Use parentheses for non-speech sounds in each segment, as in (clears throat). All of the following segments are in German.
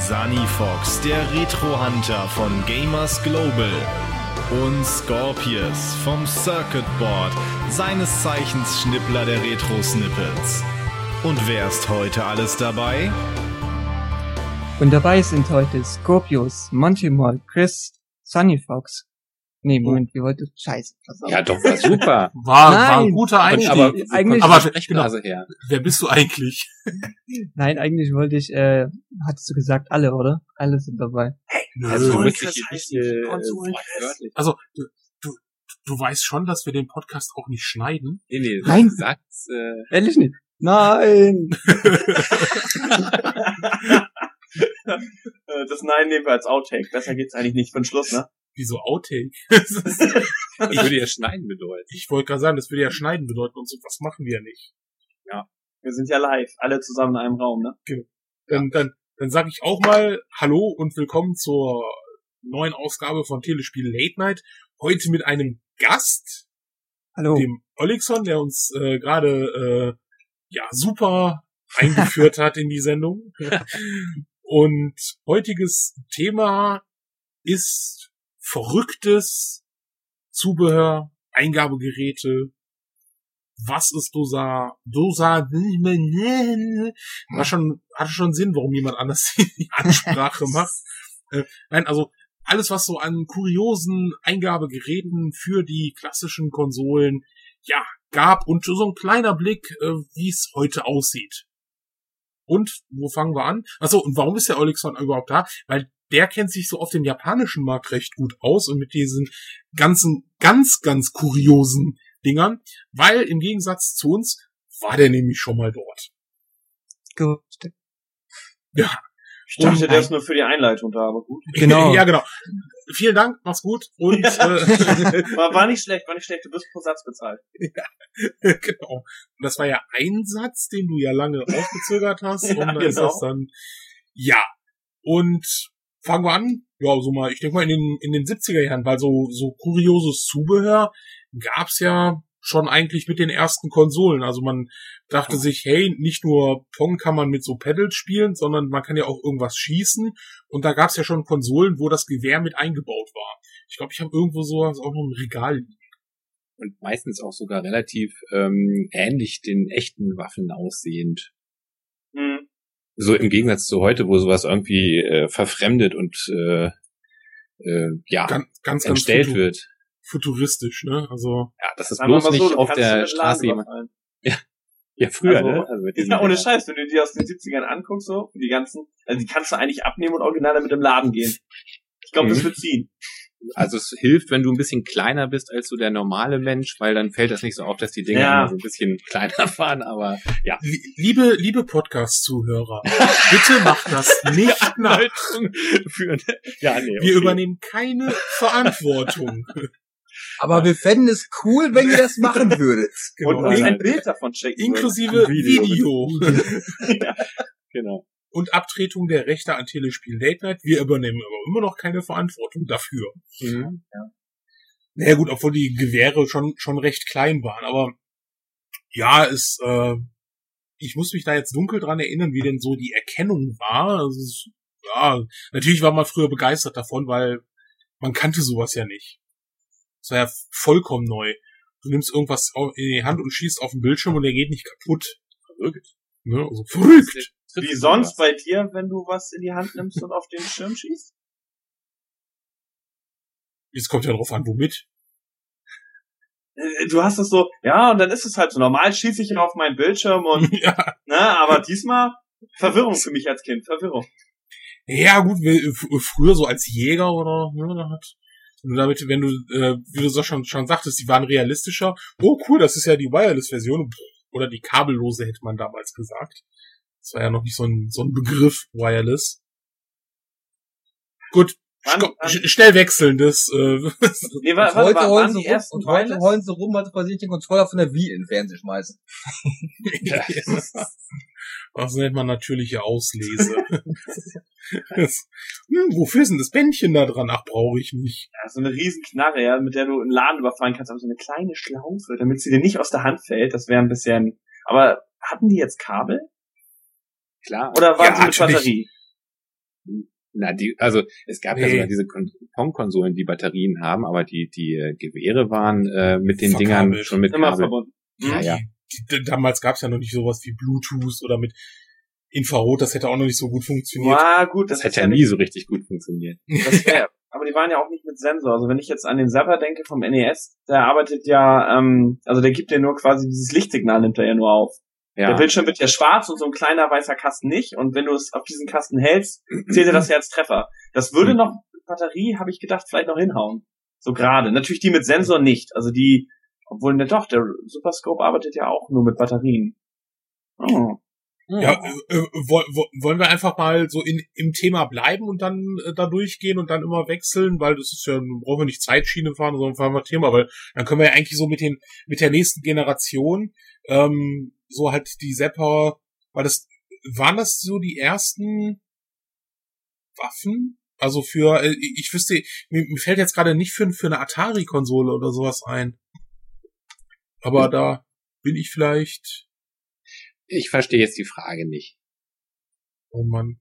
Sunny Fox, der Retro-Hunter von Gamers Global. Und Scorpius vom Circuit Board, seines Zeichens Schnippler der Retro-Snippets. Und wer ist heute alles dabei? Und dabei sind heute Scorpius, Monty Mole, Chris, Sunny Fox, Nee, Moment, wie wollte Scheiße. Ja, doch, war super. (laughs) War, war ein guter Einstieg. Aber, eigentlich, aber Sprechblase her. wer bist du eigentlich? (laughs) Nein, eigentlich wollte ich, äh, hattest du gesagt, alle, oder? Alle sind dabei. Also, du Nö. nicht, nicht äh. Also, du, du, du weißt schon, dass wir den Podcast auch nicht schneiden. Nee, nee, Nein. sag's, äh, Ehrlich nicht? Nein! (laughs) Äh, Das Nein nehmen wir als Outtake. Besser geht's eigentlich nicht den Schluss, ne? Wieso Outtake? (laughs) ich würde ja schneiden bedeuten. ich wollte gerade sagen, das würde ja schneiden bedeuten und so was machen wir ja nicht. Wir sind ja live, alle zusammen in einem Raum, ne? Dann, dann, dann sage ich auch mal Hallo und willkommen zur neuen Ausgabe von Telespiel Late Night. Heute mit einem Gast, Hallo. dem Olixon, der uns äh, gerade äh, ja super eingeführt hat in die Sendung. (laughs) Und heutiges Thema ist verrücktes Zubehör, Eingabegeräte. Was ist Dosa? Dosa war schon, hatte schon Sinn, warum jemand anders (laughs) die Ansprache (laughs) macht. Äh, nein, also alles, was so an kuriosen Eingabegeräten für die klassischen Konsolen, ja, gab und so ein kleiner Blick, äh, wie es heute aussieht. Und wo fangen wir an? Achso, und warum ist der Olixon überhaupt da? Weil der kennt sich so auf dem japanischen Markt recht gut aus und mit diesen ganzen, ganz, ganz kuriosen Dingern, weil im Gegensatz zu uns war der nämlich schon mal dort. Gut. Ja, Ich dachte, Und- der ist nur für die Einleitung da, aber gut. Genau. (laughs) ja, genau. Vielen Dank, mach's gut und äh, (laughs) War, war nicht schlecht, war nicht schlecht. Du wirst pro Satz bezahlt. (laughs) genau. Und das war ja ein Satz, den du ja lange aufgezögert hast. Ja, und dann ist genau. das dann, ja. Und fangen wir an. Ja, so mal, ich denke mal in den, in den 70er Jahren, weil so, so kurioses Zubehör gab's ja schon eigentlich mit den ersten Konsolen. Also man dachte sich, hey, nicht nur Pong kann man mit so Pedals spielen, sondern man kann ja auch irgendwas schießen. Und da gab's ja schon Konsolen, wo das Gewehr mit eingebaut war. Ich glaube, ich habe irgendwo sowas auch noch im Regal liegen. Und meistens auch sogar relativ ähm, ähnlich den echten Waffen aussehend. Hm. So im Gegensatz zu heute, wo sowas irgendwie äh, verfremdet und äh, äh, ja, Ganz, ganz, ganz entstellt futu- wird. futuristisch, ne? Also, Ja, das ist bloß so, nicht auf der Straße jemand. (laughs) überfallen. Ja, früher, Also, ne? Also mit diesen Ja, ohne. Scheiß, wenn du die aus den 70ern anguckst, so, die ganzen, also die kannst du eigentlich abnehmen und original damit im Laden gehen. Ich glaube, das Mhm. wird ziehen. Also es hilft, wenn du ein bisschen kleiner bist als so der normale Mensch, weil dann fällt das nicht so auf, dass die Dinger Ja. immer so ein bisschen (laughs) kleiner fahren, aber ja. li- liebe, liebe Podcast-Zuhörer, bitte macht das (laughs) nicht nach. Für, ja, nee, Wir übernehmen keine Verantwortung. (laughs) Aber wir fänden es cool, wenn ihr das machen würdet. Und Genau. uns ein Bild davon schicken. Inklusive Video. Video. Genau. Und Abtretung der Rechte an Telespiel Late Night. Wir übernehmen aber immer noch keine Verantwortung dafür. Mhm. Naja gut, obwohl die Gewehre schon, schon recht klein waren, aber ja, es, äh, ich muss mich da jetzt dunkel dran erinnern, wie denn so die Erkennung war. Also, ja, natürlich war man früher begeistert davon, weil man kannte sowas ja nicht. Das war ja vollkommen neu. Du nimmst irgendwas in die Hand und schießt auf den Bildschirm und der geht nicht kaputt. Verrückt. Ne? Also verrückt. Wie sonst bei dir, wenn du was in die Hand nimmst und auf den Schirm schießt? Jetzt kommt ja drauf an, womit. Äh, Du hast es so, ja, und dann ist es halt so. Normal schieße ich auf meinen Bildschirm und, (laughs) ja. ne, aber diesmal Verwirrung für mich als Kind, Verwirrung. Ja, gut, f- früher so als Jäger oder ne, hat wenn du damit, wenn du, äh, wie du so schon, schon sagtest, die waren realistischer. Oh cool, das ist ja die Wireless-Version oder die kabellose hätte man damals gesagt. Das war ja noch nicht so ein, so ein Begriff Wireless. Gut, wann- sch- schnell wechseln, das, äh, (laughs) Nee, warte, heute waren heulen sie rum, und heute heulen sie rum, weil sie versehentlich den Controller von der Wii in den Fernseher schmeißen. (laughs) was nennt man natürliche Auslese. das, (laughs) hm, wofür ist denn das Bändchen da dran? Ach, brauche ich nicht. Ja, so eine riesen Knarre, ja, mit der du einen Laden überfahren kannst, aber so eine kleine Schlaufe, damit sie dir nicht aus der Hand fällt. Das wäre ein bisschen. Aber hatten die jetzt Kabel? Klar. Oder waren Ja, sie mit natürlich. Batterie? Na, die, also es gab ja Nee. sogar diese Kon- Pong-Konsolen, die Batterien haben, aber die, die äh, Gewehre waren äh, mit den Verkabelt. Dingern schon mit Immer Kabel. verbunden. Ja, Mhm. ja. Die, die, damals gab es ja noch nicht sowas wie Bluetooth oder mit Infrarot, das hätte auch noch nicht so gut funktioniert. Ja, gut, das, Das hätte ja nie so richtig gut funktioniert. Das wär, aber die waren ja auch nicht mit Sensor. Also wenn ich jetzt an den Zapper denke vom NES, der arbeitet ja, ähm, also der gibt dir nur quasi dieses Lichtsignal, nimmt er ja nur auf. Der Ja, Bildschirm wird ja schwarz und so ein kleiner weißer Kasten nicht. Und wenn du es auf diesen Kasten hältst, (clears throat) zählt er das ja als Treffer. Das würde Hm. noch Batterie, habe ich gedacht, vielleicht noch hinhauen. So gerade. Natürlich die mit Sensor nicht. Also die, obwohl, ne doch, der Superscope arbeitet ja auch nur mit Batterien. Oh. Ja, äh, äh, woll- woll- wollen wir einfach mal so in, im Thema bleiben und dann äh, da durchgehen und dann immer wechseln, weil das ist ja, brauchen wir nicht Zeitschiene fahren, sondern fahren wir Thema, weil dann können wir ja eigentlich so mit den, mit der nächsten Generation, ähm, so halt die Zapper, weil das, waren das so die ersten Waffen? Also für, äh, ich wüsste, mir, mir fällt jetzt gerade nicht für, für eine Atari-Konsole oder sowas ein. Aber da bin ich vielleicht, ich verstehe jetzt die Frage nicht. oh Mann.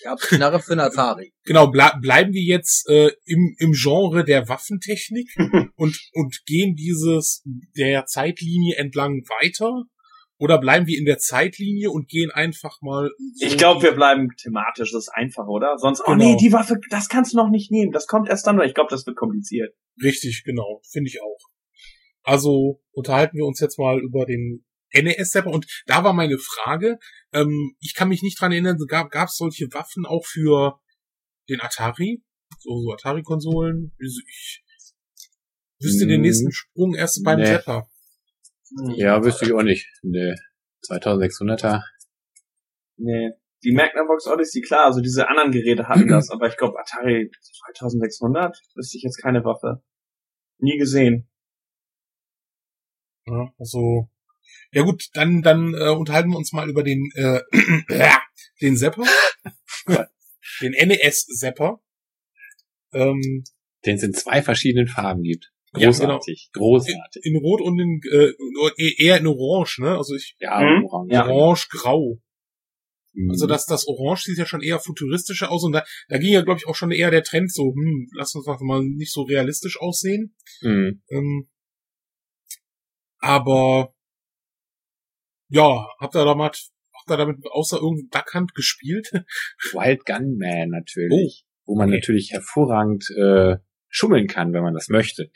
Ich hab's Knarre für eine Atari. (laughs) Genau, ble bleiben wir jetzt äh, im, im Genre der Waffentechnik (laughs) und, und gehen dieses der Zeitlinie entlang weiter? Oder bleiben wir in der Zeitlinie und gehen einfach mal. So Ich glaube, wir bleiben thematisch, das ist einfach, oder? Sonst, oh Genau. nee, die Waffe, das kannst du noch nicht nehmen. Das kommt erst dann, ich glaube, das wird kompliziert. Richtig, genau, finde ich auch. Also unterhalten wir uns jetzt mal über den NES-Zapper und da war meine Frage, ähm, ich kann mich nicht dran erinnern, gab es solche Waffen auch für den Atari? So, so Atari-Konsolen? Ich wüsste den Hm. nächsten Sprung erst beim Nee. Zapper. Ja, wüsste ich auch nicht. Nee. 2600er. Nee. Die Magnavox Odyssey, klar, also diese anderen Geräte hatten (clears throat) das, aber ich glaube, Atari 2600 wüsste ich jetzt keine Waffe. Nie gesehen. Ja, also, ja gut, dann, dann äh, unterhalten wir uns mal über den, äh, (clears throat) den Zapper. (laughs) den NES-Zapper. Ähm, Den es in zwei verschiedenen Farben gibt. Ja, Großartig. Großartig. in Rot und in, äh, eher in Orange, ne? Also ich, Ja, Mhm. orange. Ja. Orange-Grau. Mhm. Also das, das Orange sieht ja schon eher futuristischer aus und da, da ging ja, glaube ich, auch schon eher der Trend so, hm, lass uns mal nicht so realistisch aussehen. Mhm. Ähm, aber ja, habt ihr damit, habt ihr damit außer irgendeinem Duck Hunt gespielt? (laughs) Wild Gunman natürlich. Wo man natürlich hervorragend äh, schummeln kann, wenn man das möchte.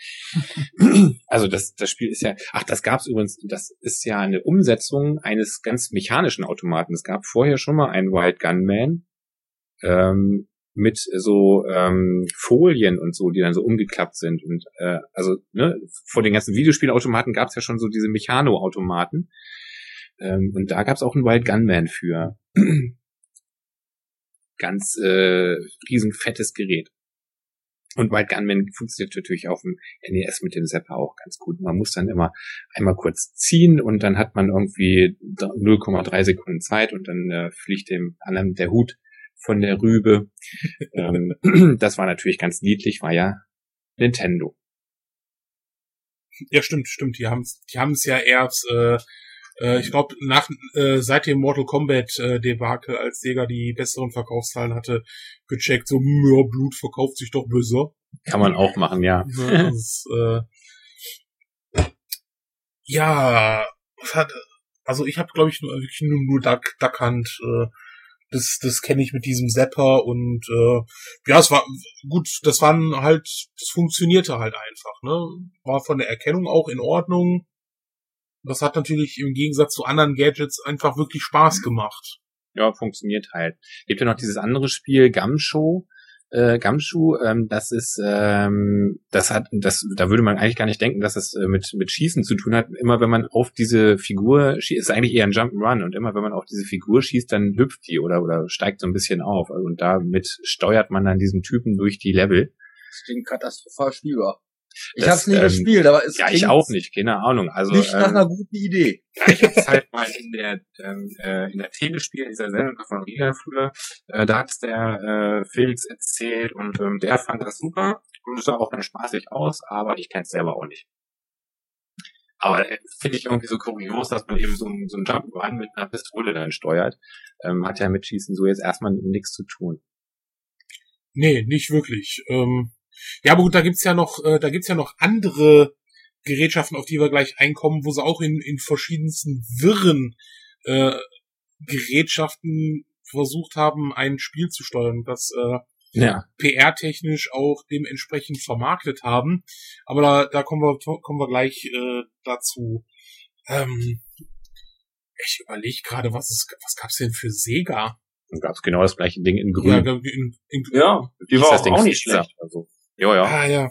(laughs) also das, das Spiel ist ja, ach, das gab's übrigens, das ist ja eine Umsetzung eines ganz mechanischen Automaten. Es gab vorher schon mal einen Wild Gunman ähm, mit so ähm, Folien und so, die dann so umgeklappt sind. Und äh, also ne, vor den ganzen Videospielautomaten gab's ja schon so diese Mechano-Automaten. Ähm, und da gab's auch einen Wild Gunman für. (clears throat) Ganz äh, riesen fettes Gerät. Und Wild Gunman funktioniert natürlich auf dem NES mit dem Zapper auch ganz gut. Man muss dann immer einmal kurz ziehen und dann hat man irgendwie 0,3 Sekunden Zeit und dann äh, fliegt dem anderen der Hut von der Rübe. (laughs) ähm, (clears throat) das war natürlich ganz niedlich, war ja Nintendo. ja, stimmt, stimmt. Die haben die haben es ja erst, äh, äh, ich glaube, nach äh, seit dem Mortal Kombat äh, Debakel, als Sega die besseren Verkaufszahlen hatte, gecheckt, so, ja, Blut verkauft sich doch besser. Kann man auch machen, ja. (laughs) Das, äh, ja, hat, also ich habe, glaube ich, nur, wirklich nur, nur Duck, Duck Hunt. Äh, das das kenne ich mit diesem Zapper und äh, ja, es war gut. Das waren halt, das funktionierte halt einfach. Ne, war von der Erkennung auch in Ordnung. Das hat natürlich im Gegensatz zu anderen Gadgets einfach wirklich Spaß gemacht. Ja, funktioniert halt. Gibt ja noch dieses andere Spiel, Gamshow. äh, Gamschuh, ähm, das ist, ähm, das hat, das, da würde man eigentlich gar nicht denken, dass das äh, mit mit Schießen zu tun hat. Immer wenn man auf diese Figur schießt, ist eigentlich eher ein Jump'n'Run und immer wenn man auf diese Figur schießt, dann hüpft die oder oder steigt so ein bisschen auf und damit steuert man dann diesen Typen durch die Level. Das klingt katastrophal spielbar. Ich Das, hab's nie ähm, gespielt, aber es Ja, ich auch nicht, keine Ahnung. Also nicht nach ähm, einer guten Idee. Ja, ich hab's halt mal in der ähm, äh, in der Telespiel, in dieser Sendung von Riga früher, äh, da hat's der äh, Felix erzählt und ähm, der fand das super und es sah auch ganz spaßig aus, aber ich kenn's selber auch nicht. Aber äh, finde ich irgendwie so kurios, dass man eben so, ein- so ein Jump'n'Run mit einer Pistole dann steuert. Ähm, hat ja mit Schießen so jetzt erstmal nichts zu tun. Nee, nicht wirklich. Ähm, ja, aber gut, da gibt's ja noch, äh, da gibt's ja noch andere Gerätschaften, auf die wir gleich einkommen, wo sie auch in, in verschiedensten wirren äh, Gerätschaften versucht haben, ein Spiel zu steuern, das äh, Ja. PR-technisch auch dementsprechend vermarktet haben. Aber da, da kommen wir kommen wir gleich äh, dazu. Ähm, ich überlege gerade, was es, was gab's denn für Sega? Dann gab's genau das gleiche Ding in Ja, grün. in, in, Ja, die war das auch, Ding auch nicht schlecht. oder so. Ja, ja. ah, ja.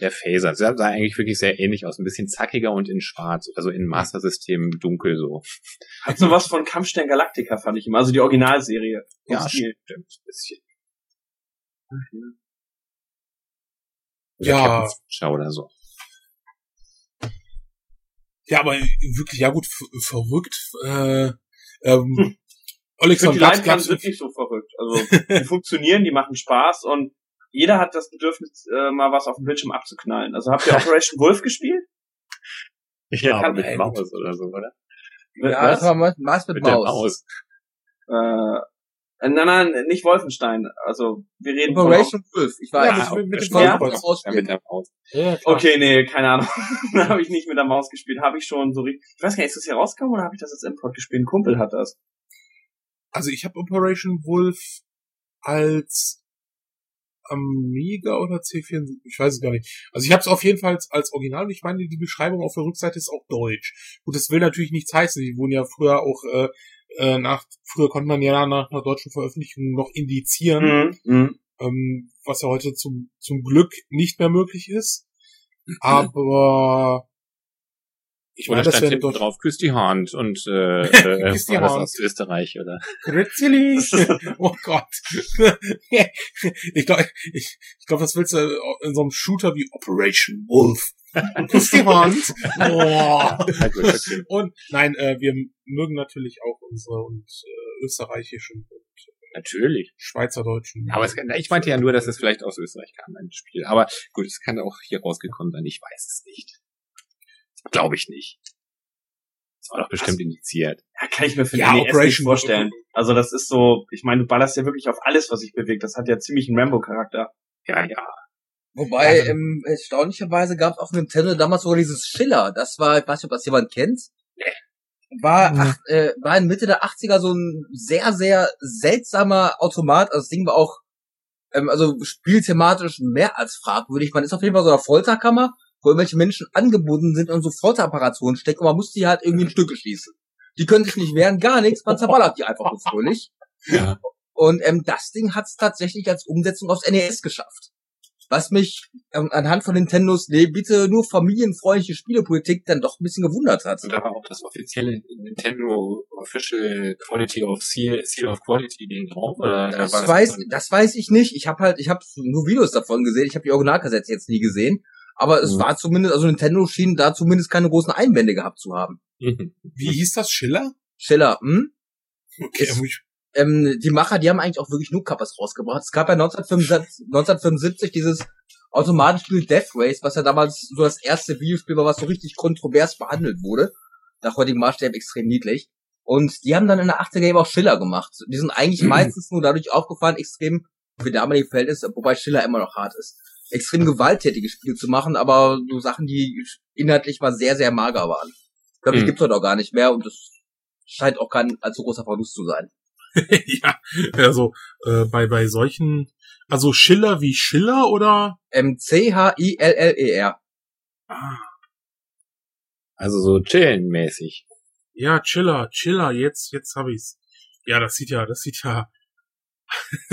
Der Phaser. Das sah eigentlich wirklich sehr ähnlich aus. Ein bisschen zackiger und in schwarz. Also in Master System dunkel so. Hat so was von Kampfstern Galactica, fand ich immer. Also die Originalserie. Ja, Stil. stimmt. Ein bisschen. Ja. Schau oder so. Ja, aber wirklich, ja gut, verrückt. Äh, ähm, Ich Alexander, finde, die gab's, Line gab's, sind nicht so verrückt. Also, die (laughs) funktionieren, die machen Spaß und jeder hat das Bedürfnis, äh, mal was auf dem Bildschirm abzuknallen. Also habt ihr (laughs) Operation Wolf gespielt? Ja, kann- aber mit Maus oder so, oder? Ja, das war Ma- Maß mit, Mit der Maus. Maus. Äh, nein, nein, nicht Wolfenstein. Also, wir reden von... Operation Wolf. Ich weiß. Ja, Ja, mit, mit Ja. Ja, mit der Maus. Ja, klar. Okay, nee, keine Ahnung. (laughs) da habe ich nicht mit der Maus gespielt. Habe ich schon so richtig... Ich weiß gar nicht, ist das hier rausgekommen oder habe ich das als Import gespielt? Ein Kumpel hat das. Also ich habe Operation Wolf als Amiga oder C64, ich weiß es gar nicht. Also ich habe es auf jeden Fall als, als Original und ich meine, die Beschreibung auf der Rückseite ist auch deutsch. Gut, das will natürlich nichts heißen. Die wurden ja früher auch äh, äh, nach, früher konnte man ja nach einer deutschen Veröffentlichung noch indizieren, Mhm. Mhm. ähm, was ja heute zum, zum Glück nicht mehr möglich ist. Aber ich Oder wäre hinten doch drauf, küss die Hand und äh, (laughs) äh, Küss die das Hand. aus Österreich, oder? Grizzly. (laughs) oh Gott. (laughs) ich glaube, ich, ich glaub, das willst du in so einem Shooter wie Operation Wolf. Küss die Hand. Oh. Und nein, äh, wir mögen natürlich auch unsere und äh, österreichischen und Natürlich. schweizerdeutschen. Aber es, ich meinte ja nur, dass es vielleicht aus Österreich kam, ein Spiel. Aber gut, es kann auch hier rausgekommen sein. Ich weiß es nicht. Glaube ich nicht. Es war doch bestimmt indiziert. Ja, kann ich mir für Ja, den NES nicht Operation vorstellen. Also das ist so, ich meine, du ballerst ja wirklich auf alles, was sich bewegt. Das hat ja ziemlich einen Rambo-Charakter. Ja, ja. Wobei, Ja. ähm, erstaunlicherweise gab es auf Nintendo damals sogar dieses Schiller. Das war, ich weiß nicht, ob das jemand kennt. War, Nee. ach, äh, war in Mitte der 80er so ein sehr, sehr seltsamer Automat. Also das Ding war auch, ähm, also spielthematisch mehr als fragwürdig. Man ist auf jeden Fall so einer Folterkammer, wo irgendwelche Menschen angebunden sind und so Folterapparationen stecken und man muss die halt irgendwie in Stücke schießen. Die können sich nicht wehren, gar nichts, man zerballert die einfach nur fröhlich. (laughs) Ja. Und ähm, das Ding hat es tatsächlich als Umsetzung aufs NES geschafft. Was mich ähm, anhand von Nintendos, nee, bitte nur familienfreundliche Spielepolitik dann doch ein bisschen gewundert hat. Und da war auch das offizielle Nintendo Official Quality of Seal, Seal of Quality Ding drauf. Oder Das weiß, das weiß ich nicht. Ich habe halt, ich habe nur Videos davon gesehen. Ich habe die Originalkassette jetzt nie gesehen. Aber es Mhm. war zumindest, also Nintendo schien da zumindest keine großen Einwände gehabt zu haben. Mhm. Wie hieß das? Schiller? Schiller, hm? Okay, Ist- ähm, die Macher, die haben eigentlich auch wirklich nur Kappers rausgebracht. Es gab ja 1975, 1975 dieses Automatenspiel Death Race, was ja damals so das erste Videospiel war, was so richtig kontrovers behandelt wurde. Nach heutigem Maßstab extrem niedlich. Und die haben dann in der 80er Jahre auch Schiller gemacht. Die sind eigentlich meistens nur dadurch aufgefallen, extrem, für damalige Verhältnisse, wobei Schiller immer noch hart ist, extrem gewalttätige Spiele zu machen, aber so Sachen, die inhaltlich mal sehr, sehr mager waren. Ich glaube, die Mhm. gibt's heute auch gar nicht mehr und das scheint auch kein allzu großer Verlust zu sein. (laughs) ja, also äh, bei bei solchen, also Schiller wie Schiller oder? Ähm, C-H-I-L-L-E-R. Ah, Also so chillen mäßig. ja, Chiller, Chiller. Jetzt, jetzt hab ich's. Ja, das sieht ja, das sieht ja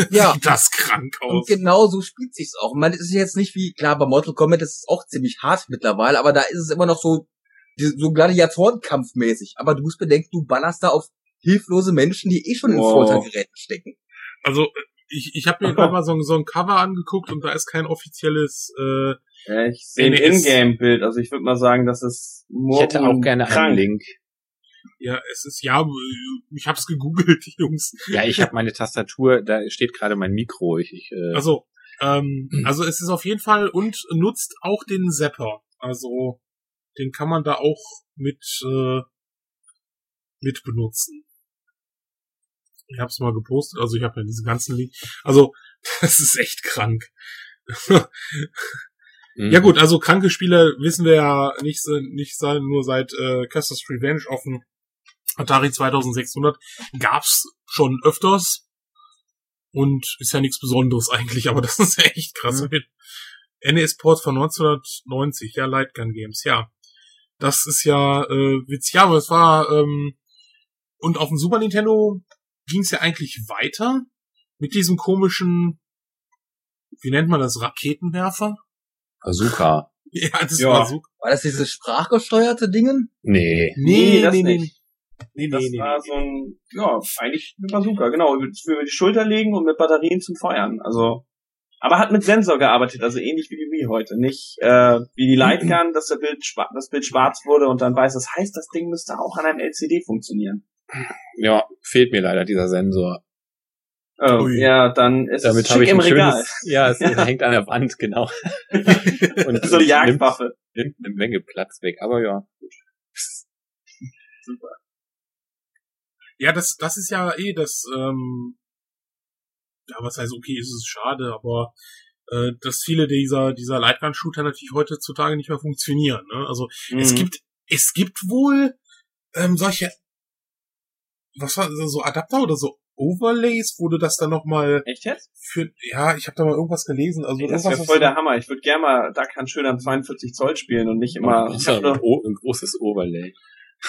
Ja. Sieht (laughs) das krank Und aus. genau so spielt sich's auch. Man ist jetzt nicht wie, klar, bei Mortal Kombat ist es auch ziemlich hart mittlerweile, aber da ist es immer noch so, so Gladiatorenkampfmäßig. Aber du musst bedenken, du ballerst da auf hilflose Menschen, die eh schon in Wow. Foltergeräten stecken. Also ich, ich habe mir gerade mal so, so ein Cover angeguckt und da ist kein offizielles äh, Ja, ich sehe ein ist- Ingame-Bild, also ich würde mal sagen, das ist Ich hätte auch gerne krank. einen Link. Ja, es ist ja, ich hab's gegoogelt, Jungs. Ja, ich habe meine Tastatur, da steht gerade mein Mikro. Ich, ich äh, Also, ähm, also es ist auf jeden Fall und nutzt auch den Zapper. Also den kann man da auch mit äh, mit benutzen. Ich hab's mal gepostet, also ich habe ja diese ganzen Link. Also (laughs) das ist echt krank. mhm. Ja gut, also kranke Spiele wissen wir ja nicht, nicht nur seit äh, Custer's Revenge dem Atari 2600 gab's schon öfters und ist ja nichts Besonderes (laughs) eigentlich, aber das ist ja echt krass. NES-Port von 1990, ja, Lightgun Games, ja. Das ist ja äh, witzig, ja, aber es war ähm, und auf dem Super Nintendo ging's ja eigentlich weiter mit diesem komischen, wie nennt man das, Raketenwerfer? Bazooka. (laughs) Ja, das Ja. war so. War das diese sprachgesteuerte Dingen? Nee. Nee, das nee, nicht. Nee, Das nee, nee. war so ein, ja, eigentlich eine Bazooka, genau, über die Schulter legen und mit Batterien zum Feuern. Also, aber hat mit Sensor gearbeitet, also ähnlich wie die Wii heute. Nicht äh, wie die Lightgun, dass der Bild das Bild schwarz wurde und dann weiß, das heißt, das Ding müsste auch an einem LCD funktionieren. Ja, fehlt mir leider dieser Sensor. Ähm, Ui. ja, dann ist Damit es habe schick ich im ein Regal. schönes, ja, es (laughs) hängt an der Wand, genau. (laughs) Und so eine nimmt, Jagdwaffe. nimmt eine Menge Platz weg, aber ja. Super. Ja, das, das ist ja eh das, ähm, ja, was heißt, okay, ist es schade, aber äh, dass viele dieser, dieser Lightgun-Shooter natürlich heutzutage nicht mehr funktionieren. Ne? Also es Mhm. gibt, es gibt wohl ähm, solche, was war so Adapter oder so Overlays, du das dann nochmal Echt jetzt? für, ja, ich habe da mal irgendwas gelesen. Also Ey, das wäre voll der Hammer. Ich würde gerne mal Duck Hunt schön am 42 Zoll spielen und nicht immer. ja (laughs) ein, ein großes Overlay.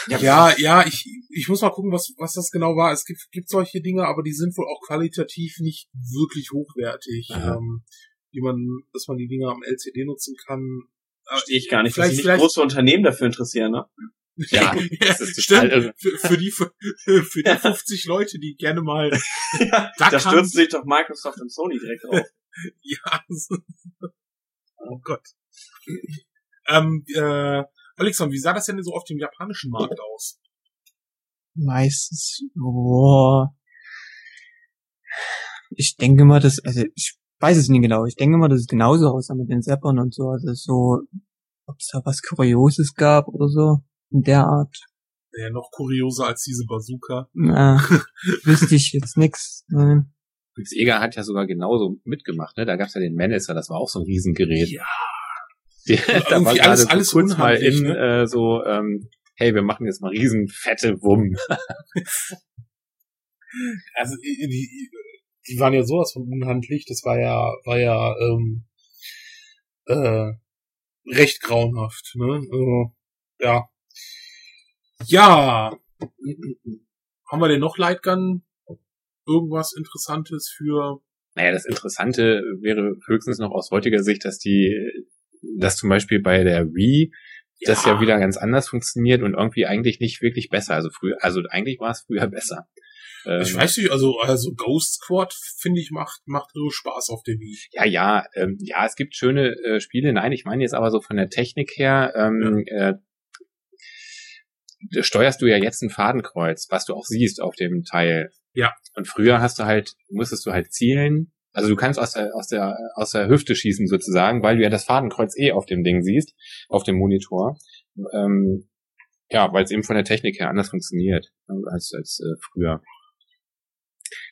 Ja, ja, ich, ich muss mal gucken, was, was das genau war. Es gibt, gibt solche Dinge, aber die sind wohl auch qualitativ nicht wirklich hochwertig, Aha. ähm, die man, dass man die Dinge am LCD nutzen kann. Aber Verstehe ich gar nicht, dass Vielleicht- sich nicht vielleicht- große Unternehmen dafür interessieren, ne? Ja, (laughs) das ist total irre. Für, für die, für, für die 50 Leute, die gerne mal, (laughs) Ja, Da da stürzen sich doch Microsoft und Sony direkt drauf. (laughs) ja, oh Gott. Ähm, äh, Alexander, wie sah das denn so auf dem japanischen Markt aus? Meistens, boah. Ich denke mal, dass, also ich weiß es nie genau. Ich denke mal, dass es genauso aussah mit den Zappern und so. Also so, ob es da was Kurioses gab oder so in der Art. Ja, noch kurioser als diese Bazooka. Na, (laughs) wüsste ich jetzt nix. Nein. Sega hat ja sogar genauso mitgemacht, ne? Da gab's ja den Manager, das war auch so ein Riesengerät. Ja. Die, (laughs) da war alles- so alles kurz mal in ne? äh, so, ähm, hey, wir machen jetzt mal riesen fette Wumm. (laughs) Also die, die, die waren ja sowas von unhandlich, das war ja, war ja ähm, äh, recht grauenhaft, ne? Also, ja. Ja. Haben wir denn noch Lightgun? Irgendwas Interessantes für Naja, das Interessante wäre höchstens noch aus heutiger Sicht, dass die, dass zum Beispiel bei der Wii das ja wieder ganz anders funktioniert und irgendwie eigentlich nicht wirklich besser. Also früher, also eigentlich war es früher (laughs) besser. Ich Ähm, weiß nicht, also, also Ghost Squad, finde ich, macht, macht irre Spaß auf der Wii. Ja, ja, ähm, ja, es gibt schöne äh, Spiele. Nein, ich meine jetzt aber so von der Technik her, ähm, äh, da steuerst du ja jetzt ein Fadenkreuz, was du auch siehst auf dem Teil. Ja. Und früher hast du halt, musstest du halt zielen. Also du kannst aus der, aus der, aus der Hüfte schießen sozusagen, weil du ja das Fadenkreuz eh auf dem Ding siehst, auf dem Monitor. Ähm, ja, weil es eben von der Technik her anders funktioniert äh, als, als äh, früher.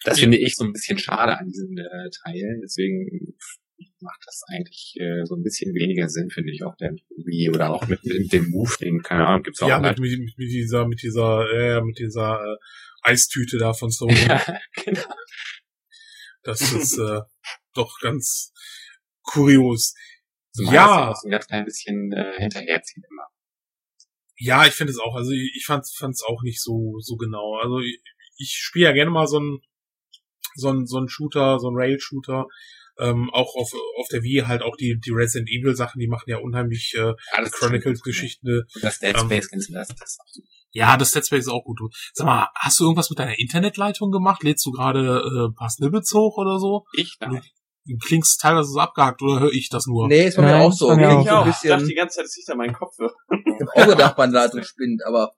Das finde ich so ein bisschen schade an diesen äh, Teilen. Deswegen macht das eigentlich äh, so ein bisschen weniger Sinn, finde ich, auf der Wii oder auch mit, mit dem Move-Ding. Keine Ahnung, gibt's auch Ja, mit, mit, mit dieser, mit dieser, äh, mit dieser äh, Eistüte da von (laughs) Sony. Ja, genau. Das ist äh, (laughs) doch ganz kurios. Zumal Ja. das so ein ganz klein bisschen äh, hinterherzieht immer. Ja, ich finde es auch. Also ich, ich fand es auch nicht so so genau. Also ich, ich spiele ja gerne mal so ein so ein, so ein Shooter, so ein Rail-Shooter. Ähm, auch auf, auf der Wii halt auch die, die Resident Evil Sachen, die machen ja unheimlich äh, Alles Chronicles-Geschichten. Und das Dead Ähm, Space kennst du das? das ist auch super. Ja, das Dead Space ist auch gut. Sag mal, hast du irgendwas mit deiner Internetleitung gemacht? Lädst du gerade äh, ein paar Snippets hoch oder so? Ich? Nein. Du klingst teilweise so abgehakt oder höre ich das nur? Nee, ist bei mir auch so. mir Ich auch. Ich dachte die ganze Zeit, es liegt an meinem Kopf. Ich hab auch gedacht, meine Leitung spinnt, aber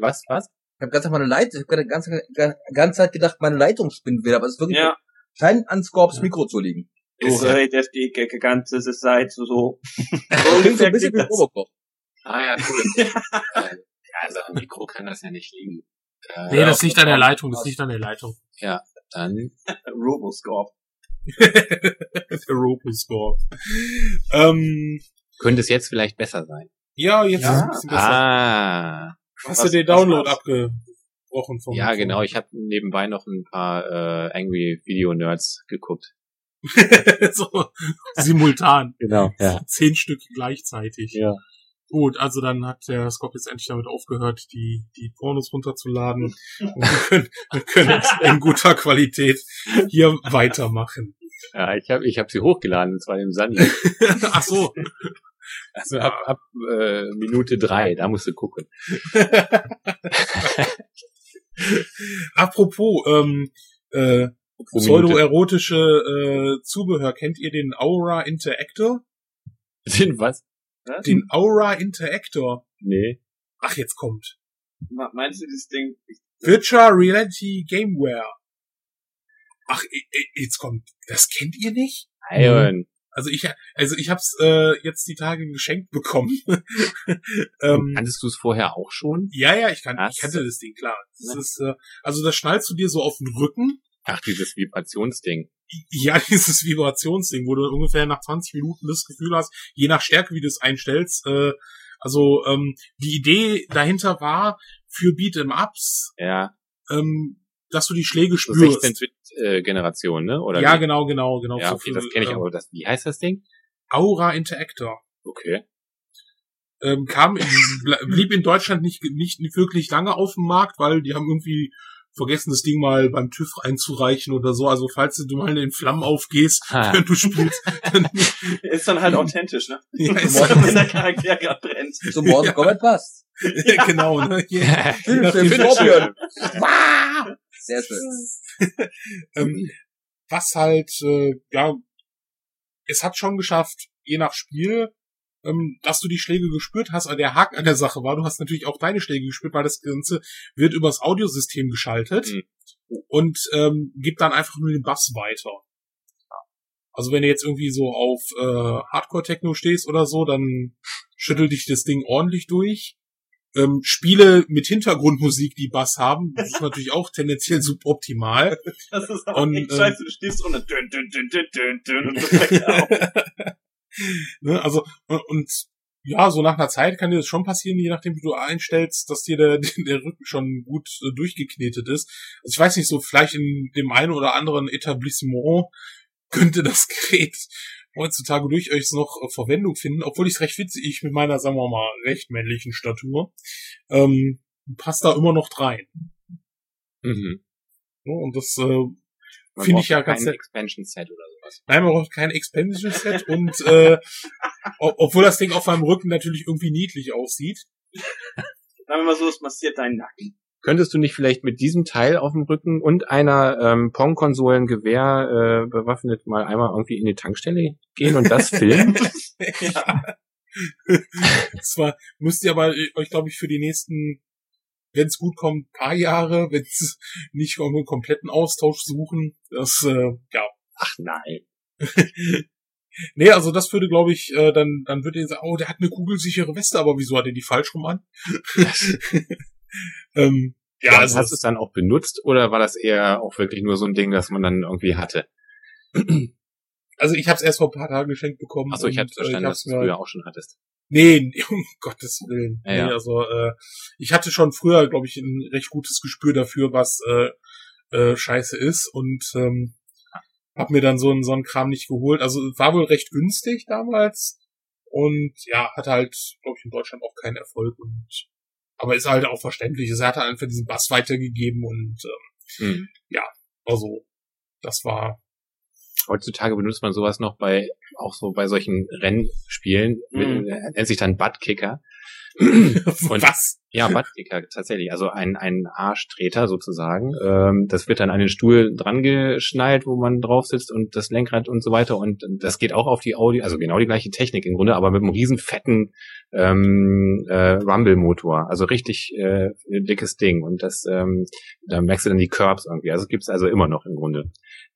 Was? Was? ich habe ganz meine Leitung, ich habe die ganze, ganze Zeit gedacht, meine Leitung spinnt wieder, aber es ist wirklich Ja. Scheint an Scorps Mikro zu liegen. Du Ist ja- redest die ganze Zeit so. so. (laughs) So klingt so ein bisschen wie. Robocop. Ah ja, cool. (laughs) ja, also am Mikro kann das ja nicht liegen. Äh, Nee, das liegt an der Leitung, das liegt an der Leitung. Dann Roboscorp. der Roboscore. Ähm, könnte es jetzt vielleicht besser sein. ja, jetzt Ja. ist es ein bisschen besser. Ah. Hast Was- du den Download war's? Abgebrochen vom Ja, genau. Ich habe nebenbei noch ein paar äh, Angry Video Nerds geguckt. (laughs) so, simultan. Genau. Ja. Zehn Stück gleichzeitig. Ja. Gut, also dann hat der Scop jetzt endlich damit aufgehört, die, die Pornos runterzuladen. Und wir können, wir können jetzt in guter Qualität hier weitermachen. Ja, ich habe ich hab sie hochgeladen, und zwar im Sunny. (laughs) Ach so. Also ab, ab äh, Minute drei, da musst du gucken. (laughs) (laughs) Apropos, ähm, äh, pseudoerotische äh, Zubehör. Kennt ihr den Aura Interactor? Den was? Den Aura Interactor. Nee. Ach, jetzt kommt. Meinst du dieses Ding? Virtual Reality Gameware. Ach, jetzt kommt. Das kennt ihr nicht? Iron. Also ich, also ich hab's äh, jetzt die Tage geschenkt bekommen. (laughs) ähm, Kanntest du es vorher auch schon? ja, ja, ich kann, ich kannte so. das Ding klar. Das Ja. ist, äh, also das schnallst du dir so auf den Rücken. Ach, dieses Vibrationsding. Ja, (laughs) dieses Vibrationsding, wo du ungefähr nach 20 Minuten das Gefühl hast, je nach Stärke, wie du es einstellst. Äh, also ähm, die Idee dahinter war für Beat'em Ups, Ja. ähm, dass du die Schläge So spürst. 16-Bit-Generation, ne? Oder ja, wie? genau, genau, genau. Ja, So okay, für, das kenne ich ähm, aber. Das, wie heißt das Ding? Aura Interactor. Okay. ähm, kam in, blieb in Deutschland nicht, nicht wirklich lange auf dem Markt, weil die haben irgendwie vergessen, das Ding mal beim TÜV einzureichen oder so. Also falls du mal in Flammen aufgehst, Ha. wenn (laughs) du spielst, dann (laughs) Ist dann halt authentisch, ne? ja, ist, Wenn der Charakter gerade brennt. So Mortal Kombat passt. (laughs) ja, genau. Ne? Ja, Ja, Film, Film, Scorpion. Sehr schön. (laughs) ähm, was halt, äh, ja, es hat schon geschafft, je nach Spiel, ähm, dass du die Schläge gespürt hast. Aber der Haken an der Sache war, du hast natürlich auch deine Schläge gespürt, weil das Ganze wird übers Audiosystem geschaltet Mhm. und ähm, gibt dann einfach nur den Bass weiter. Also wenn du jetzt irgendwie so auf äh, Hardcore-Techno stehst oder so, dann schüttelt dich das Ding ordentlich durch. Ähm, Spiele mit Hintergrundmusik, die Bass haben, das ist natürlich auch tendenziell suboptimal. (laughs) Das ist aber Und, echt ähm, scheiße. Du stehst drunter. Dün, dün, dün, dün, dün, dün, und das (laughs) ne, also und, und ja, so nach einer Zeit kann dir das schon passieren, je nachdem, wie du einstellst, dass dir der, (laughs) der Rücken schon gut äh, durchgeknetet ist. Also ich weiß nicht, so vielleicht in dem einen oder anderen Etablissement könnte das Gerät heutzutage durchaus noch äh, Verwendung finden, obwohl ich es recht witzig, ich mit meiner, sagen wir mal, recht männlichen Statur, ähm, passt da immer noch rein. Mhm. Ne? Und das äh, Finde ich ja kein ganz nett. Expansion Set oder sowas. Nein, man braucht kein Expansion Set und äh, ob- obwohl das Ding auf meinem Rücken natürlich irgendwie niedlich aussieht. Sagen wir mal so, es massiert deinen Nacken. Könntest du nicht vielleicht mit diesem Teil auf dem Rücken und einer ähm, Pong-Konsolen-Gewehr äh, bewaffnet mal einmal irgendwie in die Tankstelle gehen und das (laughs) filmen? ja. Zwar müsst ihr aber euch, glaube ich, für die nächsten, wenn es gut kommt, paar Jahre, wenn es nicht um einen kompletten Austausch suchen. Das, äh, ja. Ach nein. (laughs) Nee, also das würde, glaube ich, äh, dann, dann würde ihr sagen, oh, der hat eine kugelsichere Weste, aber wieso hat er die falsch rum an? Ähm, ja, Ja, also hast du es dann auch benutzt oder war das eher auch wirklich nur so ein Ding, das man dann irgendwie hatte? (clears throat) also ich habe es erst vor ein paar Tagen geschenkt bekommen. Achso, ich hatte verstanden, äh, dass ich du es früher auch schon hattest. (laughs) Nee, um Gottes Willen. Ja, ja. Nee, also äh, ich hatte schon früher, glaube ich, ein recht gutes Gespür dafür, was äh, äh, scheiße ist und ähm, hab mir dann so einen so einen Kram nicht geholt. Also war wohl recht günstig damals und ja, hatte halt, glaube ich, in Deutschland auch keinen Erfolg und aber ist halt auch verständlich. Es hat halt einfach diesen Bass weitergegeben und ähm, Hm. also das war Heutzutage benutzt man sowas noch bei, auch so bei solchen Rennspielen, Mhm. mit- äh, nennt sich dann Buttkicker. (laughs) Und- was? Ja, Buttkicker, tatsächlich. Also ein, ein Arschtreter sozusagen. Ähm, das wird dann an den Stuhl dran geschnallt, wo man drauf sitzt und das Lenkrad und so weiter. Und das geht auch auf die Audi, also genau die gleiche Technik im Grunde, aber mit einem riesen fetten ähm, äh, Rumble-Motor. Also richtig äh, dickes Ding. Und das, ähm, da merkst du dann die Curbs irgendwie. Also gibt's also immer noch im Grunde.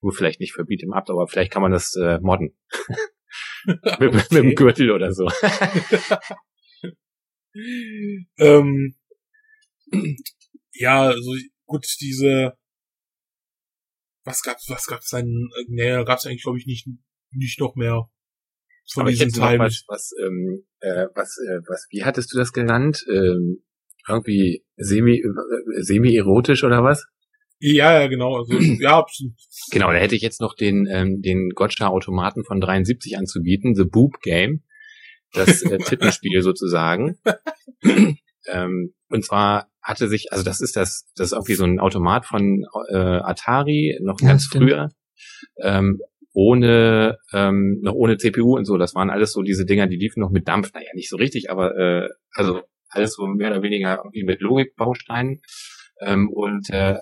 Nur vielleicht nicht Beat'em Up, aber vielleicht kann man das äh, modden. (laughs) mit, mit dem Gürtel oder so. (laughs) ähm, ja, also gut, diese was gab's, was gab's dann, äh, nee, gab's eigentlich, glaube ich, nicht, nicht noch mehr von Aber ich hätte noch Teilen. was, was, ähm, äh, was, äh, was, wie hattest du das genannt? Ähm, irgendwie semi, äh, semi-erotisch oder was? Ja, ja, genau, also, (clears throat) ja, absolut. Genau, da hätte ich jetzt noch den, ähm, den Gotcha-Automaten von 73 anzubieten, The Boob Game. Das äh, (laughs) Tittenspiel sozusagen. (laughs) ähm, und zwar hatte sich, also das ist das, das ist irgendwie so ein Automat von äh, Atari, noch Ja, ganz stimmt. früher. Ähm, ohne ähm, noch ohne CPU und so. Das waren alles so diese Dinger, die liefen noch mit Dampf. Naja, nicht so richtig, aber äh, also alles so mehr oder weniger irgendwie mit Logikbausteinen. Ähm, und äh,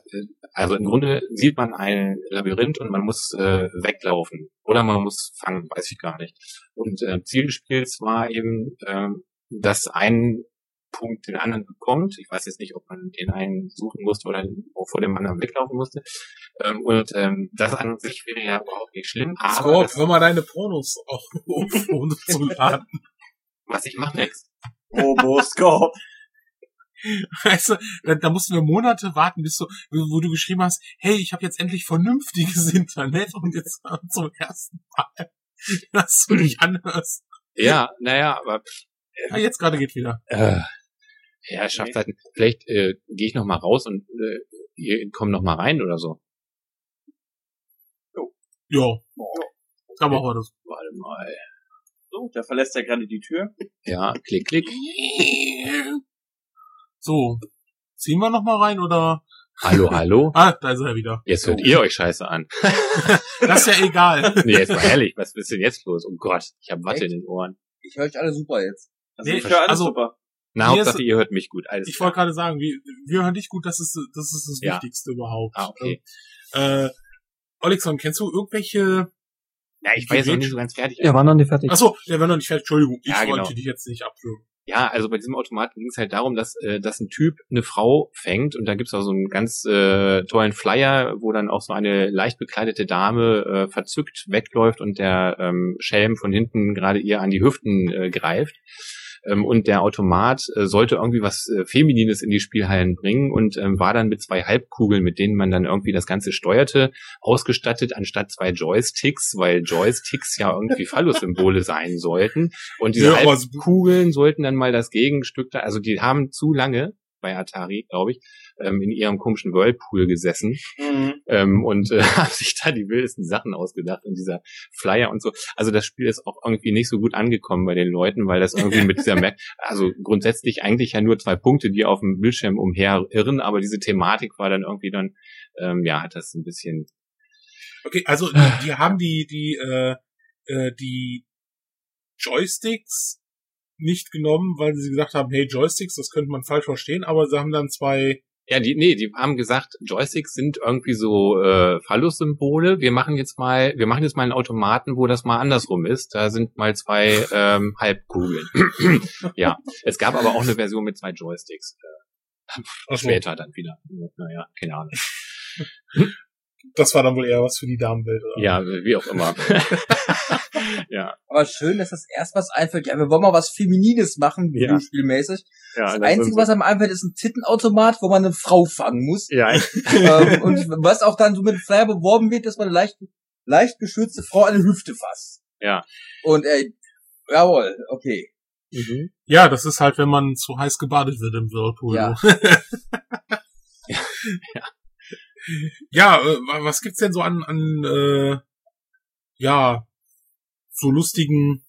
also im Grunde sieht man ein Labyrinth und man muss äh, weglaufen oder man muss fangen, weiß ich gar nicht. Und äh, Ziel des Spiels war eben, ähm, dass ein Punkt den anderen bekommt. Ich weiß jetzt nicht, ob man den einen suchen musste oder auch vor dem anderen weglaufen musste. Ähm, und ähm, das an sich wäre ja überhaupt nicht schlimm. Aber Scorp, hör mal deine Pornos auf, um zu (laughs) laden. was ich mache next. Robo-Scope. (laughs) Weißt du, da, da mussten wir Monate warten, bis du, wo du geschrieben hast, hey, ich habe jetzt endlich vernünftiges (laughs) Internet und jetzt (laughs) zum ersten Mal, dass du dich anhörst. Ja, naja, aber Ja, jetzt gerade geht wieder. äh, ja, schafft halt. Vielleicht äh, gehe ich noch mal raus und äh, ihr kommt noch mal rein oder so. Ja. Kann man heute. Warte mal. So, der verlässt ja gerade die Tür. Ja, klick, klick. So. Ziehen wir noch mal rein oder? Hallo, hallo. (laughs) Ah, da ist er wieder. Jetzt hört ihr euch scheiße an. (laughs) Das ist ja egal. (laughs) Nee, jetzt mal ehrlich, was ist denn jetzt los? Oh Gott, ich habe Watte Echt? in den Ohren. Ich höre euch alle super jetzt. Also Nee, ich höre alles also- super. Na, ist- Hauptsache, ihr hört mich gut. Alles Ich wollte gerade sagen, wir, wir hören dich gut, das ist, das ist das Ja. Wichtigste überhaupt. Ah, okay. Äh, Olexon, kennst du irgendwelche, Ja, ich war jetzt noch nicht so ganz fertig. Ja, war noch nicht fertig. achso, der war noch nicht fertig, Entschuldigung, ich Ja, genau. wollte dich jetzt nicht abwürgen. Ja, also bei diesem Automaten ging es halt darum, dass, äh, dass ein Typ eine Frau fängt und da gibt's auch so einen ganz äh, tollen Flyer, wo dann auch so eine leicht bekleidete Dame äh, verzückt wegläuft und der ähm, Schelm von hinten gerade ihr an die Hüften äh, greift. Ähm, und der Automat äh, sollte irgendwie was äh, Feminines in die Spielhallen bringen und ähm, war dann mit zwei Halbkugeln, mit denen man dann irgendwie das Ganze steuerte, ausgestattet anstatt zwei Joysticks, weil Joysticks ja irgendwie (laughs) Phallus-Symbole sein sollten. Und diese Ja, Halbkugeln sollten dann mal das Gegenstück da, also die haben zu lange bei Atari, glaube ich, ähm, in ihrem komischen Whirlpool gesessen Mhm. ähm, und äh, (laughs) haben sich da die wildesten Sachen ausgedacht und dieser Flyer und so. Also das Spiel ist auch irgendwie nicht so gut angekommen bei den Leuten, weil das irgendwie mit dieser Merk (laughs) also grundsätzlich eigentlich ja nur zwei Punkte, die auf dem Bildschirm umherirren, aber diese Thematik war dann irgendwie dann, ähm, ja, hat das ein bisschen, Okay, also (sighs) die, die haben die, die, äh, äh, die Joysticks nicht genommen, weil sie gesagt haben, hey, Joysticks, das könnte man falsch verstehen, aber sie haben dann zwei, ja, die, nee, die haben gesagt, Joysticks sind irgendwie so äh, Phallus-Symbole. Wir machen jetzt mal, wir machen jetzt mal einen Automaten, wo das mal andersrum ist. Da sind mal zwei ähm, (laughs) Halbkugeln. (clears throat) ja, es gab aber auch eine Version mit zwei Joysticks. also, Später dann wieder. Naja, keine Ahnung. (laughs) das war dann wohl eher was für die Damenwelt, oder? Ja, wie auch immer. (laughs) ja, Aber schön, dass das erst was einfällt. Ja, wir wollen mal was Feminines machen, Ja. Videospielmäßig. ja. Das Einzige, was einem einfällt, ist ein Tittenautomat, wo man eine Frau fangen muss. ja, ähm, und was auch dann so mit Flyer beworben wird, dass man eine leicht, leicht geschützte Frau an die Hüfte fasst. Ja. Und ey, jawohl, okay. mhm. Ja, das ist halt, wenn man zu heiß gebadet wird im Whirlpool. Ja. (laughs) ja. Ja, äh, wa- was gibt's denn so an, an äh, ja, so lustigen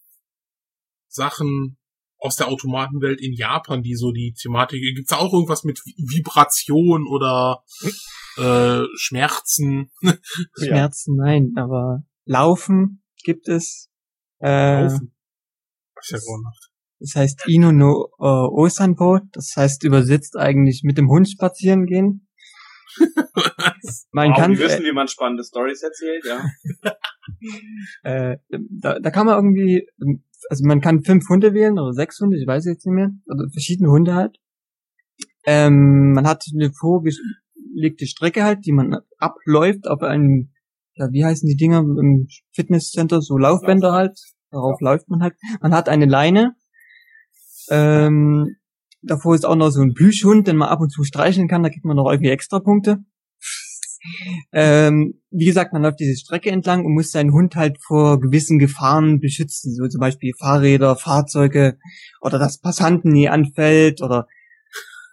Sachen aus der Automatenwelt in Japan, die so die Thematik, gibt's da auch irgendwas mit Vi- Vibration oder äh, Schmerzen. Schmerzen, nein, aber Laufen gibt es. Äh, Laufen. Hab ich ja gemacht. Das heißt Ino no äh, Osanpo, das heißt übersetzt eigentlich mit dem Hund spazieren gehen. (laughs) Man wow, kann wir wissen, wie man spannende Stories erzählt, ja. (laughs) äh, da, da kann man irgendwie, also man kann fünf Hunde wählen oder sechs Hunde, ich weiß jetzt nicht mehr, also verschiedene Hunde halt. Ähm, man hat eine vorgelegte Strecke halt, die man abläuft auf einem, ja, wie heißen die Dinger im Fitnesscenter, so Laufbänder halt, darauf läuft man halt. Man hat eine Leine, ähm, davor ist auch noch so ein Plüschhund, den man ab und zu streicheln kann, da kriegt man noch irgendwie extra Punkte. (laughs) Ähm, wie gesagt, man läuft diese Strecke entlang und muss seinen Hund halt vor gewissen Gefahren beschützen, so zum Beispiel Fahrräder, Fahrzeuge oder dass Passanten nie anfällt oder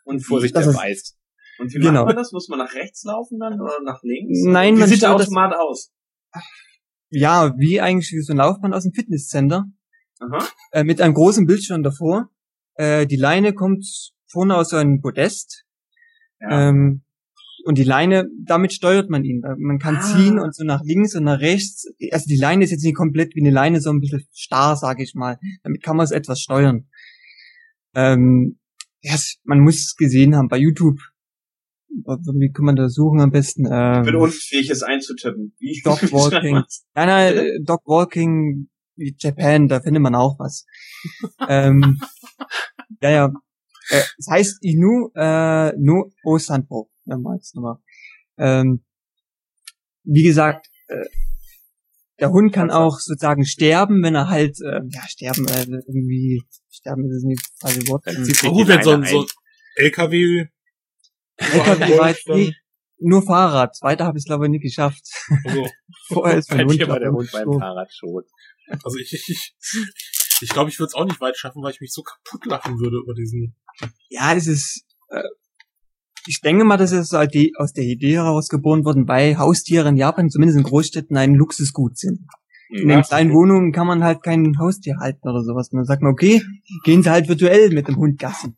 Und Vorsicht, Das der ist- beißt. Und wie Genau. macht man das? Muss man nach rechts laufen dann oder nach links? Nein, wie man sieht der Automat aus? ja, wie eigentlich so ein Laufband aus dem Fitnesscenter Aha. äh, mit einem großen Bildschirm davor. Äh, die Leine kommt vorne aus so einem Podest. Ja. Ähm, und die Leine, damit steuert man ihn. Äh, Man kann Ah. ziehen und so nach links und nach rechts. Also die Leine ist jetzt nicht komplett wie eine Leine, so ein bisschen starr, sage ich mal. Damit kann man es etwas steuern. Ähm, ja, es- man muss es gesehen haben bei YouTube. Wie kann man das suchen am besten? Ich bin Ähm, unfähig, es einzutippen. Wie Dog (laughs) wie schreibt Walking. man's? Nein, nein, äh, Dog Walking wie Japan, da findet man auch was. (laughs) ähm, ja, ja. Äh, es heißt Inu äh, no Osanpo. Ja, mal jetzt nochmal. Ähm, wie gesagt, äh, der Hund kann auch sozusagen sterben, wenn er halt, äh, ja, sterben, äh, irgendwie, sterben ist nicht das falsche Wort. Dann Ähm, die wenn so ein, so ein LKW, LKW dann- nie- nur Fahrrad. Weiter habe ich es glaube ich nicht geschafft. also, (laughs) Vorher ist Bei mein Hund war der glaub Hund beim. Fahrrad tot. Also ich, ich, ich, ich glaube, ich würde es auch nicht weit schaffen, weil ich mich so kaputt lachen würde über diesen. Ja, es ist, äh, ich denke mal, das ist aus die- aus der Idee heraus geboren worden, weil Haustiere in Japan, zumindest in Großstädten, ein Luxusgut sind. In den kleinen Wohnungen kann man halt kein Haustier halten oder sowas. Und dann sagt man, okay, gehen Sie halt virtuell mit dem Hund gassen.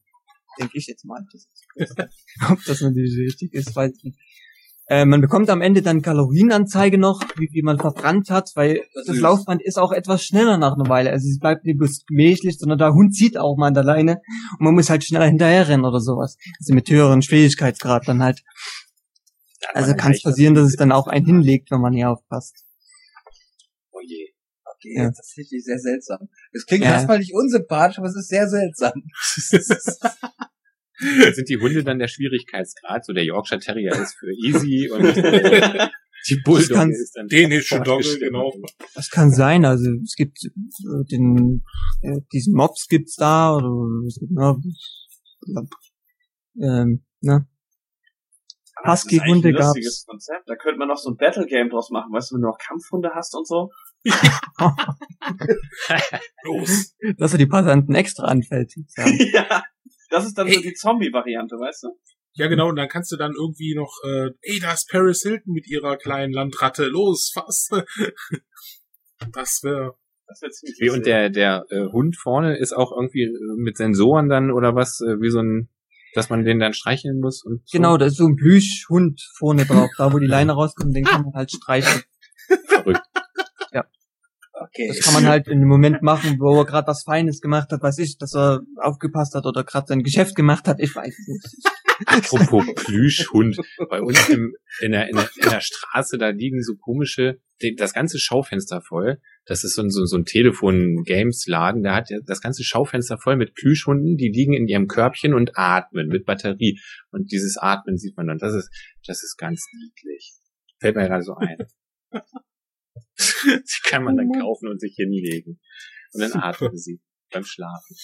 Denke ich jetzt mal. Das ist, (laughs) ob das natürlich richtig ist, weiß ich nicht. Äh, man bekommt am Ende dann Kalorienanzeige noch, wie viel man verbrannt hat, weil das, ist- Laufband ist auch etwas schneller nach einer Weile. Also es bleibt nicht bloß gemächlich, sondern der Hund zieht auch mal an der Leine und man muss halt schneller hinterherrennen oder sowas. Also mit höheren Schwierigkeitsgrad dann halt. hat Also kann es passieren, dass es dann auch einen hinlegt, wenn man nicht aufpasst. Oh je. Okay, Ja. das ist richtig sehr seltsam. Es klingt Ja. erstmal nicht unsympathisch, aber es ist sehr seltsam. (laughs) Sind die Hunde dann der Schwierigkeitsgrad? So der Yorkshire Terrier ist für easy und äh, (laughs) die Bulldogge kann- ist dann Dänische Dogge, genau. Das kann sein, also es gibt äh, den äh, diesen Mops gibt's da oder es gibt ne, ähm, ne? Husky-Hunde gab's. Konzept. Da könnte man noch so ein Battle Game draus machen, weißt du, wenn du noch Kampfhunde hast und so. (laughs) Los. Dass er die Passanten extra anfällt. (laughs) Ja. Das ist dann so Hey. die Zombie-Variante, weißt du? Ja, genau, und dann kannst du dann irgendwie noch, äh, ey, da ist Paris Hilton mit ihrer kleinen Landratte. Los, fass. (laughs) Das wäre. Das wird ziemlich Wie, und der, der äh, Hund vorne ist auch irgendwie äh, mit Sensoren dann oder was, äh, wie so ein, dass man den dann streicheln muss und so. Genau, da ist so ein Plüschhund vorne drauf, da wo die Leine rauskommt, den kann man halt streicheln. Okay. Das kann man halt in dem Moment machen, wo er gerade was Feines gemacht hat, weiß ich, dass er aufgepasst hat oder gerade sein Geschäft gemacht hat, ich weiß es nicht. Apropos Plüschhund. Bei uns im, in, der, in, der, in der Straße, da liegen so komische, das ganze Schaufenster voll. Das ist so ein, so, so ein Telefon-Games-Laden. Da hat ja das ganze Schaufenster voll mit Plüschhunden, die liegen in ihrem Körbchen und atmen mit Batterie. Und dieses Atmen sieht man dann. Das ist, das ist ganz niedlich. Fällt mir gerade so ein. (laughs) Die kann man dann kaufen und sich hinlegen. Und dann atmen sie beim Schlafen.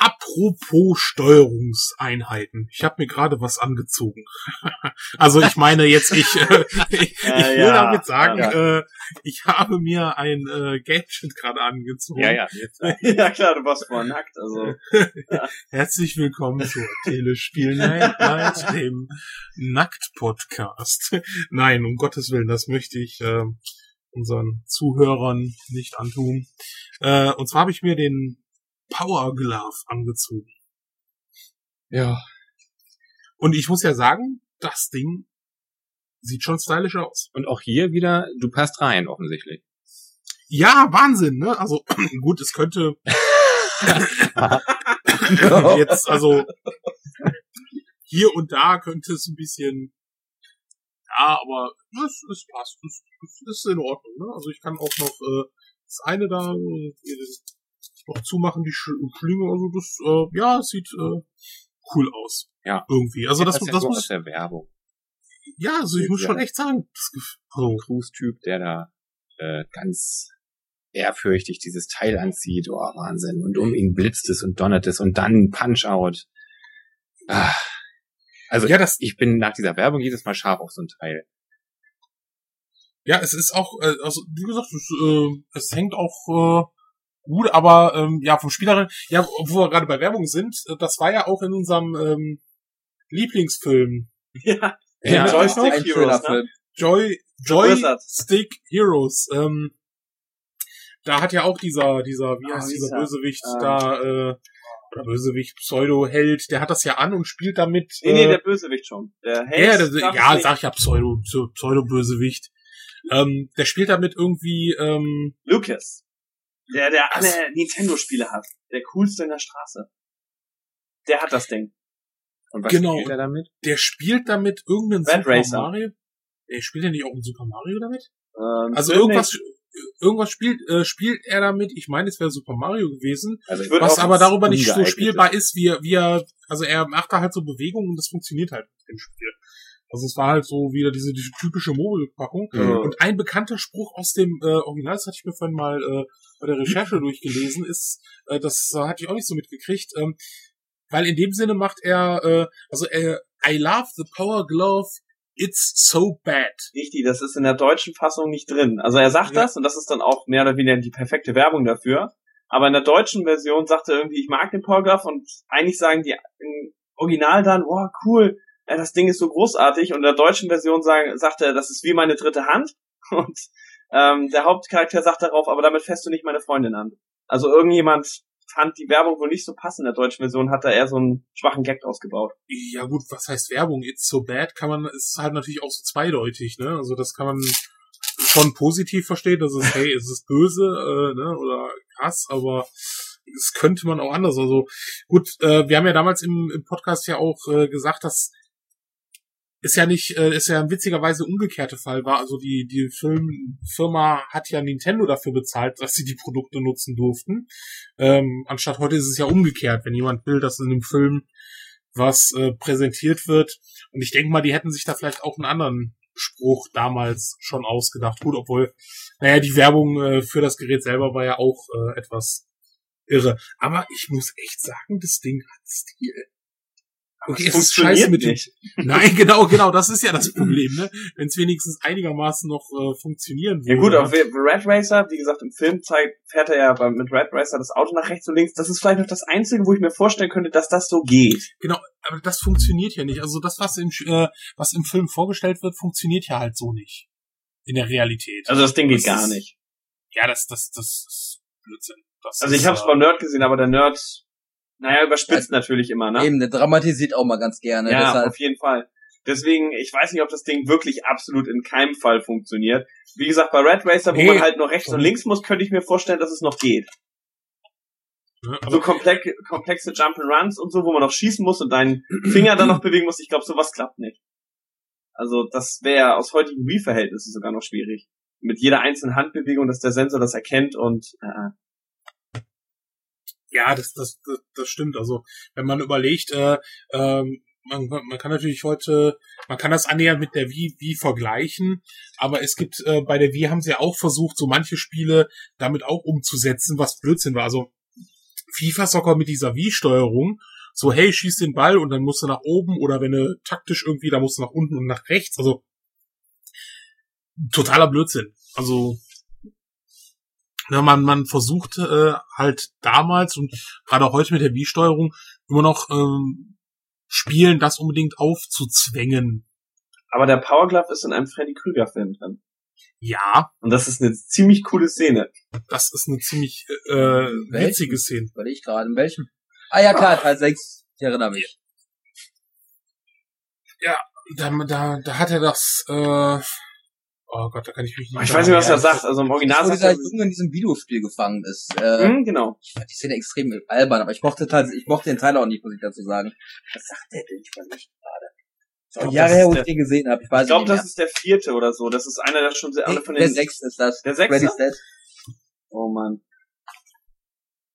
Apropos Steuerungseinheiten. Ich habe mir gerade was angezogen. (laughs) also ich meine jetzt, ich, äh, (laughs) ich, (laughs) ich will ja, damit sagen, ja. Äh, ich habe mir ein äh, Gadget gerade angezogen. Ja, ja. Ja klar, du warst vorher nackt, also. Herzlich willkommen zur Telespiel Night, dem Nackt-Podcast. Nein, um Gottes Willen, das möchte ich äh, unseren Zuhörern nicht antun. Äh, und zwar habe ich mir den Power Glove angezogen. ja. Und ich muss ja sagen, das Ding sieht schon stylisch aus. Und auch hier wieder, du passt rein, offensichtlich. Ja, Wahnsinn, ne? Also (clears throat) gut, es könnte (laughs) jetzt, also hier und da könnte es ein bisschen, ja, aber es, es passt, es, es ist in Ordnung, ne? Also ich kann auch noch äh, das eine da äh, noch zumachen, die Sch Schlinge, also das, äh, ja, sieht äh, cool aus. Ja. Irgendwie. Also das, ist ja das muss aus der Werbung. Ja, also ich muss schon echt sagen, das, also, Cruise-Typ, der da äh, ganz ehrfürchtig dieses Teil anzieht. Oh, Wahnsinn. Und um ihn blitzt es und donnert es und dann Punch-Out. Ah. Also ja, das, ich bin nach dieser Werbung jedes Mal scharf auf so ein Teil. ja, es ist auch, äh, also wie gesagt, es, äh, es hängt auch äh, gut, aber ähm, ja, vom Spieler, ja, wo wir gerade bei Werbung sind, äh, das war ja auch in unserem ähm, Lieblingsfilm. Ja, Ja. Joystick ein schöner Heroes, ne? Joy, Joy Wizard. Stick Heroes. Ähm, da hat ja auch dieser, dieser, wie Ah, heißt wie dieser er? Bösewicht Ähm. da, äh, oder Bösewicht, Pseudo-Held, der hat das ja an und spielt damit. Nee, nee, äh, der Bösewicht schon. Der Ja, Held. das, darf ja, sag ich ja Pseudo, Pseudo- Pseudo-Bösewicht. Ähm, der spielt damit irgendwie, ähm. Lucas. Der, der alle Nintendo-Spiele hat. Der coolste in der Straße. Der hat das Ding. Und was Genau. spielt er damit? der spielt damit irgendeinen Red Super Racer. Mario. Der spielt ja nicht auch einen Super Mario damit? Ähm, Also irgendwas, nicht. irgendwas spielt, äh, spielt er damit. Ich meine, es wäre Super Mario gewesen. Also was aber darüber nicht so spielbar ist, wie er, wie er, also er macht da halt so Bewegungen und das funktioniert halt im Spiel. Also es war halt so wieder diese, diese typische Mogelpackung. Und ein bekannter Spruch aus dem äh, Original, das hatte ich mir vorhin mal äh, bei der Recherche (laughs) durchgelesen, ist, äh, das äh, hatte ich auch nicht so mitgekriegt, ähm, weil in dem Sinne macht er, äh, also er, I love the power glove, it's so bad. Richtig, das ist in der deutschen Fassung nicht drin. Also er sagt Ja. das und das ist dann auch mehr oder weniger die perfekte Werbung dafür. Aber in der deutschen Version sagt er irgendwie, ich mag den Powerglove und eigentlich sagen die im Original dann, wow, cool, äh, das Ding ist so großartig. Und in der deutschen Version sagen, sagt er, das ist wie meine dritte Hand. (laughs) Und ähm, der Hauptcharakter sagt darauf, aber damit fässt du nicht meine Freundin an. Also irgendjemand fand die Werbung wohl nicht so passend. In der deutschen Version hat er eher so einen schwachen Gag ausgebaut. Ja gut, was heißt Werbung? It's so bad kann man, ist halt natürlich auch so zweideutig, ne? Also das kann man schon positiv verstehen, dass es, hey, es ist böse, äh, ne, oder krass, aber das könnte man auch anders. Also gut, äh, wir haben ja damals im, im Podcast ja auch äh, gesagt, dass ist ja nicht, äh, ist ja witzigerweise umgekehrte Fall war. Also die, die Filmfirma hat ja Nintendo dafür bezahlt, dass sie die Produkte nutzen durften. Ähm, anstatt heute ist es ja umgekehrt, wenn jemand will, dass in dem Film was äh, präsentiert wird. Und ich denke mal, die hätten sich da vielleicht auch einen anderen Spruch damals schon ausgedacht. Gut, obwohl, naja, die Werbung äh, für das Gerät selber war ja auch äh, etwas irre. Aber ich muss echt sagen, das Ding hat Stil. Okay, es ist scheiße mit dem, nicht. (laughs) Nein, genau, genau, das ist ja das Problem, ne? Wenn es wenigstens einigermaßen noch äh, funktionieren Ja würde. gut, auf Red Racer, wie gesagt, im Film zeigt, fährt er ja mit Red Racer das Auto nach rechts und links. Das ist vielleicht noch das Einzige, wo ich mir vorstellen könnte, dass das so geht. aber das funktioniert ja nicht. Also das, was im, äh, was im Film vorgestellt wird, funktioniert ja halt so nicht. In der Realität. Also das Ding geht Das gar ist- nicht. ja, das, das, das ist Blödsinn. Das Also ich habe es äh, beim Nerd gesehen, aber der Nerd, naja, überspitzt natürlich immer, ne? Eben, der dramatisiert auch mal ganz gerne. ja, deshalb, auf jeden Fall. Deswegen, ich weiß nicht, ob das Ding wirklich absolut in keinem Fall funktioniert. Wie gesagt, bei Red Racer, wo Nee. man halt noch rechts und links muss, könnte ich mir vorstellen, dass es noch geht. aber So komplex, komplexe Jump'n'Runs und so, wo man noch schießen muss und deinen (clears throat) Finger dann noch bewegen muss, ich glaube, sowas klappt nicht. Also das wäre aus heutigen Wii-Verhältnissen sogar noch schwierig. Mit jeder einzelnen Handbewegung, dass der Sensor das erkennt und äh, Ja, das, das, das, das stimmt. Also, wenn man überlegt, äh, ähm, man, man kann natürlich heute, man kann das annähernd mit der Wii, Wii vergleichen, aber es gibt, äh, bei der Wii haben sie ja auch versucht, so manche Spiele damit auch umzusetzen, was Blödsinn war. Also, FIFA Soccer mit dieser Wii-Steuerung, so, hey, schieß den Ball und dann musst du nach oben oder wenn du taktisch irgendwie, da musst du nach unten und nach rechts. Also, totaler Blödsinn. Also, na, man, man versucht äh, halt damals und gerade heute mit der Wii-Steuerung immer noch ähm, Spielen das unbedingt aufzuzwängen. aber der Power Glove ist in einem Freddy Krüger Film drin. Ja, Und das ist eine ziemlich coole Szene. das ist eine ziemlich äh, witzige Szene. überlege ich gerade, in welchem? Ah ja, klar, Teil 6, ich erinnere mich. da, da, da hat er das, äh, oh Gott, da kann ich mich nicht Ich weiß nicht, was er sagt. Also im Original dieser sagt er, Junge in diesem Videospiel gefangen ist. Äh, hm, genau. Ich fand die Szene extrem albern, aber ich mochte, teils- ich mochte den Teil auch nicht, muss ich dazu sagen. Was sagt der denn? Ich weiß nicht gerade. So, glaub, Jahre das her, ist wo der- ich den gesehen habe. Ich weiß Ich glaube, das mehr. ist der vierte oder so. Das ist einer, der schon sehr, alle von der den, sechste ist das. Der sechste? Oh man.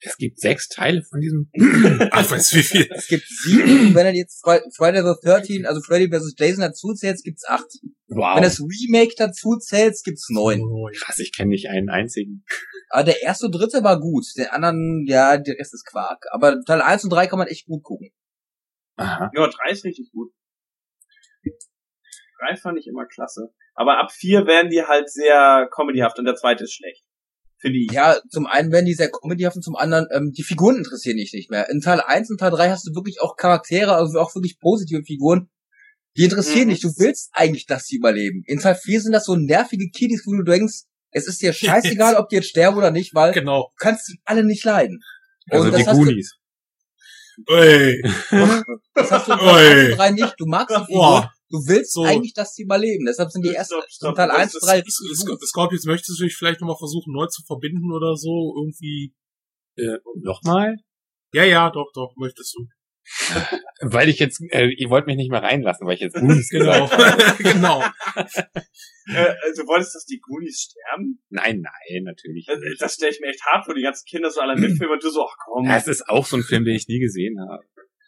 Es gibt sechs Teile von diesem. (clears throat) Ach, du, wie viel? Es gibt sieben, wenn er jetzt Fri- Friday the 13, also Freddy vs. Jason dazu zählt, gibt's acht. Wow. Wenn das Remake dazu zählt, gibt's neun. Krass, ich kenne nicht einen einzigen. Aber der erste und dritte war gut. Den anderen, ja, der Rest ist Quark. Aber Teil 1 und 3 kann man echt gut gucken. Aha. Ja, drei ist richtig gut. Drei fand ich immer klasse. Aber ab vier werden die halt sehr comedyhaft und der zweite ist schlecht. Finde ich. Ja, zum einen werden die sehr comedyhaft und zum anderen, ähm, die Figuren interessieren dich nicht mehr. In Teil 1 und Teil 3 hast du wirklich auch Charaktere, also auch wirklich positive Figuren, die interessieren Mhm. dich. Du willst eigentlich, dass sie überleben. In Teil 4 sind das so nervige Kiddies, wo du denkst, es ist dir (laughs) scheißegal, ob die jetzt sterben oder nicht, weil du Genau. kannst die alle nicht leiden. Also das die du- Goonies. Ey. Das hast du in. Teil 1 und 3 nicht. Du magst die Figuren. Du willst So. eigentlich, dass sie überleben. Deshalb sind die ersten stopp, Teil das 1 ist- und 3 Das, das Scorpions möchtest du dich vielleicht nochmal versuchen, neu zu verbinden oder so? Irgendwie. Äh, Nochmal? Ja, ja, doch, doch, möchtest du. (laughs) Weil ich jetzt, äh, ihr wollt mich nicht mehr reinlassen, weil ich jetzt Goonies Genau. (laughs) genau. (laughs) Äh, du wolltest, dass die Goonies sterben? Nein, nein, natürlich. Das, nicht. das stelle ich mir echt hart vor, die ganzen Kinder so alle mitfilmen und du so, ach komm. Das ist auch so ein Film, den ich nie gesehen habe.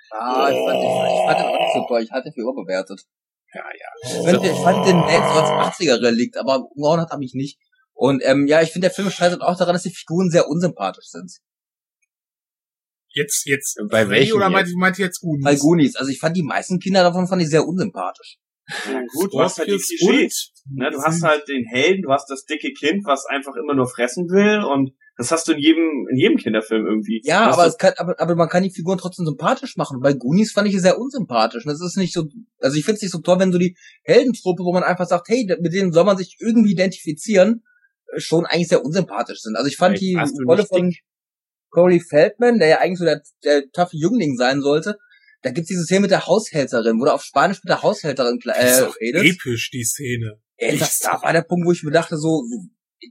Ah, ich fand, ich, ich fand den auch nicht so toll. Ich hatte den für überbewertet. Ja, ja. Ich fand, ich fand den mehr so als 80er-Relikt, aber umgehauen hat er mich nicht. Und ähm, ja, ich finde, der Film scheitert auch daran, dass die Figuren sehr unsympathisch sind. Jetzt, jetzt. Bei Freddy welchem Oder jetzt? meint, meint ihr jetzt Goonies? Bei Goonies. Also ich fand die meisten Kinder davon fand ich sehr unsympathisch. Ja, gut, du hast halt die Klischees. Ne, du hast halt den Helden, du hast das dicke Kind, was einfach immer nur fressen will und das hast du in jedem, in jedem Kinderfilm irgendwie. Ja, Du aber es kann, aber, aber man kann die Figuren trotzdem sympathisch machen. Bei Goonies fand ich es sehr unsympathisch. Und das ist nicht so, also ich finde es nicht so toll, wenn so die Heldentruppe, wo man einfach sagt, hey, mit denen soll man sich irgendwie identifizieren, äh, schon eigentlich sehr unsympathisch sind. Also ich fand Vielleicht die du Rolle von Corey Feldman, der ja eigentlich so der, der taffe Jüngling sein sollte, da gibt's diese Szene mit der Haushälterin, wo er auf Spanisch mit der Haushälterin Das äh, ist redet. episch, die Szene. Ey, das, da war der Punkt, wo ich mir dachte, so,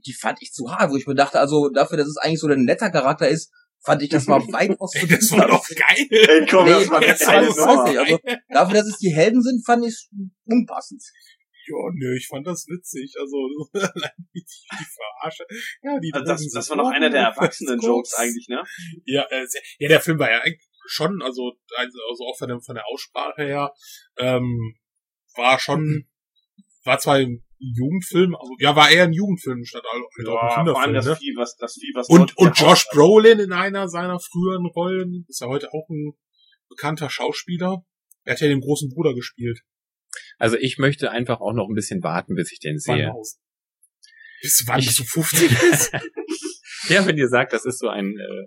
die fand ich zu hart, wo ich mir dachte, also dafür, dass es eigentlich so ein netter Charakter ist, fand ich das mal (laughs) weitaus zu das war doch geil. Ey, komm, Nee, das war das war nicht. Also, dafür, dass es die Helden sind, fand ich unpassend. Ja, nö, ich fand das witzig. Also, (laughs) allein wie die, Verarsche. Ja, die Also das, das war noch einer der erwachsenen. Jokes eigentlich, ne? Ja, äh, ja, der Film war ja eigentlich schon, also, also also auch von der, von der Aussprache her, ähm, war schon, war zwar Jugendfilm, also, ja, war eher ein Jugendfilm statt halt auch ein vor allem Kinderfilm, das ne? Vieh, was, das Vieh, was Und, und Josh Haus- Brolin in einer seiner früheren Rollen, ist ja heute auch ein bekannter Schauspieler. Er hat ja den großen Bruder gespielt. Also ich möchte einfach auch noch ein bisschen warten, bis ich den sehe. Bis wann Ich- bist du 50 bist? Ja, wenn ihr sagt, das ist so ein äh,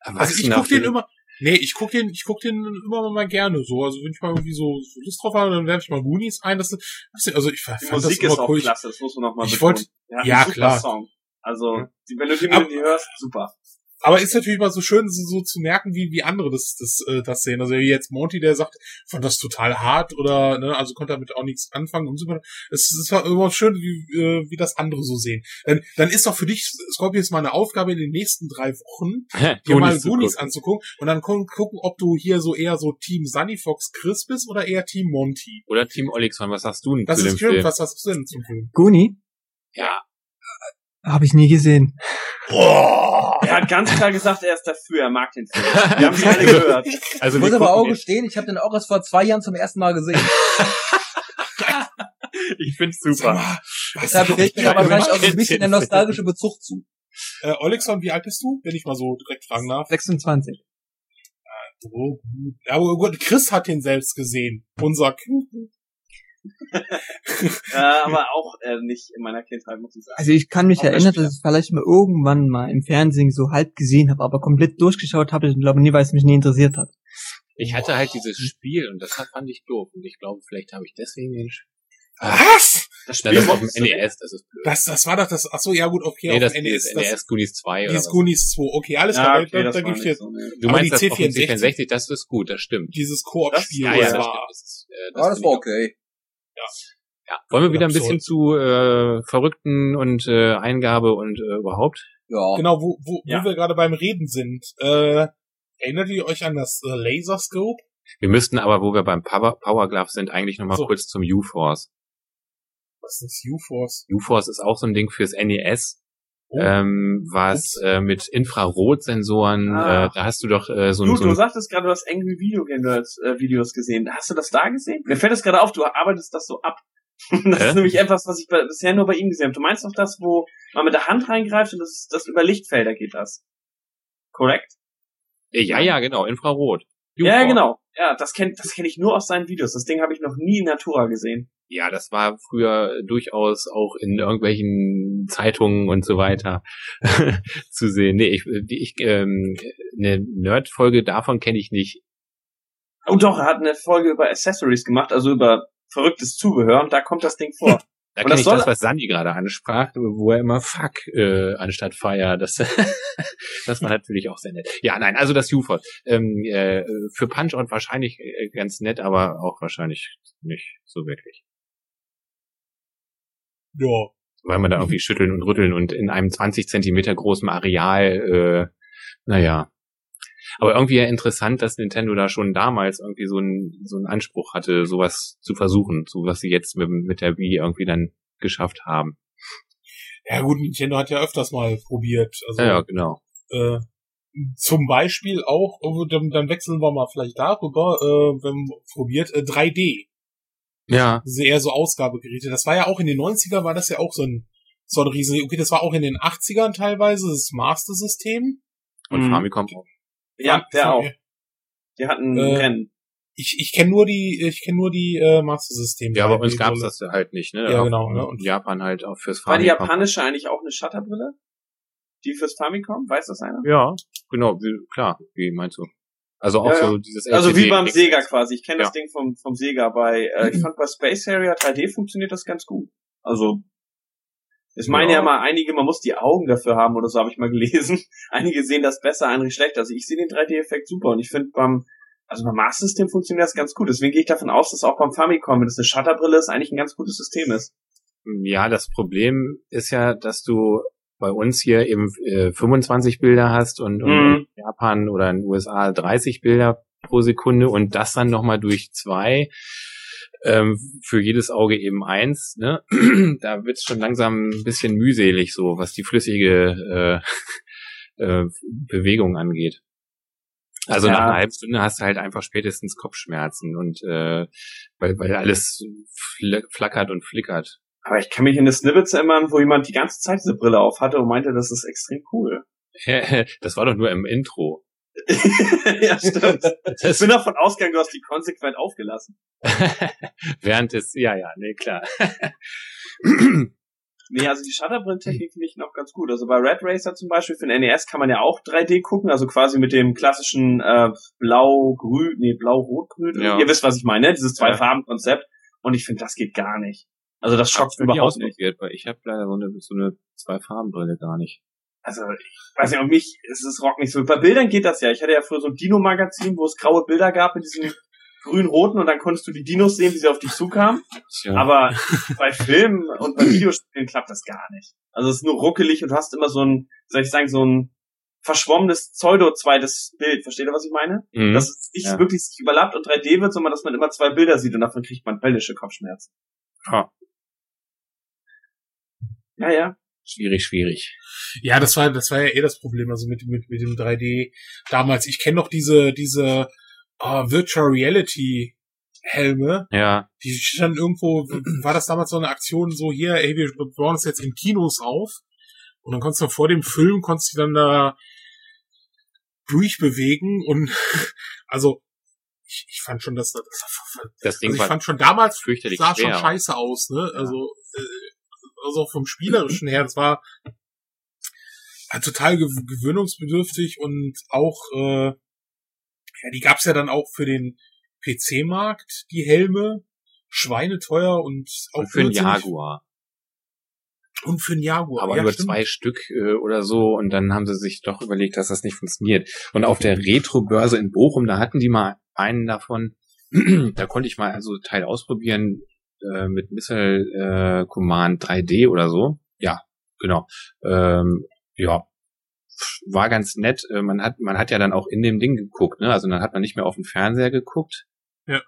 Also ich erwachsener guck den immer, nee, ich guck den, ich guck den immer mal gerne so. Also wenn ich mal irgendwie so, so Lust drauf habe, dann werfe ich mal Goonies ein. Das, das, also ich fand das Musik immer ist auch cool. Klasse, das muss man noch mal ich wollte- ja, super klar. Song. Also, die, wenn du die Melodie hörst, super. Aber ist natürlich mal so schön, so, so zu merken, wie, wie andere das, das, äh, das sehen. Also wie jetzt Monty, der sagt, fand das total hart oder, ne, also konnte damit auch nichts anfangen und so weiter. Es ist war immer schön, wie, äh, wie das andere so sehen. Dann, dann ist doch für dich, Scorpions, mal eine Aufgabe in den nächsten drei Wochen, (laughs) dir mal Goonies gucken. anzugucken und dann gu- gucken, ob du hier so eher so Team Sunny Fox Chris bist oder eher Team Monty. Oder Team Olixon, was sagst du denn Das zu ist dem schön. Film? Was hast du denn zum Film? Goonie? Ja. Habe ich nie gesehen. Er hat ganz klar gesagt, er ist dafür, er mag den Film. (laughs) Wir haben es alle gehört. Also Ich muss aber auch gestehen, ich habe den auch erst vor zwei Jahren zum ersten Mal gesehen. (laughs) Ich find's super. mal, was Deshalb fehlt mir aber vielleicht auch so ein bisschen der nostalgische Bezug zu. Äh, Olexon, wie alt bist du? Wenn ich mal so direkt fragen darf. 26. Oh, gut. Ja, aber gut, Chris hat den selbst gesehen. Unser. Äh, aber auch äh, nicht in meiner Kindheit, muss ich sagen. Also ich kann mich Auch erinnern, dass ich es vielleicht mal irgendwann mal im Fernsehen so halb gesehen habe, aber komplett durchgeschaut habe ich glaube nie, weil es mich nie interessiert hat. Ich hatte halt dieses Spiel und das fand ich doof. Und ich glaube, vielleicht habe ich deswegen den Spiel. Was? Das das ist auf dem? NES, das ist blöd. Das, das war doch das, ach so, ja gut, okay, nee, auf das dem ist NES, das, NES Goonies 2 oder dieses. Goonies 2, okay, alles Ja, klar, okay, da, das da war nicht jetzt so, ne. Du Aber meinst die das auf dem C64, C64, das ist gut, das stimmt. dieses Koop-Spiel, Ja, das ja, das war, stimmt. Das ist, äh, Ja, das finde war ich okay. Ja. Wollen wir wieder ein bisschen zu äh, Verrückten und äh, Eingabe und äh, überhaupt? Ja. Genau, wo, wo, Ja. wo wir gerade beim Reden sind. Äh, erinnert ihr euch an das äh, Laserscope? Wir müssten aber, wo wir beim Power, Power Glove sind, eigentlich nochmal So. kurz zum U-Force. Was ist U-Force? U-Force ist auch so ein Ding fürs NES, Oh. ähm, was äh, mit Infrarotsensoren, Ah. äh, da hast du doch äh, so, Du, ein- so du sagtest gerade, du hast Angry Video Game Nerds äh, Videos gesehen. Hast du das da gesehen? Mir fällt es gerade auf, du arbeitest das so ab. (laughs) Das Hä? ist nämlich etwas, was ich bei, bisher nur bei ihm gesehen habe. Du meinst doch das, wo man mit der Hand reingreift und das, das über Lichtfelder geht das. Korrekt? äh, ja, ja, genau, Infrarot. Ja, genau. Ja, das kenne das kenn ich nur aus seinen Videos. Das Ding habe ich noch nie in Natura gesehen. Ja, das war früher durchaus auch in irgendwelchen Zeitungen und so weiter (laughs) zu sehen. Nee, ich, die- ich ähm, eine Nerd-Folge davon kenne ich nicht. Oh doch, er hat eine Folge über Accessories gemacht, also über verrücktes Zubehör und da kommt das Ding vor. Da Und kenne das ich soll- das, was Sandy gerade ansprach, wo er immer Fuck äh, anstatt Fire. Das, (laughs) das war natürlich auch sehr nett. Ja, nein, also das UFO. Ähm, äh, für Punch-Out wahrscheinlich äh, ganz nett, aber auch wahrscheinlich nicht so wirklich. Ja. Weil man da irgendwie schütteln und rütteln und in einem 20 Zentimeter großen Areal, äh, naja. Aber irgendwie ja interessant, dass Nintendo da schon damals irgendwie so einen so einen Anspruch hatte, sowas zu versuchen, so was sie jetzt mit, mit der Wii irgendwie dann geschafft haben. Ja gut, Nintendo hat ja öfters mal probiert. Also Ja, ja genau. äh, zum Beispiel auch, oh, dann, wechseln wir mal vielleicht darüber, äh, wenn man probiert, äh, 3D. Ja, sind eher so Ausgabegeräte. Das war ja auch in den 90ern, war das ja auch so ein, so ein riesen, okay, das war auch in den 80ern teilweise, das Master-System. und Mhm. Famicom auch. Ja, der auch. Die hatten Äh, Rennen. Ich, ich kenne nur die, ich kenne nur die äh, Master-Systeme. Ja, bei uns gab's das halt nicht, ne? Ja, Auch genau, ne? Und- Japan halt auch fürs War die Famicom. japanische eigentlich auch eine Shutterbrille? Die fürs Famicom? Weiß das einer? Ja, genau, klar. Wie meinst du? Also auch Ja, so dieses Also wie LCD beim Mix- Sega quasi. Ich kenne Ja. das Ding vom, vom Sega bei, äh, ich fand bei Space Harrier 3D funktioniert das ganz gut. Also, ich meine Ja. ja mal, einige, man muss die Augen dafür haben oder so, habe ich mal gelesen. (laughs) Einige sehen das besser, andere schlechter. Also ich sehe den 3D-Effekt super und ich finde beim, also beim Master System funktioniert das ganz gut. Deswegen gehe ich davon aus, dass auch beim Famicom, wenn das eine Shutterbrille ist, eigentlich ein ganz gutes System ist. Ja, das Problem ist ja, dass du bei uns hier eben äh, 25 Bilder hast und, und Mhm. in Japan oder in den USA 30 Bilder pro Sekunde und das dann nochmal durch zwei. Ähm, für jedes Auge eben eins. Ne? (clears throat) da wird's schon langsam ein bisschen mühselig, so was die flüssige äh, (laughs) äh, Bewegung angeht. Also Ja. nach einer halben Stunde hast du halt einfach spätestens Kopfschmerzen und äh, weil, weil alles fl flackert und flickert. Aber ich kann mich an das Snippets erinnern, wo jemand die ganze Zeit diese Brille auf hatte und meinte, das ist extrem cool. Das war doch nur im Intro. (laughs) ja, stimmt. (laughs) Ich Das, bin davon ausgegangen, du hast die konsequent aufgelassen. (laughs) während des, ja, ja, nee, klar. (clears throat) Nee, also die Shutterbrillentechnik finde ich noch ganz gut. Also bei Red Racer zum Beispiel für den NES kann man ja auch 3D gucken, also quasi mit dem klassischen äh, Blau-Grün, nee, Blau-Rot-Grün. Ja. Ihr wisst, was ich meine, ne? dieses. Zwei-Farben-Konzept. Und ich finde, das geht gar nicht. Also das schockt überhaupt nicht. weil ich habe leider so eine, so eine Zwei-Farben-Brille gar nicht. Also ich weiß nicht, auf mich ist es Rock nicht so. Bei Bildern geht das ja. Ich hatte ja früher so ein Dino-Magazin, wo es graue Bilder gab mit diesen grün-roten und dann konntest du die Dinos sehen, wie sie auf dich zukamen. Tja. Aber bei Filmen und bei Videospielen klappt das gar nicht. Also es ist nur ruckelig und du hast immer so ein, soll ich sagen, so ein verschwommenes Pseudo-zweites Bild. Versteht ihr, was ich meine? Mhm. Dass es nicht Ja. wirklich sich überlappt und 3D wird, sondern dass man immer zwei Bilder sieht und davon kriegt man höllische Kopfschmerzen. Ja. Ja, ja. Schwierig, schwierig. Ja, das war, das war ja eh das Problem, also mit, mit, mit dem 3D damals. Ich kenne noch diese, diese uh, Virtual Reality Helme, Ja, die standen irgendwo, war das damals so eine Aktion, so hier, ey, wir bauen das jetzt in Kinos auf. Und dann konntest du vor dem Film, konntest du dann da durchbewegen und (laughs) also ich, ich fand schon, dass das, das Ding also ich war fand schon damals fürchterlich sah schwer. schon scheiße aus, ne? Also, äh, also auch vom spielerischen her, das war halt total gew gewöhnungsbedürftig und auch, äh, ja, die gab's ja dann auch für den PC-Markt, die Helme, schweineteuer und auch Und für irrsinnig- Jaguar. Und für einen Jaguar. Aber ja, nur stimmt. zwei Stück äh, oder so und dann haben sie sich doch überlegt, dass das nicht funktioniert. Und auf der Retro-Börse in Bochum, da hatten die mal einen davon, (clears throat) da konnte ich mal also Teil ausprobieren. Äh, mit Missile äh, Command 3D oder so. Ja, genau. Ähm, ja, war ganz nett. Äh, Man hat, man hat ja dann auch in dem Ding geguckt, ne? Also dann hat man nicht mehr auf den Fernseher geguckt, Ja.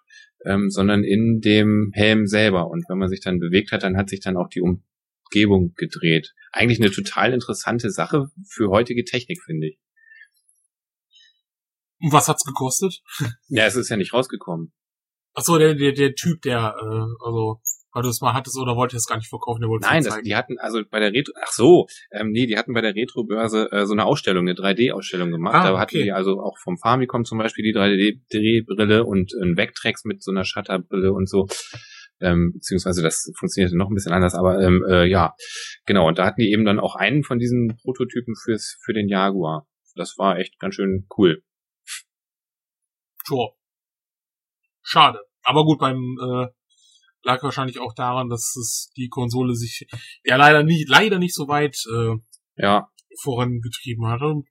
ähm, sondern in dem Helm selber. Und wenn man sich dann bewegt hat, dann hat sich dann auch die Umgebung gedreht. Eigentlich eine total interessante Sache für heutige Technik, finde ich. Und was hat's gekostet? Ja, es ist ja nicht rausgekommen. Ach so, der, der, der Typ, der, äh, also, weil du es mal hattest oder wollte es gar nicht verkaufen, der wollte es Nein, das, die hatten also bei der Retro, ach so, ähm, nee, die hatten bei der Retro-Börse äh, so eine Ausstellung, eine 3D-Ausstellung gemacht. Ah, da hatten okay. die also auch vom Famicom zum Beispiel die 3D-Drehbrille und ein Vectrex mit so einer Shutterbrille und so. Ähm, beziehungsweise das funktionierte noch ein bisschen anders, aber ähm, äh, ja, genau. Und da hatten die eben dann auch einen von diesen Prototypen fürs für den Jaguar. Das war echt ganz schön cool. Sure. Schade. Aber gut, beim äh, lag wahrscheinlich auch daran, dass es die Konsole sich ja leider nicht, leider nicht so weit äh, Ja, vorangetrieben hat. Und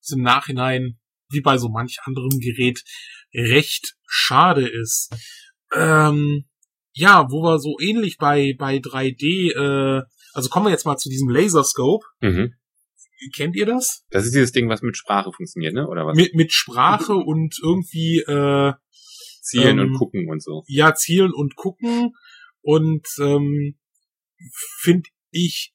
es im Nachhinein, wie bei so manch anderem Gerät, recht schade ist. Ähm, ja, wo wir so ähnlich bei, bei 3D, äh, also kommen wir jetzt mal zu diesem Laserscope. mhm. Kennt ihr das? das ist dieses Ding, was mit Sprache funktioniert, ne? Oder was? Mit, mit Sprache und irgendwie, äh, Zielen ähm, und gucken und so. ja, zielen und gucken. Und ähm, finde ich,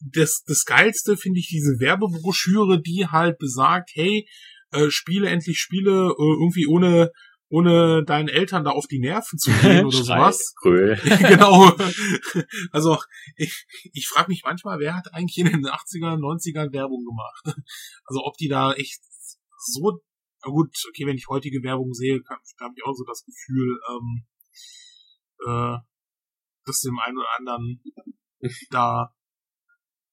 das, das Geilste finde ich diese Werbebroschüre, die halt besagt, hey, äh, spiele endlich Spiele äh, irgendwie ohne ohne deinen Eltern da auf die Nerven zu gehen (laughs) oder sowas. (laughs) Genau. Also ich, ich frage mich manchmal, wer hat eigentlich in den 80ern, 90ern Werbung gemacht? Also ob die da echt so, na gut, okay, wenn ich heutige Werbung sehe, habe ich auch so das Gefühl, ähm, äh, dass dem einen oder anderen (laughs) da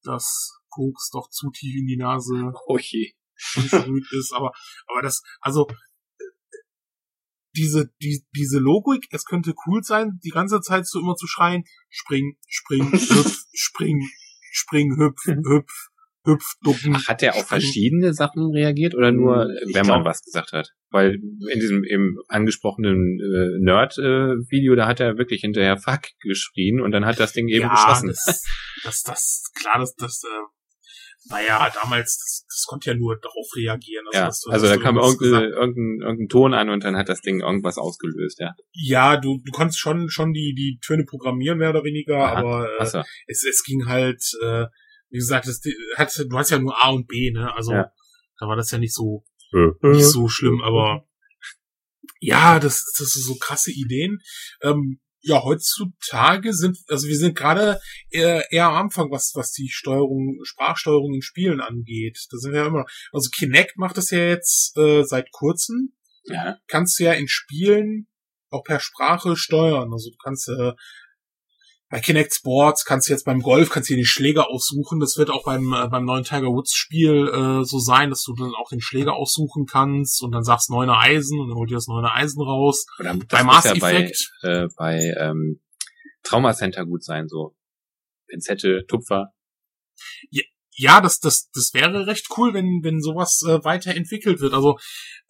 das Koks doch zu tief in die Nase Oh je. verrüht (laughs) ist, aber, aber das, also, äh, diese, die, diese Logik, es könnte cool sein, die ganze Zeit so immer zu schreien, spring, spring, (laughs) hüpf, spring, spring, hüpf, hüpf, hüpf, ducken. Ach, hat er auf verschiedene Sachen reagiert oder nur, Hm, Ich wenn man glaub- was gesagt hat? Weil in diesem eben angesprochenen äh, Nerd-Video, da hat er wirklich hinterher Fuck geschrien und dann hat das Ding eben geschossen. Das, das, das, klar, das, das, äh, naja, damals, das, das konnte ja nur darauf reagieren. ja, dass du- also da kam irgendein, gesagt- irgendein, irgendein Ton an und dann hat das Ding irgendwas ausgelöst, ja. Ja, du, du konntest schon, schon die, die Töne programmieren, mehr oder weniger, Aha. aber äh, Achso. es, es ging halt, äh, wie gesagt, es hat, du hast ja nur A und B, ne? Also Ja. da war das ja nicht so nicht so schlimm, aber ja, das, das sind so krasse Ideen. Ähm, ja, heutzutage sind, also wir sind gerade eher, eher am Anfang, was, was die Steuerung, Sprachsteuerung in Spielen angeht. Da sind wir ja immer, also Kinect macht das ja jetzt äh, seit kurzem. Ja. Kannst du ja in Spielen auch per Sprache steuern. Also du kannst äh, bei Kinect Sports kannst du jetzt beim Golf kannst du dir den Schläger aussuchen. Das wird auch beim äh, beim neuen Tiger Woods Spiel äh, so sein, dass du dann auch den Schläger aussuchen kannst und dann sagst neuner Eisen und dann holt dir das neune Eisen raus. Oder bei Mass ja bei, Effect äh, bei ähm, Trauma Center gut sein, so Pinzette, Tupfer. ja, das, das, das wäre recht cool, wenn, wenn sowas äh, weiterentwickelt wird. Also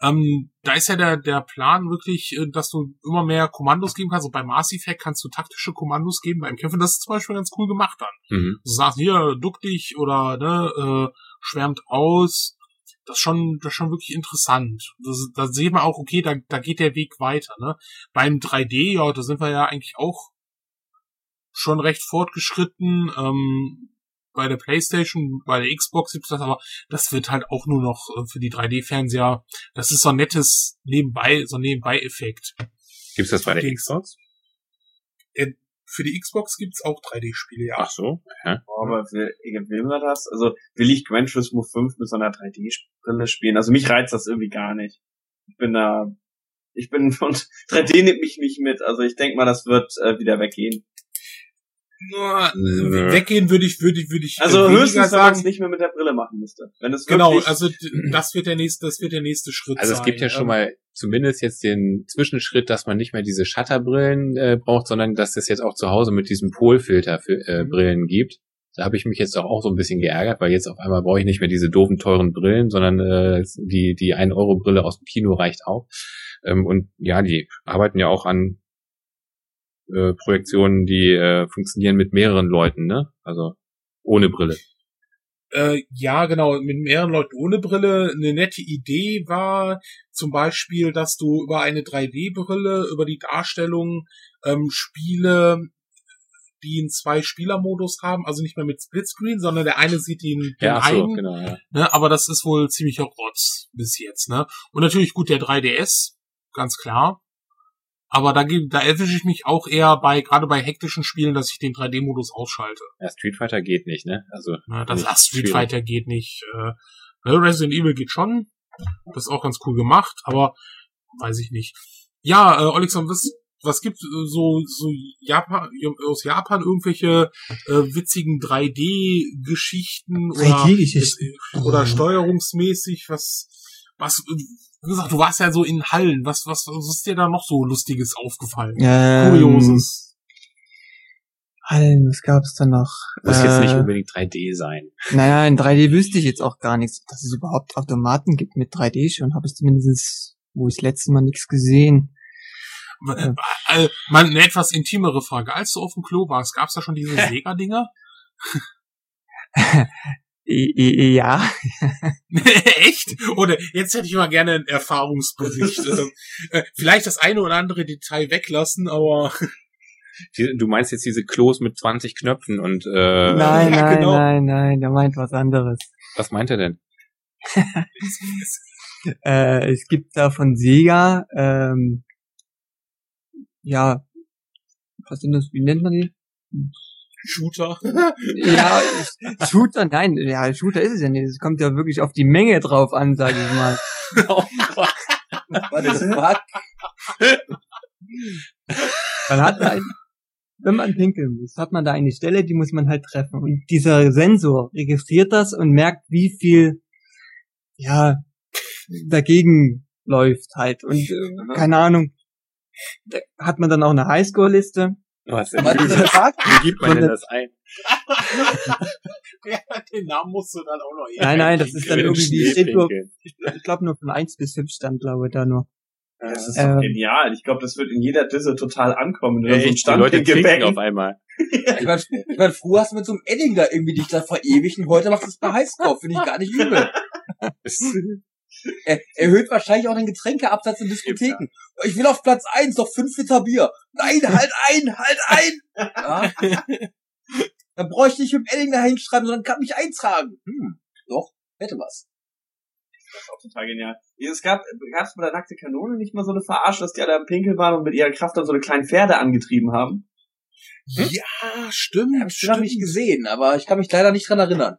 ähm, da ist ja der, der Plan wirklich, äh, dass du immer mehr Kommandos geben kannst. Also bei Mass Effect kannst du taktische Kommandos geben beim Kämpfen. Das ist zum Beispiel ganz cool gemacht dann. Mhm. Du sagst, hier, duck dich oder ne, äh, schwärmt aus. Das ist schon, das ist schon wirklich interessant. Das, da sieht man auch, okay, da, da geht der Weg weiter. Ne? Beim 3D, ja, da sind wir ja eigentlich auch schon recht fortgeschritten. Ähm, bei der PlayStation, bei der Xbox gibt es das, aber das wird halt auch nur noch äh, für die 3D-Fernseher. Das ist so ein nettes Nebenbei, so ein Nebenbei-Effekt. Gibt's das bei der Den- Xbox? Für die Xbox gibt's auch 3D-Spiele, ja. Ach so. Ja. Oh, aber will, will man das? Also will ich Gran Turismo 5 mit so einer 3D-Brille spielen? Also mich reizt das irgendwie gar nicht. Ich bin da, ich bin (laughs) und 3D nimmt mich nicht mit. Also ich denke mal, das wird äh, wieder weggehen. Nur, Nö. äh, weggehen würde ich, würde ich, würde ich Also äh, weniger höchstens, wenn man es sagen. nicht mehr mit der Brille machen müsste. Wenn es Genau, also das wird der nächste, das wird der nächste Schritt Also sein. es gibt ja schon mal zumindest jetzt den Zwischenschritt, dass man nicht mehr diese Shutterbrillen äh, braucht, sondern dass es jetzt auch zu Hause mit diesem Polfilter für äh, Mhm. Brillen gibt. Da habe ich mich jetzt auch, auch so ein bisschen geärgert, weil jetzt auf einmal brauche ich nicht mehr diese doofen teuren Brillen, sondern äh, die die 1 Euro Brille aus dem Kino reicht auch. Ähm, und ja, die arbeiten ja auch an äh, Projektionen, die äh, funktionieren mit mehreren Leuten, ne? Also ohne Brille. Äh, ja, genau, mit mehreren Leuten ohne Brille. Eine nette Idee war zum Beispiel, dass du über eine 3D-Brille, über die Darstellung ähm, Spiele, die einen Zwei-Spieler-Modus haben, also nicht mehr mit Splitscreen, sondern der eine sieht den, den Ja, ach so, einen, genau. Ja. ne, aber das ist wohl ziemlicher Rotz bis jetzt, ne? Und natürlich gut der 3DS, ganz klar. Aber da, da erwische ich mich auch eher bei, gerade bei hektischen Spielen, dass ich den 3D-Modus ausschalte. ja, Street Fighter geht nicht, ne? Also Ne, das Nicht ach, Street schwierig. Fighter geht nicht. Äh, Resident Evil geht schon. Das ist auch ganz cool gemacht, aber weiß ich nicht. Ja, äh, Alexander, was, was gibt äh, so, so Japan, aus Japan irgendwelche äh, witzigen 3D-Geschichten oder, 3D-Geschichten. oder steuerungsmäßig, was, was, äh, wie gesagt, du warst ja so in Hallen, was, was, was ist dir da noch so Lustiges aufgefallen? Ähm, Kurioses. Hallen, was gab's da noch? muss jetzt nicht Äh, unbedingt 3D sein. Naja, in 3D wüsste ich jetzt auch gar nichts. Dass es überhaupt Automaten gibt mit 3D schon, habe ich zumindest, wo ich das letzte Mal nichts gesehen. Äh, äh, mal eine etwas intimere Frage. Als du auf dem Klo warst, gab's da schon diese (laughs) Sega-Dinger? (laughs) I, I, ja, (laughs) Echt? Oder jetzt hätte ich mal gerne einen Erfahrungsbericht. (laughs) Ähm, äh, Vielleicht das eine oder andere Detail weglassen, aber (laughs) du meinst jetzt diese Klos mit 20 Knöpfen und äh, nein, ja, nein, genau. nein, nein, der meint was anderes. was meint er denn? Äh, es gibt da von Sega, ähm, ja, was sind das, wie nennt man die? Shooter. Ja, Shooter, nein, ja, Shooter ist es ja nicht. Es kommt ja wirklich auf die Menge drauf an, sage ich mal. Was ist fuck? Man hat da ein, wenn man pinkeln muss, hat man da eine Stelle, die muss man halt treffen. Und dieser Sensor registriert das und merkt, wie viel, ja, dagegen läuft halt. Und äh, keine Ahnung, da hat man dann auch eine Highscore-Liste. Was, Was das fuck? wie gibt man denn das ein? (laughs) ja, den Namen musst du dann auch noch Nein, nein, das ist dann irgendwie, steht nur, ich glaube nur von 1 bis 5 stand, glaube ich, da nur. Das ist Ähm, doch genial. Ich glaube, das wird in jeder Disse total ankommen. Du so Echt, die Leute Stand trinken (laughs) auf einmal. Ich meine, ich mein, früher hast du mit so einem Edding da irgendwie dich da verewigt und heute machst du es bei Highscore. Finde ich gar nicht übel. (laughs) Er erhöht wahrscheinlich auch den Getränkeabsatz in Diskotheken. Ich will auf Platz eins noch fünf Liter Bier. Nein, halt ein, halt ein! Ja. (laughs) Dann brauche ich nicht mit dem Edding da hinschreiben, sondern kann mich eintragen. Hm, doch, hätte was. Das ist auch total genial. Es gab, gab es bei der nackte Kanone nicht mal so eine Verarsche, dass die alle am Pinkel waren und mit ihrer Kraft dann so eine kleinen Pferde angetrieben haben? Ja, stimmt. Hab ich noch nicht gesehen, aber ich kann mich leider nicht dran erinnern.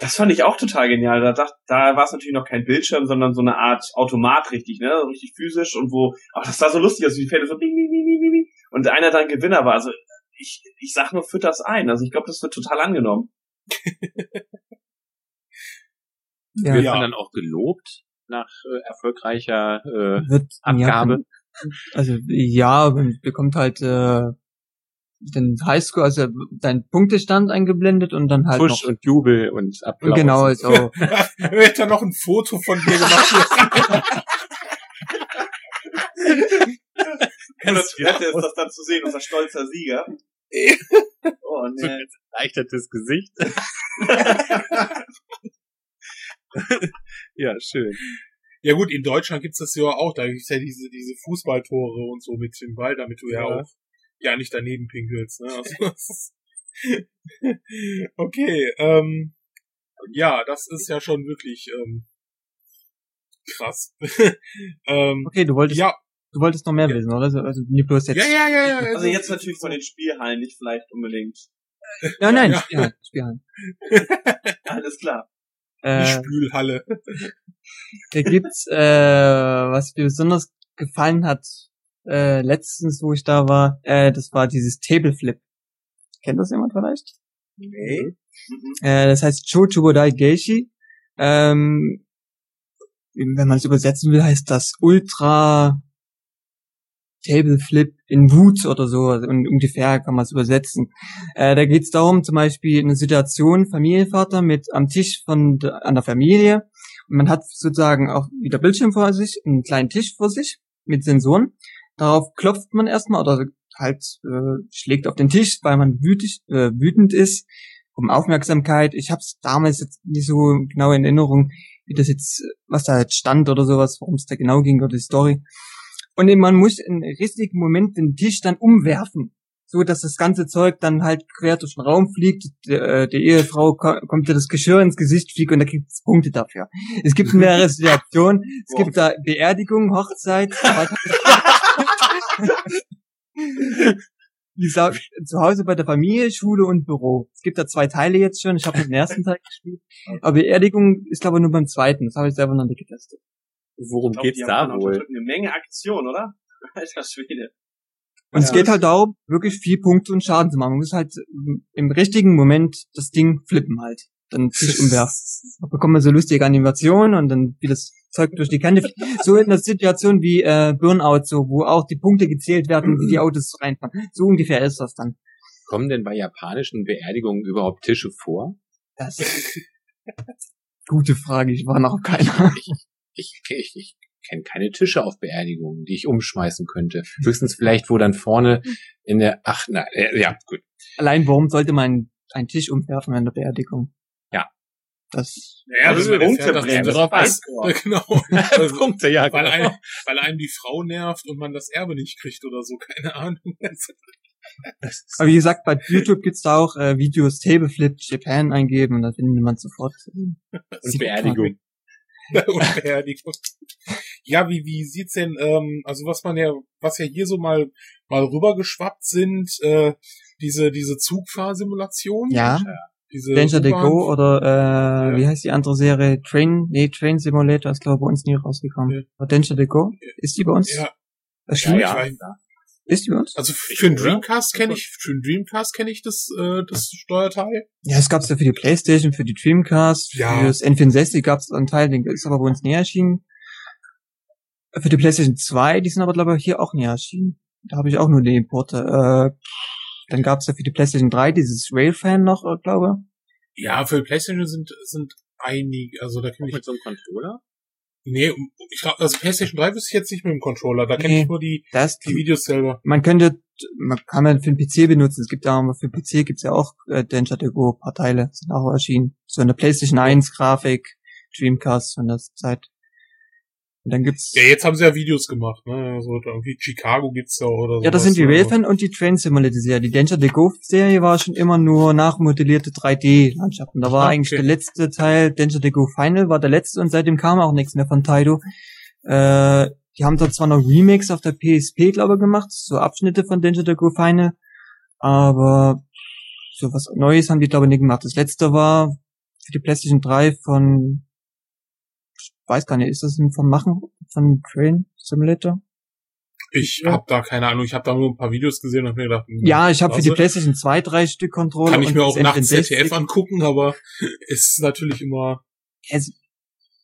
Das fand ich auch total genial. Da, dacht, da war es natürlich noch kein Bildschirm, sondern so eine Art Automat, richtig, ne? So Richtig physisch und wo, ach, das sah so lustig aus, wie die Pferde so bing, bing, bing, bing, bing, bing. Und einer dann Gewinner war. Also ich, ich sag nur, führt das ein. Also ich glaube, das wird total angenommen. (laughs) Ja, Wird Ja. man dann auch gelobt nach äh, erfolgreicher äh, wird Abgabe? Ja, also ja, bekommt halt äh, den Highscore, also dein Punktestand eingeblendet und dann halt Push noch. und Jubel und Applaus. Genau, also Wird da noch ein Foto von dir gemacht? Wie (laughs) nett ist das dann zu sehen, unser stolzer Sieger. (laughs) Oh, So nee. ein erleichtertes Gesicht. (laughs) ja, schön. ja gut, in Deutschland gibt's das ja auch. Da gibt's ja diese, diese Fußballtore und so mit dem Ball, damit du ja, Ja. auch ja nicht daneben pinkelst. Ne? Also, (laughs) (laughs) okay, ähm, ja, das ist ja schon wirklich ähm, krass. (laughs) ähm, okay, du wolltest ja, du wolltest noch mehr Ja. wissen, oder? Also, also bloß jetzt. ja, ja, ja, ja. Also jetzt natürlich von den Spielhallen, nicht vielleicht unbedingt. Ja, nein, Ja. Spielhallen, Spielhallen. Alles klar. Die Äh, Spülhalle. da gibt's, äh, was mir besonders gefallen hat, äh, letztens, wo ich da war, äh, das war dieses Table Flip. Kennt das jemand vielleicht? Nee. Äh, das heißt Chochubodai Geishi. Ähm, wenn man es übersetzen will, heißt das Ultra Table Flip in Wut oder so. Also un- ungefähr kann man es übersetzen. Äh, da geht es darum, zum Beispiel eine Situation, Familienvater mit am Tisch von an der Familie. Und man hat sozusagen auch wieder Bildschirm vor sich, einen kleinen Tisch vor sich mit Sensoren. Darauf klopft man erstmal oder halt äh, schlägt auf den Tisch, weil man wütig, äh, wütend ist, um Aufmerksamkeit. Ich habe es damals jetzt nicht so genau in Erinnerung, wie das jetzt, was da jetzt stand oder sowas, worum es da genau ging oder die Story. Und man muss im richtigen Moment den Tisch dann umwerfen, so dass das ganze Zeug dann halt quer durch den Raum fliegt. Die, äh, die Ehefrau ko kommt ihr das Geschirr ins Gesicht fliegt und da gibt es Punkte dafür. Es gibt mehrere (laughs) Situationen. Es gibt da Beerdigung, Hochzeit. (laughs) Wie gesagt, zu Hause bei der Familie, Schule und Büro. Es gibt da zwei Teile jetzt schon. Ich habe den ersten Teil gespielt. Aber Beerdigung ist glaube ich nur beim zweiten. Das habe ich selber noch nicht getestet. Worum glaub, geht's da auch wohl? Eine Menge Aktion, oder? (laughs) Alter Schwede. Und es Ja. geht halt darum, wirklich viel Punkte und Schaden zu machen. Man muss halt im richtigen Moment das Ding flippen halt. Dann sich umwerfen. (laughs) Da bekommt man so lustige Animationen und dann wie das Zeug durch die Kante. So in der Situation wie äh, Burnout, so wo auch die Punkte gezählt werden, wie die Autos reinfahren. So ungefähr ist das dann. Kommen denn bei japanischen Beerdigungen überhaupt Tische vor? Das (laughs) gute Frage, ich war noch keiner. Ich, ich, ich kenne keine Tische auf Beerdigungen, die ich umschmeißen könnte. Höchstens vielleicht, wo dann vorne in der, ach, na, äh, ja, gut. Allein warum sollte man einen Tisch umwerfen an der Beerdigung? Ja. Das Naja, das, das, Punkte das, bringen, das, weiß das, genau. (laughs) Also, Punkte, ja, weil, genau. einem, weil einem die Frau nervt und man das Erbe nicht kriegt oder so, keine Ahnung. Aber wie gesagt, bei YouTube gibt's da auch äh, Videos Table Flip Japan eingeben und da findet man sofort. äh, Und Beerdigung. (laughs) und Beerdigung. Ja, wie, wie sieht's denn, ähm, also was man ja, was ja hier so mal, mal rübergeschwappt sind, äh, diese, diese Zugfahrsimulation. Ja, Diese Danger the U-Bahn- Go oder äh, Ja. wie heißt die andere Serie? Train, nee, Train Simulator ist glaube ich bei uns nie rausgekommen. Ja. Danger the Go? Ist die bei uns Ja, erschienen? Ja, ja. Ist die bei uns? Also für den? Dreamcast kenne ich, für den Dreamcast kenne ich das, äh, das Steuerteil. Ja, es gab's ja für die Playstation, für die Dreamcast, Ja. für das N64 gab's einen Teil, den ist aber bei uns nie erschienen. Für die Playstation 2, die sind aber glaube ich hier auch nie erschienen. Da habe ich auch nur die Importe. Äh, dann gab's ja für die Playstation 3 dieses Railfan noch, äh, glaube Ja, für die Playstation sind, sind einige, also da kenne ich, mit so einem Controller? nee, ich glaube, also Playstation 3 wüsste ich jetzt nicht mit dem Controller, da kenne Nee. ich nur die, Das die Videos selber. man könnte, man kann man für den PC benutzen. Es gibt ja auch, für PC gibt's ja auch äh, Danger Go, paar Teile sind auch erschienen. So eine PlayStation 1 Grafik, Dreamcast von der Zeit. Und dann gibt's, Ja, jetzt haben sie ja Videos gemacht, ne, also irgendwie Chicago gibt's da oder so. ja, das sind die ne? Railfan und die Train Simulator Serie. Die Danger to Go Serie war schon immer nur nachmodellierte 3D-Landschaften. Da war Ah, eigentlich okay. der letzte Teil, Danger to Go Final war der letzte und seitdem kam auch nichts mehr von Taito. Äh, die haben da zwar noch Remakes auf der PSP, glaube ich, gemacht, so Abschnitte von Danger to Go Final, aber so was Neues haben die, glaube ich, nicht gemacht. Das letzte war für die PlayStation 3 von, weiß gar nicht, ist das ein von Machen, von Train Simulator? Ich hab da keine Ahnung, ich habe da nur ein paar Videos gesehen und hab mir gedacht, hm, Ja, ich habe für die. PlayStation 2 drei Stück Controller. kann ich mir auch nachts N64. ZDF angucken, aber ist natürlich immer, Es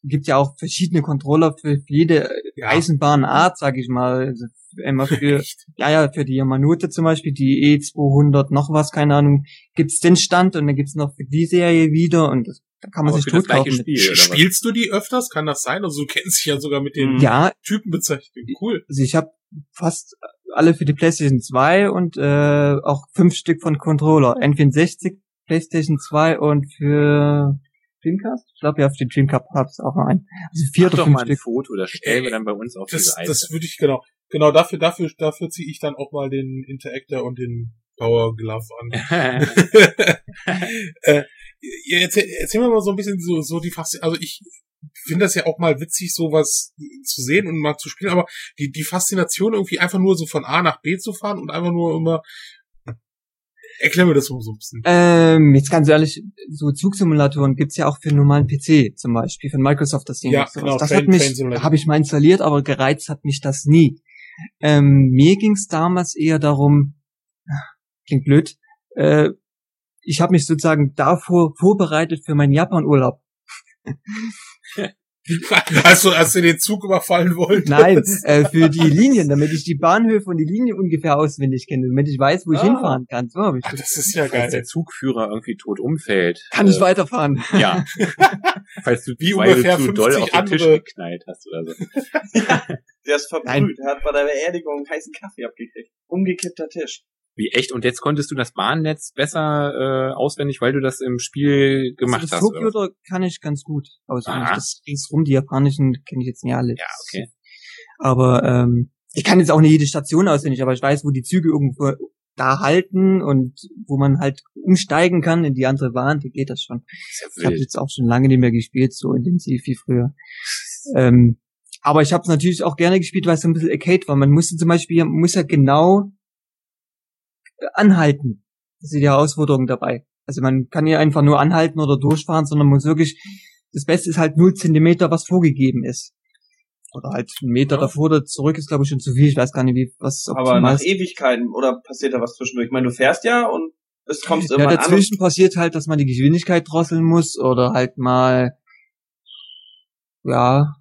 gibt ja auch verschiedene Controller für jede ja, Eisenbahnart, sag ich mal. Also immer (laughs) für, ja, ja, für die Yamanuta zum Beispiel, die E200 noch was, keine Ahnung, gibt's den Stand und dann gibt's noch für die Serie wieder und das, da kann man Aber sich für das gleiche totkaufen. mit. Spiel? Spielst du die öfters? Kann das sein? Also du kennst dich ja sogar mit den Ja, Typenbezeichnungen. Cool. also ich habe fast alle für die PlayStation 2 und äh, auch fünf Stück von Controller. N64, PlayStation 2 und für Dreamcast? Ich glaube ja, für den Dreamcast hab's auch noch einen. Also vier Mach oder doch fünf mal ein Stück. Foto, das stellen wir dann bei uns auf Das, diese das würde ich genau. Genau dafür, dafür, dafür ziehe ich dann auch mal den Interactor und den Power Glove an. (laughs) (laughs) äh, erzähl, erzähl mir mal so ein bisschen so, so die Faszination. Also ich finde das ja auch mal witzig, sowas zu sehen und mal zu spielen, aber die, die Faszination irgendwie einfach nur so von A nach B zu fahren und einfach nur immer. Erklär mir das mal so ein bisschen. Ähm, jetzt ganz ehrlich, so Zugsimulatoren gibt's ja auch für einen normalen PC, zum Beispiel von Microsoft das Ding. Ja, genau, Das Train- hat mich, habe ich mal installiert, aber gereizt hat mich das nie. Ähm, mir ging's damals eher darum, klingt blöd, äh, ich habe mich sozusagen davor vorbereitet für meinen Japan-Urlaub. (laughs) Hast du, hast du den Zug überfallen wollen? Nein, äh, für die Linien, damit ich die Bahnhöfe und die Linie ungefähr auswendig kenne, damit ich weiß, wo ich Ah. hinfahren kann. So habe ich Ach, das. das ist ja Falls der geil. Zugführer irgendwie tot umfällt. Kann ich äh, weiterfahren. Ja, (laughs) Falls du, Wie ungefähr du zu doll 50 auf den Tisch andere- geknallt hast oder so. (laughs) Der ist verbrüht. Nein. Er hat bei der Beerdigung heißen Kaffee abgekriegt. Umgekippter Tisch. Wie echt? Und jetzt konntest du das Bahnnetz besser äh, auswendig, weil du das im Spiel gemacht also das hast. Tokyo oder? kann ich ganz gut auswendig. Aha. Das ringsrum, die japanischen kenne ich jetzt nicht alle. Ja, okay. Aber ähm, ich kann jetzt auch nicht jede Station auswendig, aber ich weiß, wo die Züge irgendwo da halten und wo man halt umsteigen kann in die andere Bahn, da geht das schon. Ist Ich habe jetzt auch schon lange nicht mehr gespielt, so intensiv wie früher. (laughs) Ähm, aber ich habe es natürlich auch gerne gespielt, weil es so ein bisschen Arcade war. Man musste zum Beispiel, man muss ja genau äh, anhalten. Das ist die Herausforderung dabei. Also man kann ja einfach nur anhalten oder durchfahren, sondern man muss wirklich, das Beste ist halt null Zentimeter, was vorgegeben ist. Oder halt einen Meter Ja. davor oder zurück ist, glaube ich, schon zu viel. Ich weiß gar nicht, wie was Aber nach ist. Ewigkeiten oder passiert da was zwischendurch? Ich meine, du fährst ja und es kommst Ja, irgendwann an. dazwischen passiert halt, dass man die Geschwindigkeit drosseln muss oder halt mal, ja,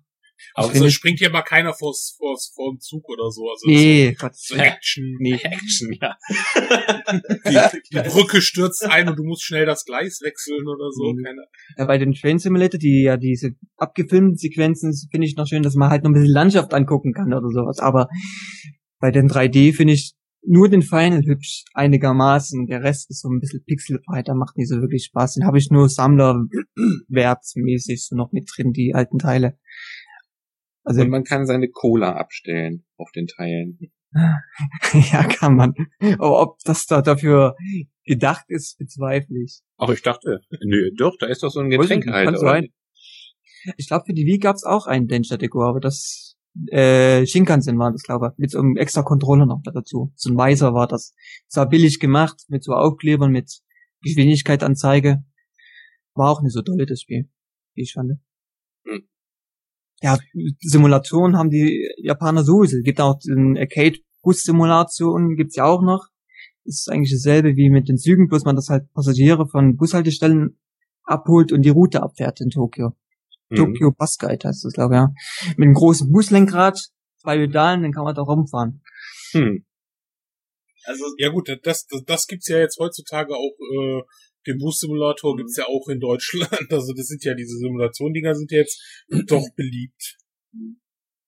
Aber finde springt hier mal keiner vors, vors, vor dem Zug oder so. Also nee, Gott, so, so Action. nee. Action, ja. Die, (laughs) die Brücke stürzt ein und du musst schnell das Gleis wechseln oder so. Mhm. Keine, Ja, bei den Train Simulator, die ja diese abgefilmten Sequenzen, finde ich noch schön, dass man halt noch ein bisschen Landschaft angucken kann oder sowas. Aber bei den 3D finde ich nur den Final hübsch einigermaßen. Der Rest ist so ein bisschen pixelfrei, da macht nicht so wirklich Spaß. Den habe ich nur Sammlerwertsmäßig so noch mit drin, die alten Teile. Also Und man kann seine Cola abstellen auf den Teilen. (laughs) ja, kann man. Aber ob das da dafür gedacht ist, bezweifle ich. Ach, ich dachte, nö, doch, da ist doch so ein Getränk halt. sein. Ich glaube, für die Wii gab's auch einen Danger Deco, aber das äh, Shinkansen war das, glaube ich, mit so einem extra Controller noch dazu. So ein weißer war das. Zwar billig gemacht, mit so Aufklebern, mit Geschwindigkeitsanzeige. War auch nicht so dolle, das Spiel, wie ich fand. Hm. Ja, Simulatoren haben die Japaner sowieso. Gibt auch den Arcade-Bus-Simulation, gibt's ja auch noch. Ist eigentlich dasselbe wie mit den Zügen, bloß man das halt Passagiere von Bushaltestellen abholt und die Route abfährt in Tokio. Mhm. Tokyo Bus Guide heißt das, glaube ich, ja. Mit einem großen Buslenkrad, zwei Pedalen, dann kann man da rumfahren. Hm. Also ja gut, das, das, das gibt's ja jetzt heutzutage auch, äh, den Bus-Simulator gibt's ja auch in Deutschland. (laughs) Also das sind ja diese Simulation-Dinger sind ja jetzt doch beliebt.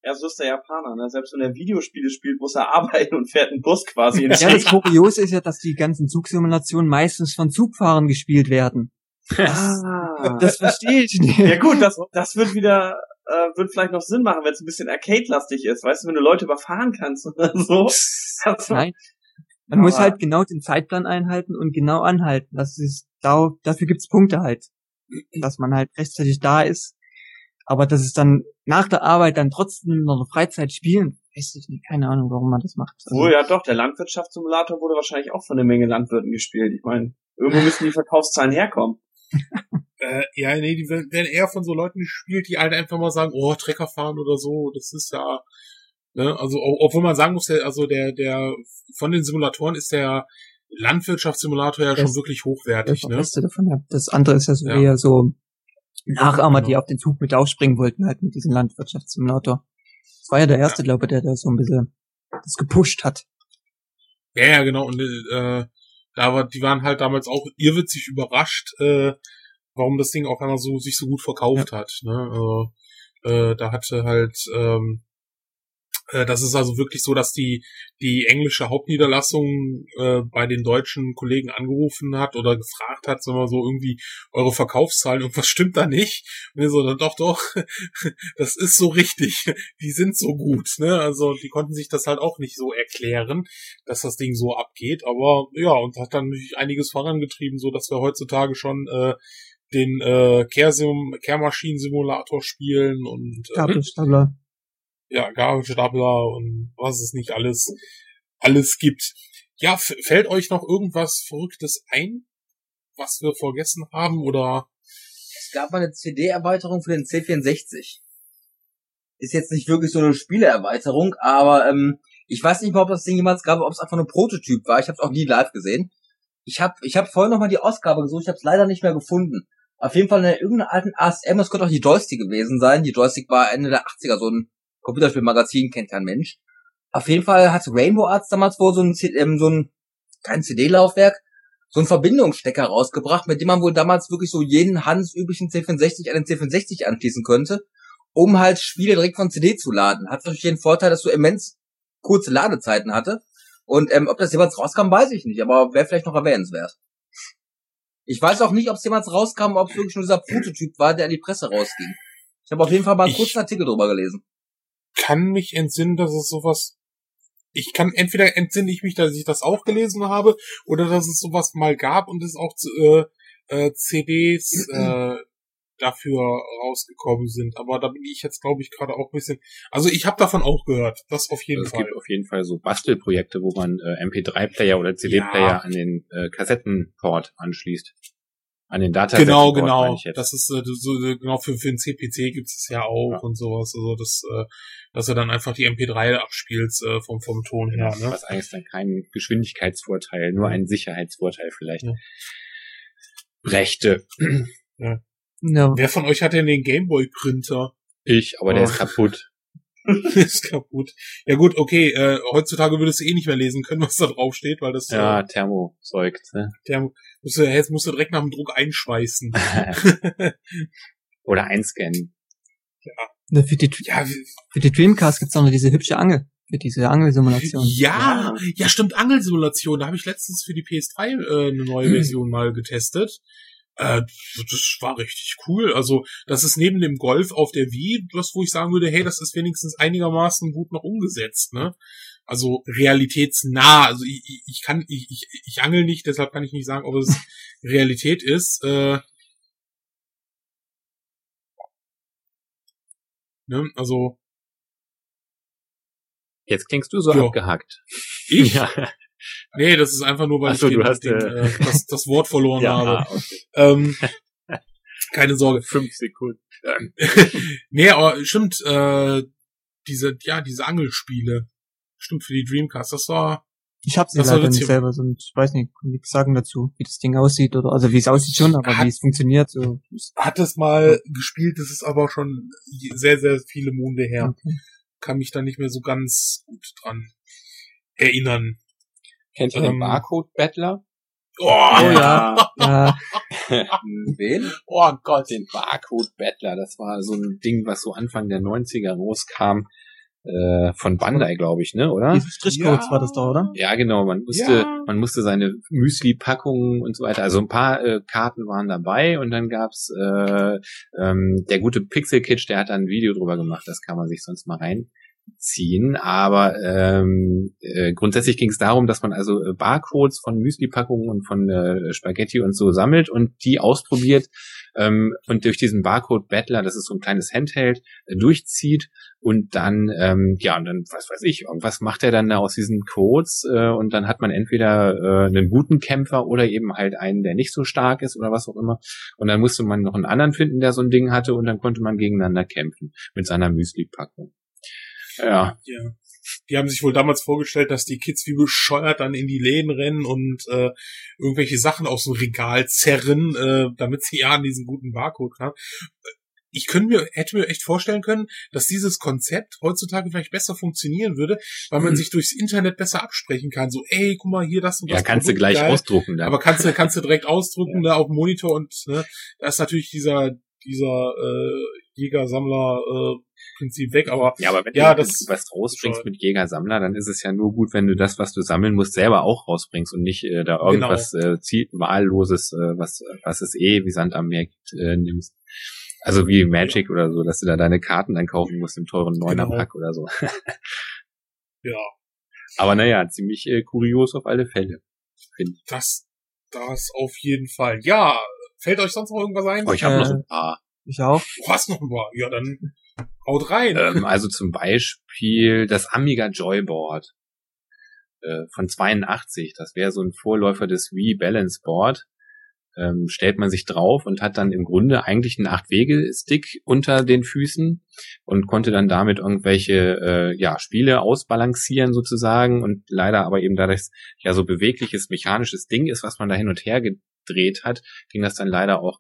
Ja, so ist der Japaner, ne? Selbst wenn er Videospiele spielt, muss er arbeiten und fährt einen Bus quasi in Ja, das Kuriose ist ja, dass die ganzen Zugsimulationen meistens von Zugfahrern gespielt werden. Ah. Das verstehe ich nicht. Ja gut, das, das wird wieder, äh, wird vielleicht noch Sinn machen, wenn es ein bisschen Arcade-lastig ist. Weißt du, wenn du Leute überfahren kannst oder so. Also, Nein. Man muss halt genau den Zeitplan einhalten und genau anhalten. Das ist, da, dafür gibt's Punkte halt. Dass man halt rechtzeitig da ist. Aber dass es dann nach der Arbeit dann trotzdem noch eine Freizeit spielen, weiß ich nicht. Keine Ahnung, warum man das macht. Also, Wohl, ja doch, der Landwirtschaftssimulator wurde wahrscheinlich auch von einer Menge Landwirten gespielt. Ich meine, irgendwo müssen die Verkaufszahlen herkommen. (laughs) Äh, ja, nee, die werden eher von so Leuten gespielt, die halt einfach mal sagen, oh, Trecker fahren oder so, das ist ja, ne, also, obwohl man sagen muss, der, also der, der, von den Simulatoren ist der Landwirtschaftssimulator ja schon Das- wirklich das hochwertig, das ne? Beste davon, ja. Das andere ist ja so Ja. eher so Nachahmer, die Genau. auf den Zug mit aufspringen wollten, halt mit diesem Landwirtschaftssimulator. Das war ja der erste, glaube ich, der da so ein bisschen das gepusht hat. Ja, ja, genau, und, äh, da war, die waren halt damals auch irrwitzig überrascht, äh, warum das Ding auf einmal so, sich so gut verkauft hat, ne, also, äh, da hatte halt, ähm, äh, das ist also wirklich so, dass die die englische Hauptniederlassung äh, bei den deutschen Kollegen angerufen hat oder gefragt hat, sagen wir so irgendwie eure Verkaufszahlen, irgendwas stimmt da nicht. Und wir so, dann doch, doch, (laughs) das ist so richtig. (laughs) Die sind so gut, ne? Also die konnten sich das halt auch nicht so erklären, dass das Ding so abgeht. Aber ja, und hat dann natürlich einiges vorangetrieben, so dass wir heutzutage schon äh, den äh, Kehrmaschinen-Simulator spielen und äh. Ja, Gabelstapler und was es nicht alles, alles gibt. Ja, fällt euch noch irgendwas Verrücktes ein, was wir vergessen haben oder? Es gab mal eine CD-Erweiterung für den C64. Ist jetzt nicht wirklich so eine Spieleerweiterung, aber ähm, ich weiß nicht mal, ob das Ding jemals gab, ob es einfach nur ein Prototyp war. Ich habe es auch nie live gesehen. Ich habe ich hab vorhin noch mal die Ausgabe gesucht, ich habe es leider nicht mehr gefunden. Auf jeden Fall in irgendeiner alten ASM, es könnte auch die Joystick gewesen sein. Die Joystick war Ende der 80er, so ein Computerspielmagazin, kennt kein Mensch. Auf jeden Fall hatte Rainbow Arts damals wohl so ein, ähm, so ein kein CD-Laufwerk so einen Verbindungsstecker rausgebracht, mit dem man wohl damals wirklich so jeden handelsüblichen C64 an den C64 anschließen könnte, um halt Spiele direkt von CD zu laden. Hat natürlich den Vorteil, dass du immens kurze Ladezeiten hatte. Und ähm, ob das jemals rauskam, weiß ich nicht, aber wäre vielleicht noch erwähnenswert. Ich weiß auch nicht, ob es jemals rauskam, ob es wirklich nur dieser Prototyp war, der an die Presse rausging. Ich habe auf jeden Fall mal einen Ich- kurzen Artikel drüber gelesen. Kann mich entsinnen, dass es sowas. Ich kann entweder entsinne ich mich, dass ich das auch gelesen habe, oder dass es sowas mal gab und es auch äh, äh, CDs äh, dafür rausgekommen sind. Aber da bin ich jetzt, glaube ich, gerade auch ein bisschen. Also ich habe davon auch gehört. Das auf jeden Also es Fall. gibt auf jeden Fall so Bastelprojekte, wo man äh, MP3-Player oder CD-Player Ja. an den äh, Kassettenport anschließt. An den Datasets. Genau, genau. Das ist äh, so äh, genau für für den CPC gibt es ja auch Ja. und sowas. Also das, äh, dass er dann einfach die MP3 abspielst äh, vom vom Ton her. Ne? Was eigentlich dann kein Geschwindigkeitsvorteil, nur ein Sicherheitsvorteil vielleicht. Ja. Brächte. Ja, Wer von euch hat denn den Gameboy Printer? Ich, aber der Oh. ist kaputt. (laughs) (laughs) ist kaputt. Ja gut, okay. Äh, heutzutage würdest du eh nicht mehr lesen können, was da drauf steht, weil das Ja, äh, Thermozeug. Ne? der musst du, jetzt musst du direkt nach dem Druck einschweißen. (laughs) Oder einscannen. Na, für, die, ja, für die Dreamcast gibt's auch noch diese hübsche Angel. Für diese Angelsimulation. ja, ja, stimmt, Angelsimulation. Da habe ich letztens für die PS3 äh, eine neue Version mal getestet. Äh, das war richtig cool. Also, das ist neben dem Golf auf der Wii, das, wo ich sagen würde, hey, das ist wenigstens einigermaßen gut noch umgesetzt, ne? Also realitätsnah. Also ich, ich, kann, ich, ich, ich angel nicht, deshalb kann ich nicht sagen, ob es (laughs) Realität ist. Äh, ne? Also Jetzt klingst du so Ja. abgehackt. ich, (laughs) Ja, nee, das ist einfach nur, weil Ach so, ich den, hast, den, äh, äh, das, das Wort verloren (laughs) ja habe. okay. Ähm, (laughs) keine Sorge. fünf Sekunden. (laughs) nee, aber stimmt, äh, diese, ja, diese Angelspiele. Stimmt, für die Dreamcast. Das war, Ich habe sie Das war leider nicht selber, so und ich weiß nicht, kann nichts sagen dazu, wie das Ding aussieht oder also wie es aussieht schon, aber Hat- wie es funktioniert, so. hat es mal gespielt, das ist aber schon sehr, sehr viele Monde her. Okay. Kann mich da nicht mehr so ganz gut dran erinnern. Kennt ihr Ähm, den Barcode-Battler? Oh, Oh ja. Ja, (laughs) Wen? Oh Gott. Den Barcode-Battler, das war so ein Ding, was so Anfang der 90er rauskam. Äh, von Bandai, glaube ich, ne, oder? diese Strichcodes Ja. war das doch, oder? Ja, genau. Man musste, Ja. man musste seine Müsli-Packungen und so weiter. Also ein paar äh, Karten waren dabei und dann gab's äh, ähm, der gute Pixel Kitsch, der hat da ein Video drüber gemacht. Das kann man sich sonst mal reinziehen. Aber ähm, äh, grundsätzlich ging es darum, dass man also äh, Barcodes von Müsli-Packungen und von äh, Spaghetti und so sammelt und die ausprobiert ähm, und durch diesen Barcode-Battler, das ist so ein kleines Handheld, äh, durchzieht und dann, ähm, ja, und dann, was weiß ich, irgendwas macht er dann da aus diesen Codes äh, und dann hat man entweder äh, einen guten Kämpfer oder eben halt einen, der nicht so stark ist oder was auch immer. Und dann musste man noch einen anderen finden, der so ein Ding hatte und dann konnte man gegeneinander kämpfen mit seiner Müsli-Packung. Ja, Ja. Die haben sich wohl damals vorgestellt, dass die Kids wie bescheuert dann in die Läden rennen und äh, irgendwelche Sachen aus dem Regal zerren, äh, damit sie ja an diesen guten Barcode haben. Ich könnte mir, hätte mir echt vorstellen können, dass dieses Konzept heutzutage vielleicht besser funktionieren würde, weil man sich durchs Internet besser absprechen kann. So, ey, guck mal hier das und ja das. kannst du Produkt, gleich geil. ausdrucken dann. Aber kannst du, kannst du direkt ausdrucken (laughs) da auf dem Monitor und ne, da ist natürlich dieser, dieser äh, Jäger-Sammler äh, Prinzip weg, aber ja, aber wenn Ja, du das- was rausbringst mit Jäger-Sammler, dann ist es ja nur gut, wenn du das, was du sammeln musst, selber auch rausbringst und nicht äh, da irgendwas äh, ziel wahlloses, äh, was, was es eh wie Sand am Meer gibt, äh, nimmst. Also wie Magic oder so, dass du da deine Karten dann kaufen musst im teuren Neuner-Pack oder so. (laughs) ja, Aber naja, ziemlich äh, kurios auf alle Fälle. finde ich. das, das auf jeden Fall. Ja, fällt euch sonst noch irgendwas ein? Oh, ich habe Äh, noch ein paar. Ich auch. Du hast noch mal. Ja, dann haut rein. Ähm, also zum Beispiel das Amiga Joyboard äh, von 82. Das wäre so ein Vorläufer des Wii Balance Board. Ähm, stellt man sich drauf und hat dann im Grunde eigentlich einen Acht-Wege-Stick unter den Füßen und konnte dann damit irgendwelche äh, ja, Spiele ausbalancieren sozusagen und leider aber eben dadurch ja so bewegliches mechanisches Ding ist, was man da hin und her gedreht hat, ging das dann leider auch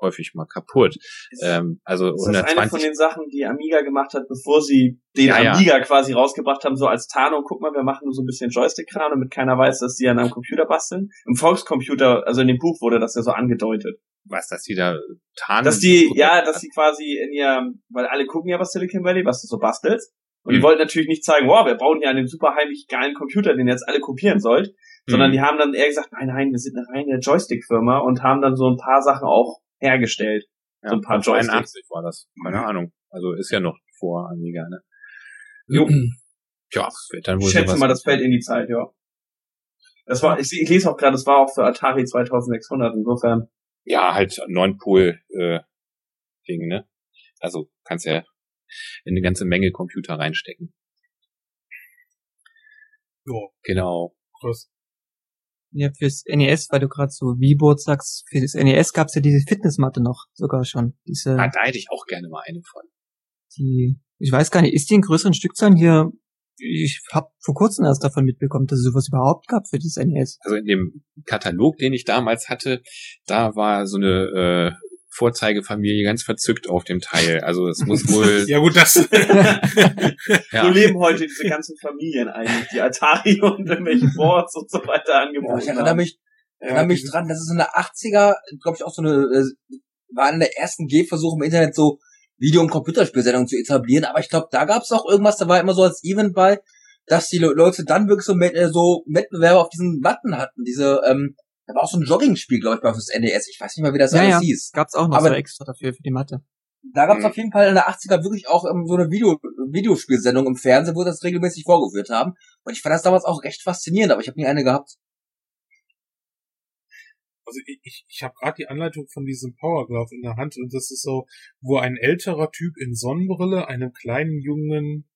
häufig mal kaputt. Ähm, also Ist das eine von 120 den Sachen, die Amiga gemacht hat, bevor sie den Ja, ja. Amiga quasi rausgebracht haben, so als Tarnung, guck mal, wir machen nur so ein bisschen Joystick-Kram, damit keiner weiß, dass die an einem Computer basteln. Im Volkscomputer, also in dem Buch wurde das ja so angedeutet. was, dass die da tarnen. Dass die, ja, dass die quasi in ihrem, weil alle gucken ja was Silicon Valley, was du so bastelst. Und die Mhm. wollten natürlich nicht zeigen, wow, wir bauen hier einen super heimlich geilen Computer, den ihr jetzt alle kopieren sollt. Sondern Mhm. die haben dann eher gesagt, nein, nein, wir sind eine reine Joystick-Firma und haben dann so ein paar Sachen auch hergestellt. ja, so ein paar von Joysticks. 81 war das. Keine Ahnung. Also ist ja noch vor Amiga, ne? Jo. (clears throat) Ja, wird dann wohl Ich schätze sowas mal, das fällt in die Zeit, ja. Das war, ich, ich lese auch gerade, das war auch für Atari 2600, insofern. Ja, halt neunpol äh, Ding, ne? Also kannst ja in eine ganze Menge Computer reinstecken. Ja, Genau. krass. Ja, fürs NES, weil du gerade so V-Board sagst, für das NES gab's ja diese Fitnessmatte noch sogar schon. Diese, Ah, da hätte ich auch gerne mal eine von. die, ich weiß gar nicht, ist die in größeren Stückzahlen hier? Ich habe vor kurzem erst davon mitbekommen, dass es sowas überhaupt gab für das NES. Also in dem Katalog, den ich damals hatte, da war so eine äh, Vorzeigefamilie ganz verzückt auf dem Teil. Also es muss wohl (laughs) Ja gut, das. (laughs) (laughs) ja, So leben heute diese ganzen Familien eigentlich, die Atari und irgendwelche Boards und so weiter Ja, angeboten ich erinnere mich, erinnere mich dran, das ist in der 80er, glaube ich, auch so eine, äh, war einer der ersten Gehversuche im Internet so Video- und Computerspielsendungen zu etablieren, aber ich glaube, da gab es auch irgendwas, da war immer so als Event bei, dass die Le- Leute dann wirklich so, Met- äh, so Wettbewerbe auf diesen Button hatten, diese, ähm, da war auch so ein Jogging-Spiel, glaube ich, mal fürs NDS, ich weiß nicht mal, wie das Ja, alles ja. hieß. Gab's auch noch Aber- so extra dafür, für die Matte. Da gab es Mhm. auf jeden Fall in der 80er wirklich auch ähm, so eine Video Videospielsendung im Fernsehen, wo sie das regelmäßig vorgeführt haben. Und ich fand das damals auch recht faszinierend, aber ich habe nie eine gehabt. Also ich, ich, ich habe gerade die Anleitung von diesem Power Glove in der Hand und das ist so, wo ein älterer Typ in Sonnenbrille einem kleinen Jungen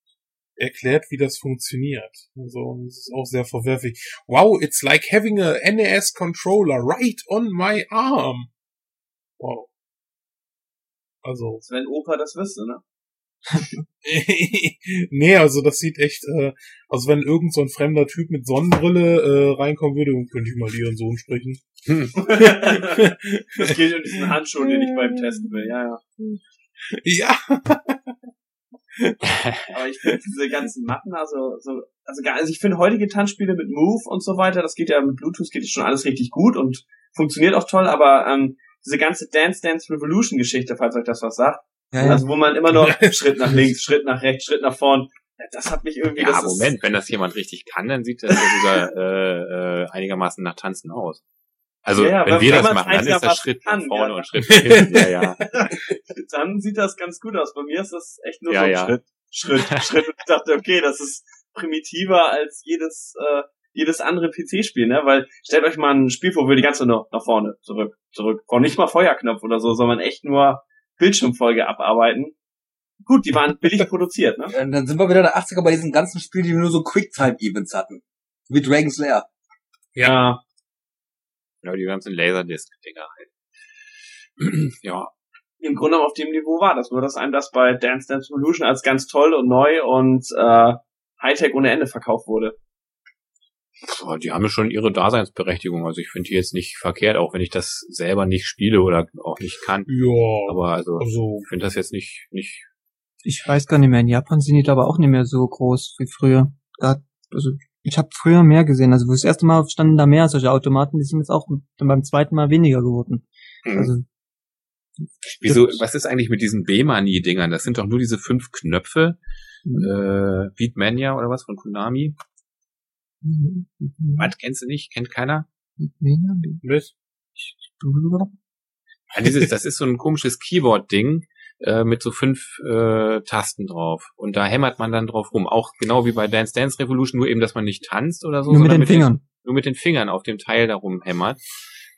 erklärt, wie das funktioniert. Also das ist auch sehr verwerflich. Wow, it's like having a NES controller right on my arm. Wow. Also Als wenn Opa das wüsste, ne? (laughs) nee, also das sieht echt, äh, als wenn irgend so ein fremder Typ mit Sonnenbrille äh, reinkommen würde und könnte ich mal ihren Sohn sprechen. (laughs) Es geht um diesen Handschuh, den ich beim testen will, ja, ja. Ja. (laughs) (laughs) Aber ich finde diese ganzen Mappen, also, so, also, gar- also ich finde heutige Tanzspiele mit Move und so weiter, das geht ja mit Bluetooth geht schon alles richtig gut und funktioniert auch toll, aber ähm, diese ganze Dance Dance Revolution Geschichte, falls euch das was sagt, Ja, ja. also wo man immer noch (laughs) Schritt nach links, Schritt nach rechts, Schritt nach vorn, das hat mich irgendwie, ja Moment, wenn das jemand richtig kann, dann sieht das ja sogar äh, äh, einigermaßen nach Tanzen aus. Also Ja, ja, wenn wenn- wir das man machen, dann ist das einigermaßen Schritt kann, nach vorne ja. und Schritt hinten. (laughs) Ja, ja. dann sieht das ganz gut aus. Bei mir ist das echt nur Ja, so ein ja. Schritt, Schritt, (laughs) Schritt. Und ich dachte, okay, das ist primitiver als jedes, äh, jedes andere PC-Spiel, ne? Weil stellt euch mal ein Spiel vor, wo ihr die ganze Zeit nur nach vorne, zurück, zurück. Braucht nicht mal Feuerknopf oder so, sondern echt nur Bildschirmfolge abarbeiten. Gut, die waren billig produziert, ne? (laughs) Äh, Dann sind wir wieder in der 80er bei diesen ganzen Spielen, die nur so Quicktime-Events hatten. Wie Dragon's Lair. Ja. Genau, die ganzen Laserdisc-Dinger halt. (clears throat) ja, Im Grunde genommen auf dem Niveau war das, nur dass einem das bei Dance Dance Revolution als ganz toll und neu und äh, Hightech ohne Ende verkauft wurde. Boah, die haben ja schon ihre Daseinsberechtigung. Also ich finde die jetzt nicht verkehrt, auch wenn ich das selber nicht spiele oder auch nicht kann. Ja. Aber also Also, ich finde das jetzt nicht nicht. Ich weiß gar nicht mehr, in Japan sind die glaube auch nicht mehr so groß wie früher. Da, also ich habe früher mehr gesehen. Also wo das erste Mal standen da mehr solche Automaten, die sind jetzt auch beim zweiten Mal weniger geworden. Also Wieso? Was ist eigentlich mit diesen B-Mani-Dingern? Das sind doch nur diese fünf Knöpfe. Mhm. Äh, Beatmania oder was von Konami? Was kennst du nicht? Kennt keiner? mit? Ja, dieses, das ist so ein komisches Keyboard-Ding äh, mit so fünf äh, Tasten drauf. Und da hämmert man dann drauf rum. Auch genau wie bei Dance Dance Revolution, nur eben, dass man nicht tanzt oder so, Nur mit den Fingern. nur mit den Fingern auf dem Teil darum hämmert.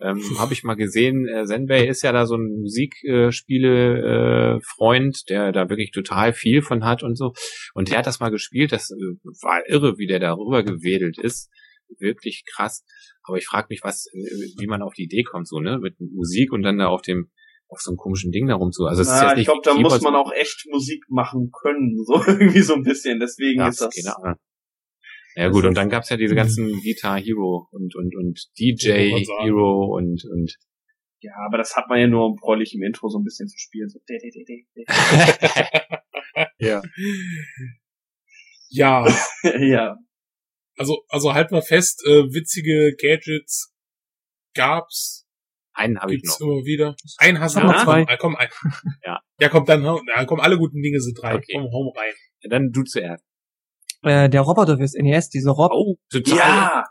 Ähm, Habe ich mal gesehen, äh, Zenbei ist ja da so ein Musikspiele-Freund, der da wirklich total viel von hat und so. Und der hat das mal gespielt, das äh, war irre, wie der darüber gewedelt ist. Wirklich krass. Aber ich frage mich, was, äh, wie man auf die Idee kommt, so, ne? Mit Musik und dann da auf dem, auf so einem komischen Ding darum zu. Also es ist jetzt ich glaube, da muss man auch echt Musik machen können, (laughs) so irgendwie so ein bisschen. Deswegen Ja, ist das. Ahnung. Ja gut, und dann gab's ja diese ganzen Guitar Hero und und und DJ. Hero und und Ja, aber das hat man ja nur, um prollig im Intro so ein bisschen zu spielen. So, (laughs) ja. Ja, (laughs) ja. also, also halt mal fest, äh, witzige Gadgets gab's, Einen habe ich gibt's noch. immer wieder. Einen hast du Ja, noch. zwei. Komm, komm, ein. (laughs) Ja. Ja, komm, dann, dann komm, alle guten Dinge sind drei. Okay. Komm, hau rein. Dann du zuerst. Äh, der Roboter fürs NES, dieser Rob. Oh, total. Ja,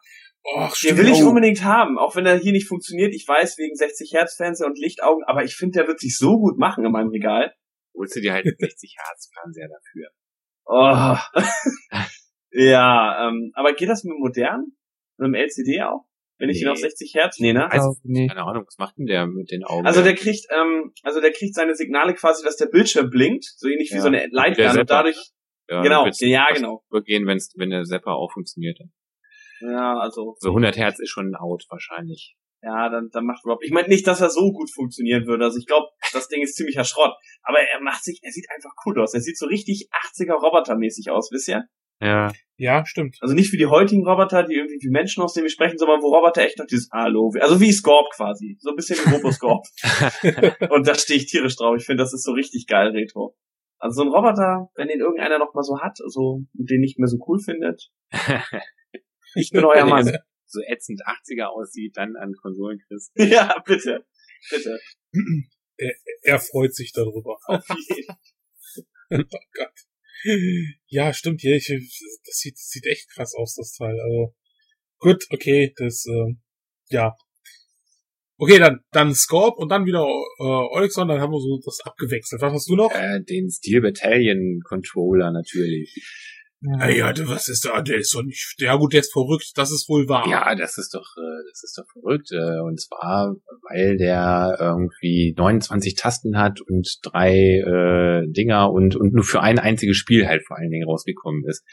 Och, den will ich Oh. unbedingt haben, auch wenn er hier nicht funktioniert. Ich weiß, wegen 60 Hertz Fernseher und Lichtaugen, aber ich finde, der wird sich so gut machen in meinem Regal. Holst du dir halt einen 60 Hertz Fernseher dafür. Oh. (laughs) ja, ähm, aber geht das mit dem modernen? Mit dem LCD auch? Wenn ich Nee. ihn auf 60 Hertz? Nee, ne? Also, nee. Keine Ahnung, was macht denn der mit den Augen? Also der kriegt, ähm, also der kriegt seine Signale quasi, dass der Bildschirm blinkt, so ähnlich wie Ja. so eine Lightgun und dadurch, ja, genau, ja, genau. Übergehen, wenn's, wenn der Zapper auch funktioniert. Ja, also, So 100 Hertz ist schon out wahrscheinlich. ja, dann, dann macht Rob. Ich meine nicht, dass er so gut funktionieren würde. Also ich glaube, das Ding ist ziemlicher Schrott. Aber er macht sich, er sieht einfach cool aus. Er sieht so richtig 80er Robotermäßig aus, wisst ihr? Ja. Ja, stimmt. Also nicht wie die heutigen Roboter, die irgendwie wie Menschen aussehen, wir sprechen, sondern wo Roboter echt noch dieses Hallo, also wie Scorp quasi. So ein bisschen wie Roboscorp. (laughs) (laughs) Und da stehe ich tierisch drauf. Ich finde, das ist so richtig geil, Retro. Also so ein Roboter, wenn den irgendeiner noch mal so hat, so, und den nicht mehr so cool findet. (laughs) Ich bin euer Mann. er so ätzend 80er aussieht, dann an Konsolen kriegst. ja, bitte. Bitte. Er freut sich darüber. Auf jeden. Oh Gott. Ja, stimmt, ja, ich, das sieht, das sieht echt krass aus, das Teil. Also, gut, okay, das, ähm, ja. Okay, dann, dann Scorp und dann wieder äh, Olexon, dann haben wir so das abgewechselt. Was hast du noch? Äh, den Steel Battalion Controller natürlich. Ey, ja, was ist da? Der ist doch nicht. Ja gut, der ist verrückt, das ist wohl wahr. Ja, das ist doch, äh, das ist doch verrückt. Äh, und zwar, weil der irgendwie 29 Tasten hat und drei äh, Dinger und und nur für ein einziges Spiel halt vor allen Dingen rausgekommen ist.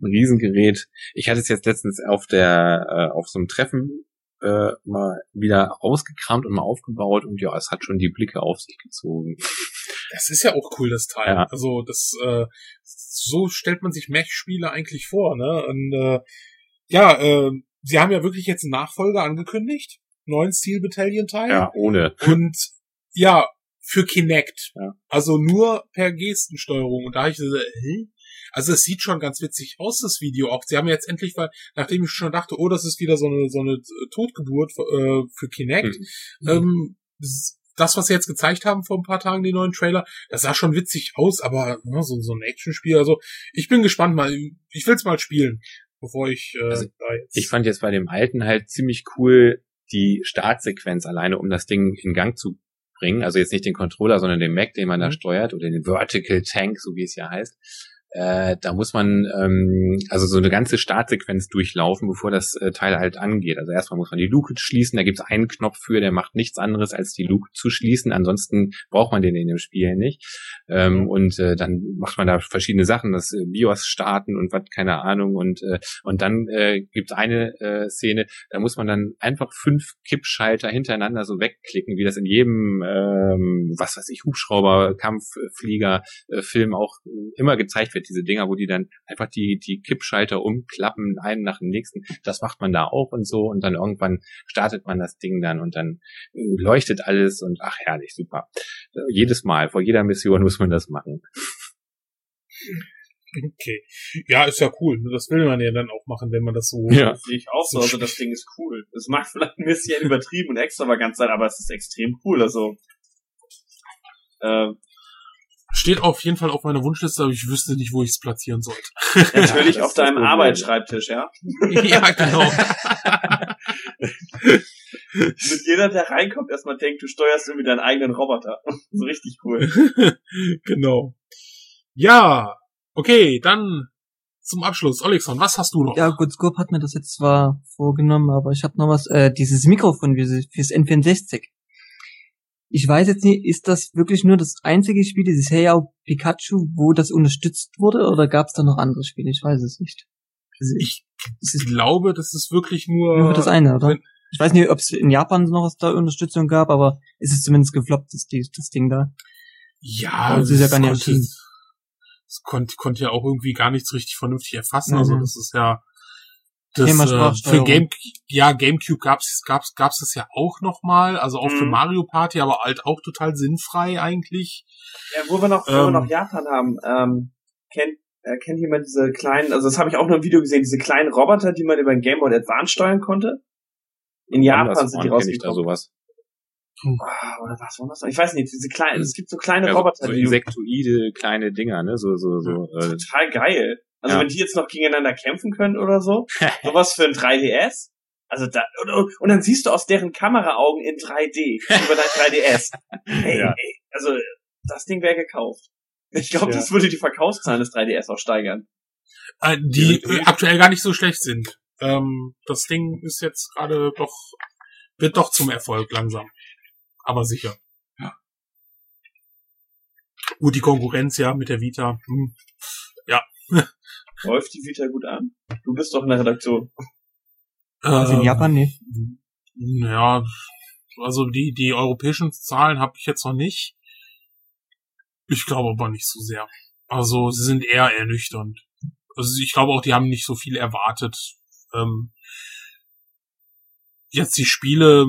Ein Riesengerät. Ich hatte es jetzt letztens auf der äh, auf so einem Treffen äh, mal wieder rausgekramt und mal aufgebaut und ja, es hat schon die Blicke auf sich gezogen. Das ist ja auch cool, das Teil. Ja. Also das, äh, so stellt man sich Mech-Spiele eigentlich vor, ne? Und äh, ja, äh, sie haben ja wirklich jetzt einen Nachfolger angekündigt, neuen Steel Battalion Teil. Ja, ohne. Und ja, für Kinect. Ja. Also nur per Gestensteuerung. Und da habe ich so, hä? Also es sieht schon ganz witzig aus, das Video auch. Sie haben jetzt endlich, weil, nachdem ich schon dachte, oh, das ist wieder so eine, so eine Totgeburt für, äh, für Kinect, Mhm. ähm, das, was sie jetzt gezeigt haben vor ein paar Tagen, die neuen Trailer, das sah schon witzig aus, aber ne, so, so ein Actionspiel, also ich bin gespannt mal, ich will's mal spielen, bevor ich äh, Also, da jetzt... Ich fand jetzt bei dem alten halt ziemlich cool die Startsequenz alleine, um das Ding in Gang zu bringen. Also jetzt nicht den Controller, sondern den Mac, den man da Mhm. steuert, oder den Vertical Tank, so wie es ja heißt. Äh, da muss man ähm, also so eine ganze Startsequenz durchlaufen, bevor das äh, Teil halt angeht. Also erstmal muss man die Luke schließen, da gibt's einen Knopf für, der macht nichts anderes, als die Luke zu schließen. Ansonsten braucht man den in dem Spiel nicht. Ähm, und äh, dann macht man da verschiedene Sachen, das äh, BIOS starten und was, keine Ahnung. Und, äh, und dann äh, gibt's eine äh, Szene, da muss man dann einfach fünf Kippschalter hintereinander so wegklicken, wie das in jedem, ähm, was weiß ich, Hubschrauber, Kampfflieger, äh, Film auch immer gezeigt wird, diese Dinger, wo die dann einfach die, die Kippschalter umklappen, einen nach dem nächsten. Das macht man da auch und so. Und dann irgendwann startet man das Ding dann und dann äh, leuchtet alles und ach herrlich, super. Äh, jedes Mal, vor jeder Mission (laughs) muss man das machen. Okay. Ja, ist ja cool. Das will man ja dann auch machen, wenn man das so... Ja. Das sehe ich auch so. Also das Ding ist cool. Es mag vielleicht ein bisschen übertrieben und extravagant sein, aber es ist extrem cool. Also äh, Steht auf jeden Fall auf meiner Wunschliste, aber ich wüsste nicht, wo ich es platzieren sollte. natürlich (laughs) das auf deinem. Arbeitsschreibtisch, ja. (laughs) (laughs) ja, genau. Mit jeder, der reinkommt, erstmal denkt, du steuerst irgendwie deinen eigenen Roboter. so richtig cool. genau. Ja, okay, dann zum Abschluss. Olexon, was hast du noch? Ja, gut, Scope hat mir das jetzt zwar vorgenommen, aber ich habe noch was, äh, dieses Mikrofon fürs N64. Ich weiß jetzt nicht, ist das wirklich nur das einzige Spiel, dieses Heiyao Pikachu, wo das unterstützt wurde, oder gab es da noch andere Spiele? Ich weiß es nicht. Also Ich es ist glaube, das ist wirklich nur... nur das eine, oder? Ich weiß nicht, ob es in Japan noch was da Unterstützung gab, aber es ist zumindest gefloppt, das, das Ding da. Ja, Das ist ja gar nicht konnte, erschienen. das konnte, konnte ja auch irgendwie gar nichts richtig vernünftig erfassen. Mhm. Also das ist ja, Das, Thema äh, für. Game, ja, GameCube gab's, gab's, gab's das ja auch noch mal, also auch für Mhm. Mario Party, aber halt auch total sinnfrei eigentlich. Ja, wo wir noch, wo wir Ähm. noch Japan haben, ähm, kennt, äh, kennt jemand diese kleinen, also das habe ich auch noch im Video gesehen, diese kleinen Roboter, die man über den Game Boy Advance steuern konnte? In Japan sind die ich da rausgekommen. sowas. Ah, oder was war das? Ich weiß nicht, diese kleinen, es gibt so kleine Ja, so, Roboter, so die insektoide kleine Dinger, ne? So, so, so. Äh, total geil. Also Ja. wenn die jetzt noch gegeneinander kämpfen können oder so, (laughs) sowas für ein 3DS. Also da, und, und, dann siehst du aus deren Kameraaugen in 3D über dein 3DS. Hey, (laughs) Ja. ey, also das Ding wäre gekauft. Ich glaube, Ja. das würde die Verkaufszahlen des 3DS auch steigern. Äh, die äh, aktuell gar nicht so schlecht sind. Ähm, das Ding ist jetzt gerade doch, wird doch zum Erfolg langsam. Aber sicher. Ja. Gut, die Konkurrenz ja mit der Vita. Hm. (laughs) Läuft die Vita gut an? Du bist doch in der Redaktion. Also in Ähm, Japan nicht. Ja, also die, die europäischen Zahlen habe ich jetzt noch nicht. Ich glaube aber nicht so sehr. Also sie sind eher ernüchternd. Also ich glaube auch, die haben nicht so viel erwartet. Ähm, jetzt die Spiele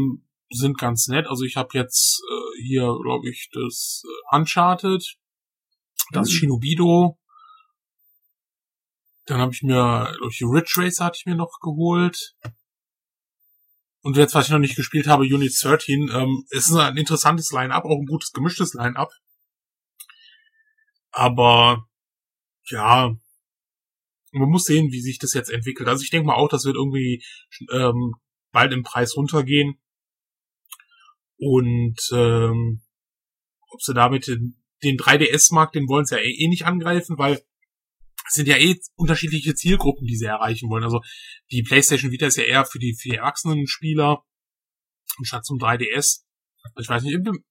sind ganz nett. Also ich habe jetzt äh, hier, glaube ich, das äh, Uncharted, das Shinobido. Dann habe ich mir, ich, Ridge Racer hatte ich mir noch geholt. Und jetzt, was ich noch nicht gespielt habe, Unit 13, ähm, es ist ein interessantes Line-Up, auch ein gutes gemischtes Line-Up. Aber ja, man muss sehen, wie sich das jetzt entwickelt. Also ich denke mal auch, das wird irgendwie ähm, bald im Preis runtergehen. Und ähm, ob sie damit den, den 3DS-Markt, den wollen sie ja eh, eh nicht angreifen, weil es sind ja eh unterschiedliche Zielgruppen, die sie erreichen wollen. Also die PlayStation Vita ist ja eher für die, für die erwachsenen Spieler anstatt zum 3DS. Also ich weiß nicht, ich bin,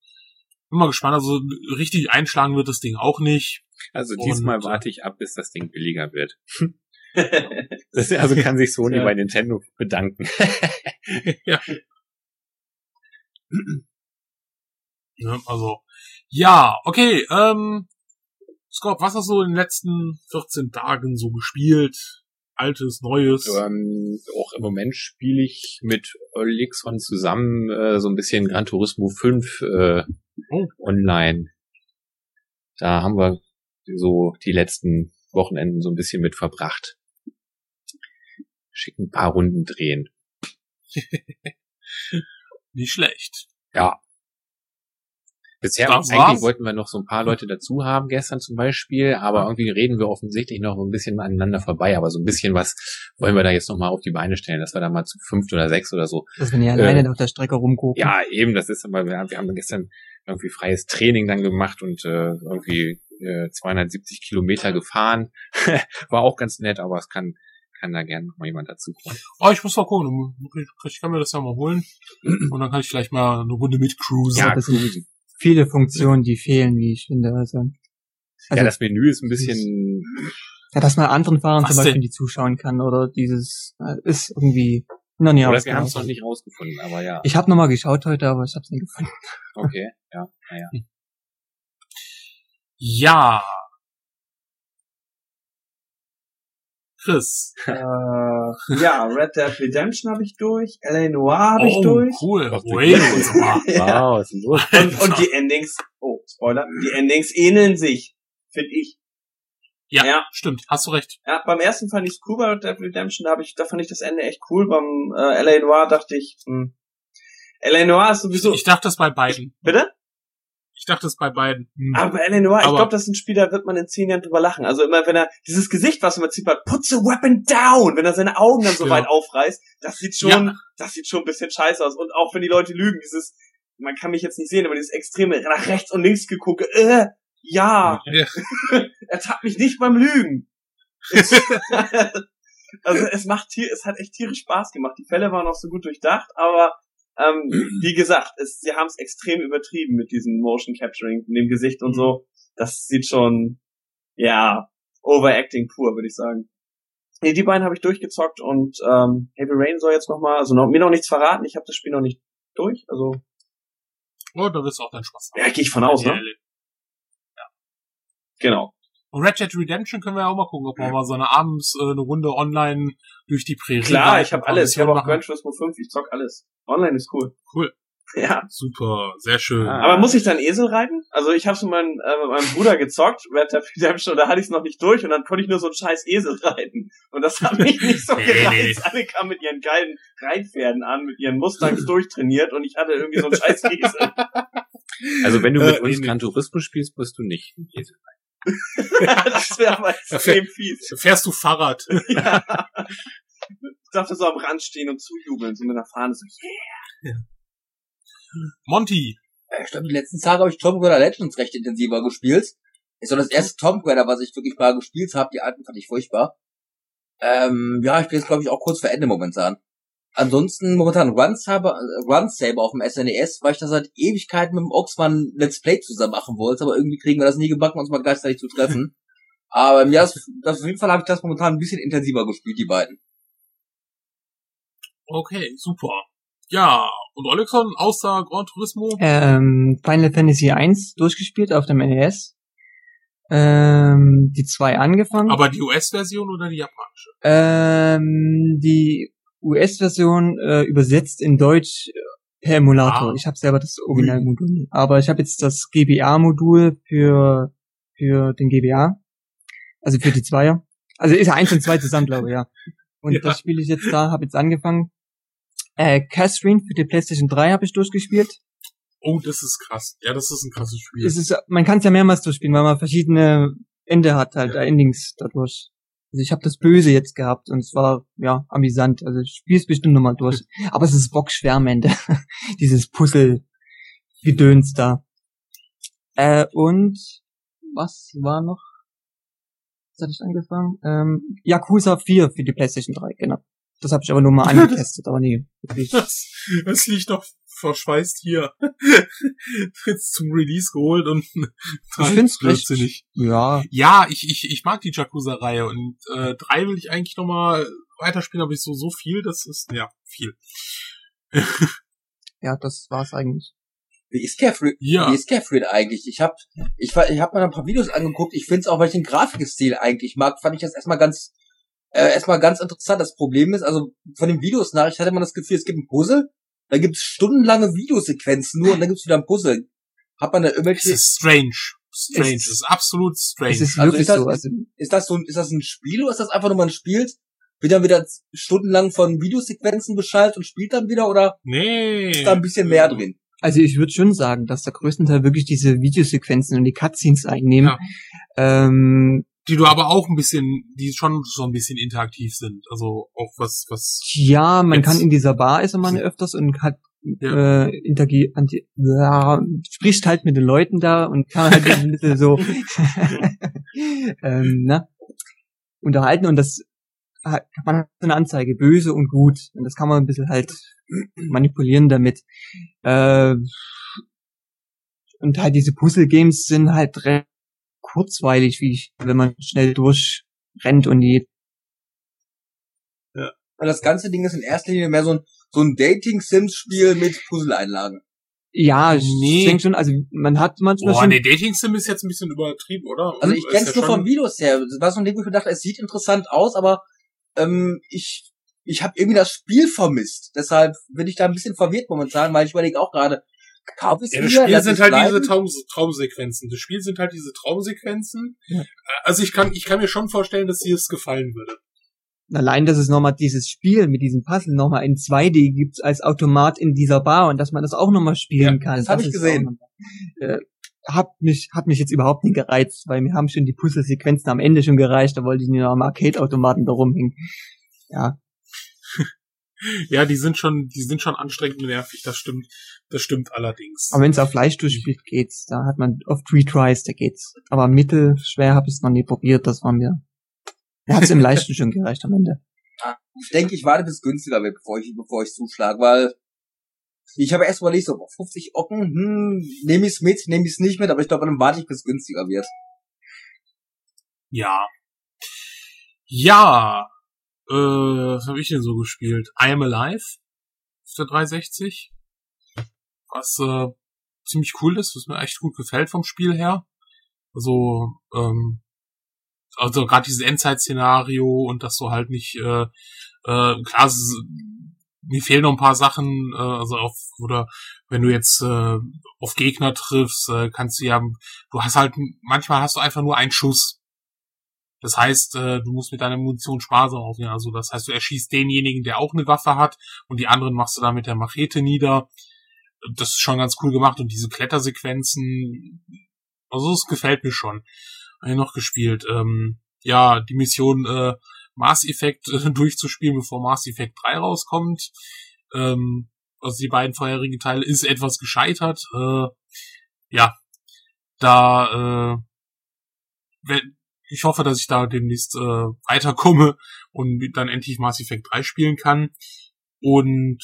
mal gespannt. Also richtig einschlagen wird das Ding auch nicht. also Und, diesmal äh, warte ich ab, bis das Ding billiger wird. (laughs) Das, also kann sich Sony Ja. bei Nintendo bedanken. (laughs) ja. (clears throat) ja. Also, ja, okay, ähm, Scott, was hast du in den letzten 14 Tagen so gespielt? Altes, Neues? ähm, auch im Moment spiele ich mit Olixon zusammen äh, so ein bisschen Gran Turismo 5 äh, Oh. online. Da haben wir so die letzten Wochenenden so ein bisschen mit verbracht. Schick ein paar Runden drehen. (laughs) Nicht schlecht. Ja. Bisher Das eigentlich war's? wollten wir noch so ein paar Leute dazu haben, gestern zum Beispiel, aber irgendwie reden wir offensichtlich noch ein bisschen aneinander vorbei, aber so ein bisschen was wollen wir da jetzt noch mal auf die Beine stellen, dass wir da mal zu fünft oder sechs oder so. Dass wir nicht Äh, alleine auf der Strecke rumgucken. Ja, eben, das ist aber, wir haben, wir haben gestern irgendwie freies Training dann gemacht und äh, irgendwie äh, 270 Kilometer gefahren. (laughs) War auch ganz nett, aber es kann kann da gerne noch mal jemand dazu kommen. Oh, ich muss mal gucken. Ich kann mir das ja mal holen. (clears throat) Und dann kann ich vielleicht mal eine Runde mit cruisen. Ja, sind viele Funktionen, die fehlen, wie ich finde. Also, also ja, das Menü ist ein bisschen ja, dass man anderen Fahrern zum Beispiel denn? die zuschauen kann oder dieses äh, ist irgendwie noch nie Oder wir haben es noch nicht rausgefunden, aber ja. Ich habe nochmal geschaut heute, aber ich habe es nicht gefunden. Okay, ja, naja. Ja. Chris. äh, ja, Red Dead Redemption habe ich durch, L.A. Noir habe ich oh, durch. cool. Wait. (laughs) Ja. Wow, was ist los? Und, und die Endings, oh, Spoiler, die Endings ähneln sich, finde ich. Ja, Ja. stimmt. Hast du recht. Ja, beim ersten fand ich cool bei Red Dead Redemption, da, hab ich, da fand ich das Ende echt cool. Beim äh, L.A. Noir dachte ich, hm. L.A. Noir ist sowieso... Ich dachte es bei beiden. Bitte? Ich dachte es bei beiden. Hm. Aber bei L.A. Noir, ich glaube, das ist ein Spiel, da wird man in zehn Jahren drüber lachen. Also immer, wenn er dieses Gesicht, was immer zieht, put the weapon down, wenn er seine Augen dann so Ja. weit aufreißt, das sieht schon, Ja. das sieht schon ein bisschen scheiße aus. Und auch wenn die Leute lügen, dieses, man kann mich jetzt nicht sehen, aber dieses extreme nach rechts und links gegucke, äh, ja, Ja. (laughs) er tappt mich nicht beim Lügen. (laughs) (laughs) also es macht tier, es hat echt tierisch Spaß gemacht. Die Fälle waren auch so gut durchdacht, aber ähm, wie gesagt, es, sie haben es extrem übertrieben mit diesem Motion Capturing, in dem Gesicht und so. Das sieht schon, ja, Overacting pur, würde ich sagen. Nee, die beiden habe ich durchgezockt und ähm, Heavy Rain soll jetzt noch mal, also noch, mir noch nichts verraten. Ich habe das Spiel noch nicht durch, also Oh, da wirst du auch deinen Spaß haben. ja, gehe ich von aus, ne? Ehrlich. Genau. Und Red Dead Redemption können wir ja auch mal gucken, ob wir mal so eine abends äh, eine Runde online durch die Prärie Klar, reiten, ich habe alles. Ich habe auch Missionen Gran Turismo 5. Ich zock alles. Online ist cool. Cool. Ja. Super, sehr schön. Ah. Aber muss ich dann Esel reiten? Also ich habe so meinen, äh, mit meinem Bruder gezockt, (laughs) Red Dead Redemption, da hatte ich es noch nicht durch und dann konnte ich nur so einen scheiß Esel reiten. Und das hat mich nicht so (laughs) gereizt. nee. Alle kamen mit ihren geilen Reitpferden an, mit ihren Mustangs (laughs) durchtrainiert und ich hatte irgendwie so einen scheiß Esel. Also wenn du Äh, mit uns nee. Gran Turismo spielst, bist du nicht. ein Esel. (laughs) das wäre aber extrem fies. Da fährst du Fahrrad. (laughs) Ja. Ich dachte so am Rand stehen und zujubeln, so mit einer Fahne so, yeah. Monty. Ich glaube, die letzten Tage habe ich Tomb Raider Legends recht intensiver gespielt. Ist so das erste Tomb Raider, was ich wirklich mal gespielt habe. Die alten fand ich furchtbar. Ähm, ja, ich bin jetzt, glaube ich, auch kurz vor Ende momentan. Ansonsten momentan Run Saber, äh, Run Saber auf dem SNES, weil ich da seit Ewigkeiten mit dem Oxman Let's Play zusammen machen wollte, aber irgendwie kriegen wir das nie gebacken, uns mal gleichzeitig zu treffen. (laughs) aber ja, das, das auf jeden Fall habe ich das momentan ein bisschen intensiver gespielt, die beiden. Okay, super. Ja, und Olexon außer Gran Turismo? Ähm, Final Fantasy 1 durchgespielt auf dem NES. Ähm, die zwei angefangen. Aber die US-Version oder die japanische? ähm, die US-Version äh, übersetzt in Deutsch äh, per Emulator. Ah. Ich habe selber das Originalmodul. nicht. Aber ich habe jetzt das GBA-Modul für für den GBA. Also für die Zweier. Also ist ja eins und zwei zusammen, glaube ich, ja. (laughs) Und Ja. das spiele ich jetzt da, habe jetzt angefangen. Äh, Catherine für die PlayStation 3 habe ich durchgespielt. Oh, das ist krass. Ja, das ist ein krasses Spiel. Es ist, man kann es ja mehrmals durchspielen, weil man verschiedene Ende hat, halt, äh, Endings dadurch. Also ich habe das Böse jetzt gehabt und es war, ja, amüsant. Also ich spiel's bestimmt nochmal durch. (laughs) Aber es ist bockschwer am Ende. (laughs) Dieses Puzzle-Gedöns da. Äh, und was war noch? Was hatte ich angefangen? Ähm, Yakuza 4 für die PlayStation 3, genau. Das habe ich aber nur mal (laughs) angetestet, aber nie. wirklich. Das, das liegt noch verschweißt hier. (laughs) Jetzt zum Release geholt und Ich find's blödsinnig. ja, Ja, ich, ich, ich mag die Yakuza-Reihe und äh, drei will ich eigentlich noch mal weiterspielen, aber ich so so viel, das ist ja viel. ja, das war's eigentlich. Wie ist Catherine, Ja. wie ist Catherine eigentlich? Ich habe ich, war- ich hab mir da ein paar Videos angeguckt. Ich finde es auch, weil ich den Grafikstil eigentlich mag, fand ich das erstmal ganz äh, erstmal ganz interessant. Das Problem ist, also von den Videos nach, ich hatte man das Gefühl, es gibt ein Puzzle, da gibt's stundenlange Videosequenzen nur und dann gibt's wieder ein Puzzle. Hat man da Es irgendwelche ist strange. Strange. Es- Es ist absolut strange. Es ist Also wirklich ist das- so. Also, ist das so ein, ist das ein Spiel oder ist das einfach nur man spielt, wird dann wieder stundenlang von Videosequenzen beschallt und spielt dann wieder oder nee. ist da ein bisschen mehr drin? Also ich würde schon sagen, dass der größten Teil wirklich diese Videosequenzen und die Cutscenes einnehmen. Ähm, Die du aber auch ein bisschen, die schon so ein bisschen interaktiv sind. Also auch was, was. ja, man kann in dieser Bar ist man öfters und hat Ja. äh, interagiert, anti, ja, spricht halt mit den Leuten da und kann halt ein bisschen so (laughs) (laughs) ähm, ne, unterhalten und das hat- man hat so eine Anzeige, böse und gut. Und das kann man ein bisschen halt manipulieren damit. Äh, und halt diese Puzzle-Games sind halt recht kurzweilig, wie ich, wenn man schnell durchrennt und die Weil das ganze Ding ist in erster Linie mehr so ein, so ein Dating-Sims-Spiel mit Puzzle-Einlagen. Ja, ich Nee. denke schon, also man hat manchmal Boah, schon nee, Dating Sim ist jetzt ein bisschen übertrieben, oder? Also ich kenn's ja nur von Videos her. Das war so ein Ding, wo ich mir dachte, es sieht interessant aus, aber ähm, ich ich habe irgendwie das Spiel vermisst. Deshalb bin ich da ein bisschen verwirrt momentan, weil ich überlege auch gerade, kauf ich Ja, das Spiel sind halt bleiben? diese Traum Traumsequenzen. Das Spiel sind halt diese Traumsequenzen. Ja. Also ich kann, ich kann mir schon vorstellen, dass dir es gefallen würde. allein, dass es nochmal dieses Spiel mit diesem Puzzle nochmal in 2D gibt als Automat in dieser Bar und dass man das auch nochmal spielen kann. das hab ich ist gesehen. auch Äh, hat mich, hat mich jetzt überhaupt nicht gereizt, weil mir haben schon die Puzzle-Sequenzen am Ende schon gereicht, da wollte ich nur am Arcade-Automaten da rumhängen. Ja, (laughs) Ja, die sind schon, die sind schon anstrengend nervig. Das stimmt, das stimmt allerdings. aber wenn es auf leicht durchspielt, geht's. Da hat man oft Retries, da geht's. Aber mittelschwer habe ich es noch nie probiert, das war mir. Da hat es im Leichten schon gereicht am Ende. Ich denke, ich warte bis es günstiger wird, bevor ich bevor ich zuschlage, weil ich habe erst überlegt, so boah, 50 Ocken, hm, nehme ich's mit, nehme ich's nicht mit, aber ich glaube, dann warte ich bis es günstiger wird. Ja. Ja. Äh, was habe ich denn so gespielt? I Am Alive der 360. Was äh, ziemlich cool ist, was mir echt gut gefällt vom Spiel her. Also, ähm, also gerade dieses Endzeit-Szenario und dass du halt nicht, äh, äh, klar, ist, mir fehlen noch ein paar Sachen, äh, also auf, oder wenn du jetzt äh, auf Gegner triffst, äh, kannst du ja, du hast halt, manchmal hast du einfach nur einen Schuss. Das heißt, äh, du musst mit deiner Munition sparsam aufnehmen. Also das heißt, du erschießt denjenigen, der auch eine Waffe hat und die anderen machst du dann mit der Machete nieder. Das ist schon ganz cool gemacht und diese Klettersequenzen, also das gefällt mir schon. Hab ich noch gespielt. Ähm, ja, die Mission äh, Mass Effect äh, (laughs) durchzuspielen, bevor Mass Effect 3 rauskommt. Ähm, also die beiden vorherigen Teile ist etwas gescheitert. Äh, ja, da äh, wenn, ich hoffe, dass ich da demnächst äh, weiterkomme und dann endlich Mass Effect 3 spielen kann. Und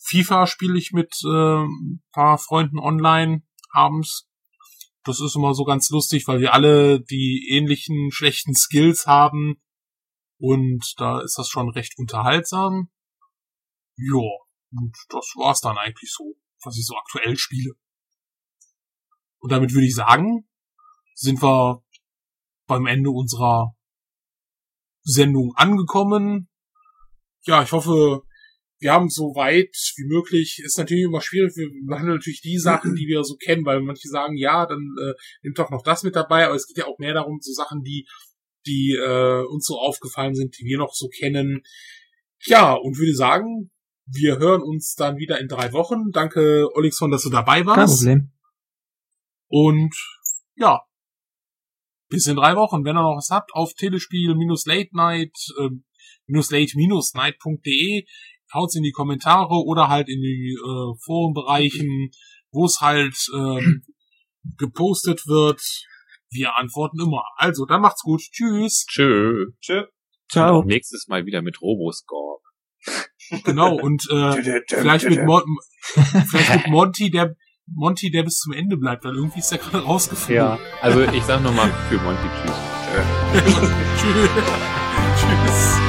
FIFA spiele ich mit äh, paar Freunden online abends. Das ist immer so ganz lustig, weil wir alle die ähnlichen schlechten Skills haben. Und da ist das schon recht unterhaltsam. Ja, und das war's dann eigentlich so, was ich so aktuell spiele. Und damit würde ich sagen, sind wir beim Ende unserer Sendung angekommen. Ja, ich hoffe, wir haben so weit wie möglich, ist natürlich immer schwierig, wir behandeln natürlich die Sachen, die wir so kennen, weil manche sagen, ja, dann äh, nimmt doch noch das mit dabei, aber es geht ja auch mehr darum, so Sachen, die, die äh, uns so aufgefallen sind, die wir noch so kennen. Ja, und würde sagen, wir hören uns dann wieder in drei Wochen. Danke, Olixon, dass du dabei Kein warst. Problem. Und ja, bis in drei Wochen. Wenn ihr noch was habt, auf telespiel-late night, äh, haut's in die Kommentare oder halt in die äh, Forenbereichen, wo es halt ähm, gepostet wird. Wir antworten immer. Also, dann macht's gut. Tschüss. Tschö. Tschö. Ciao. Nächstes Mal wieder mit Roboscorp. Genau, und äh, (laughs) vielleicht mit, Mon vielleicht mit Monty, der Monty, der bis zum Ende bleibt, weil irgendwie ist der gerade rausgeflogen. Ja, also ich sag nochmal für Monty Tschüss. (laughs) Tschüss. Tschüss.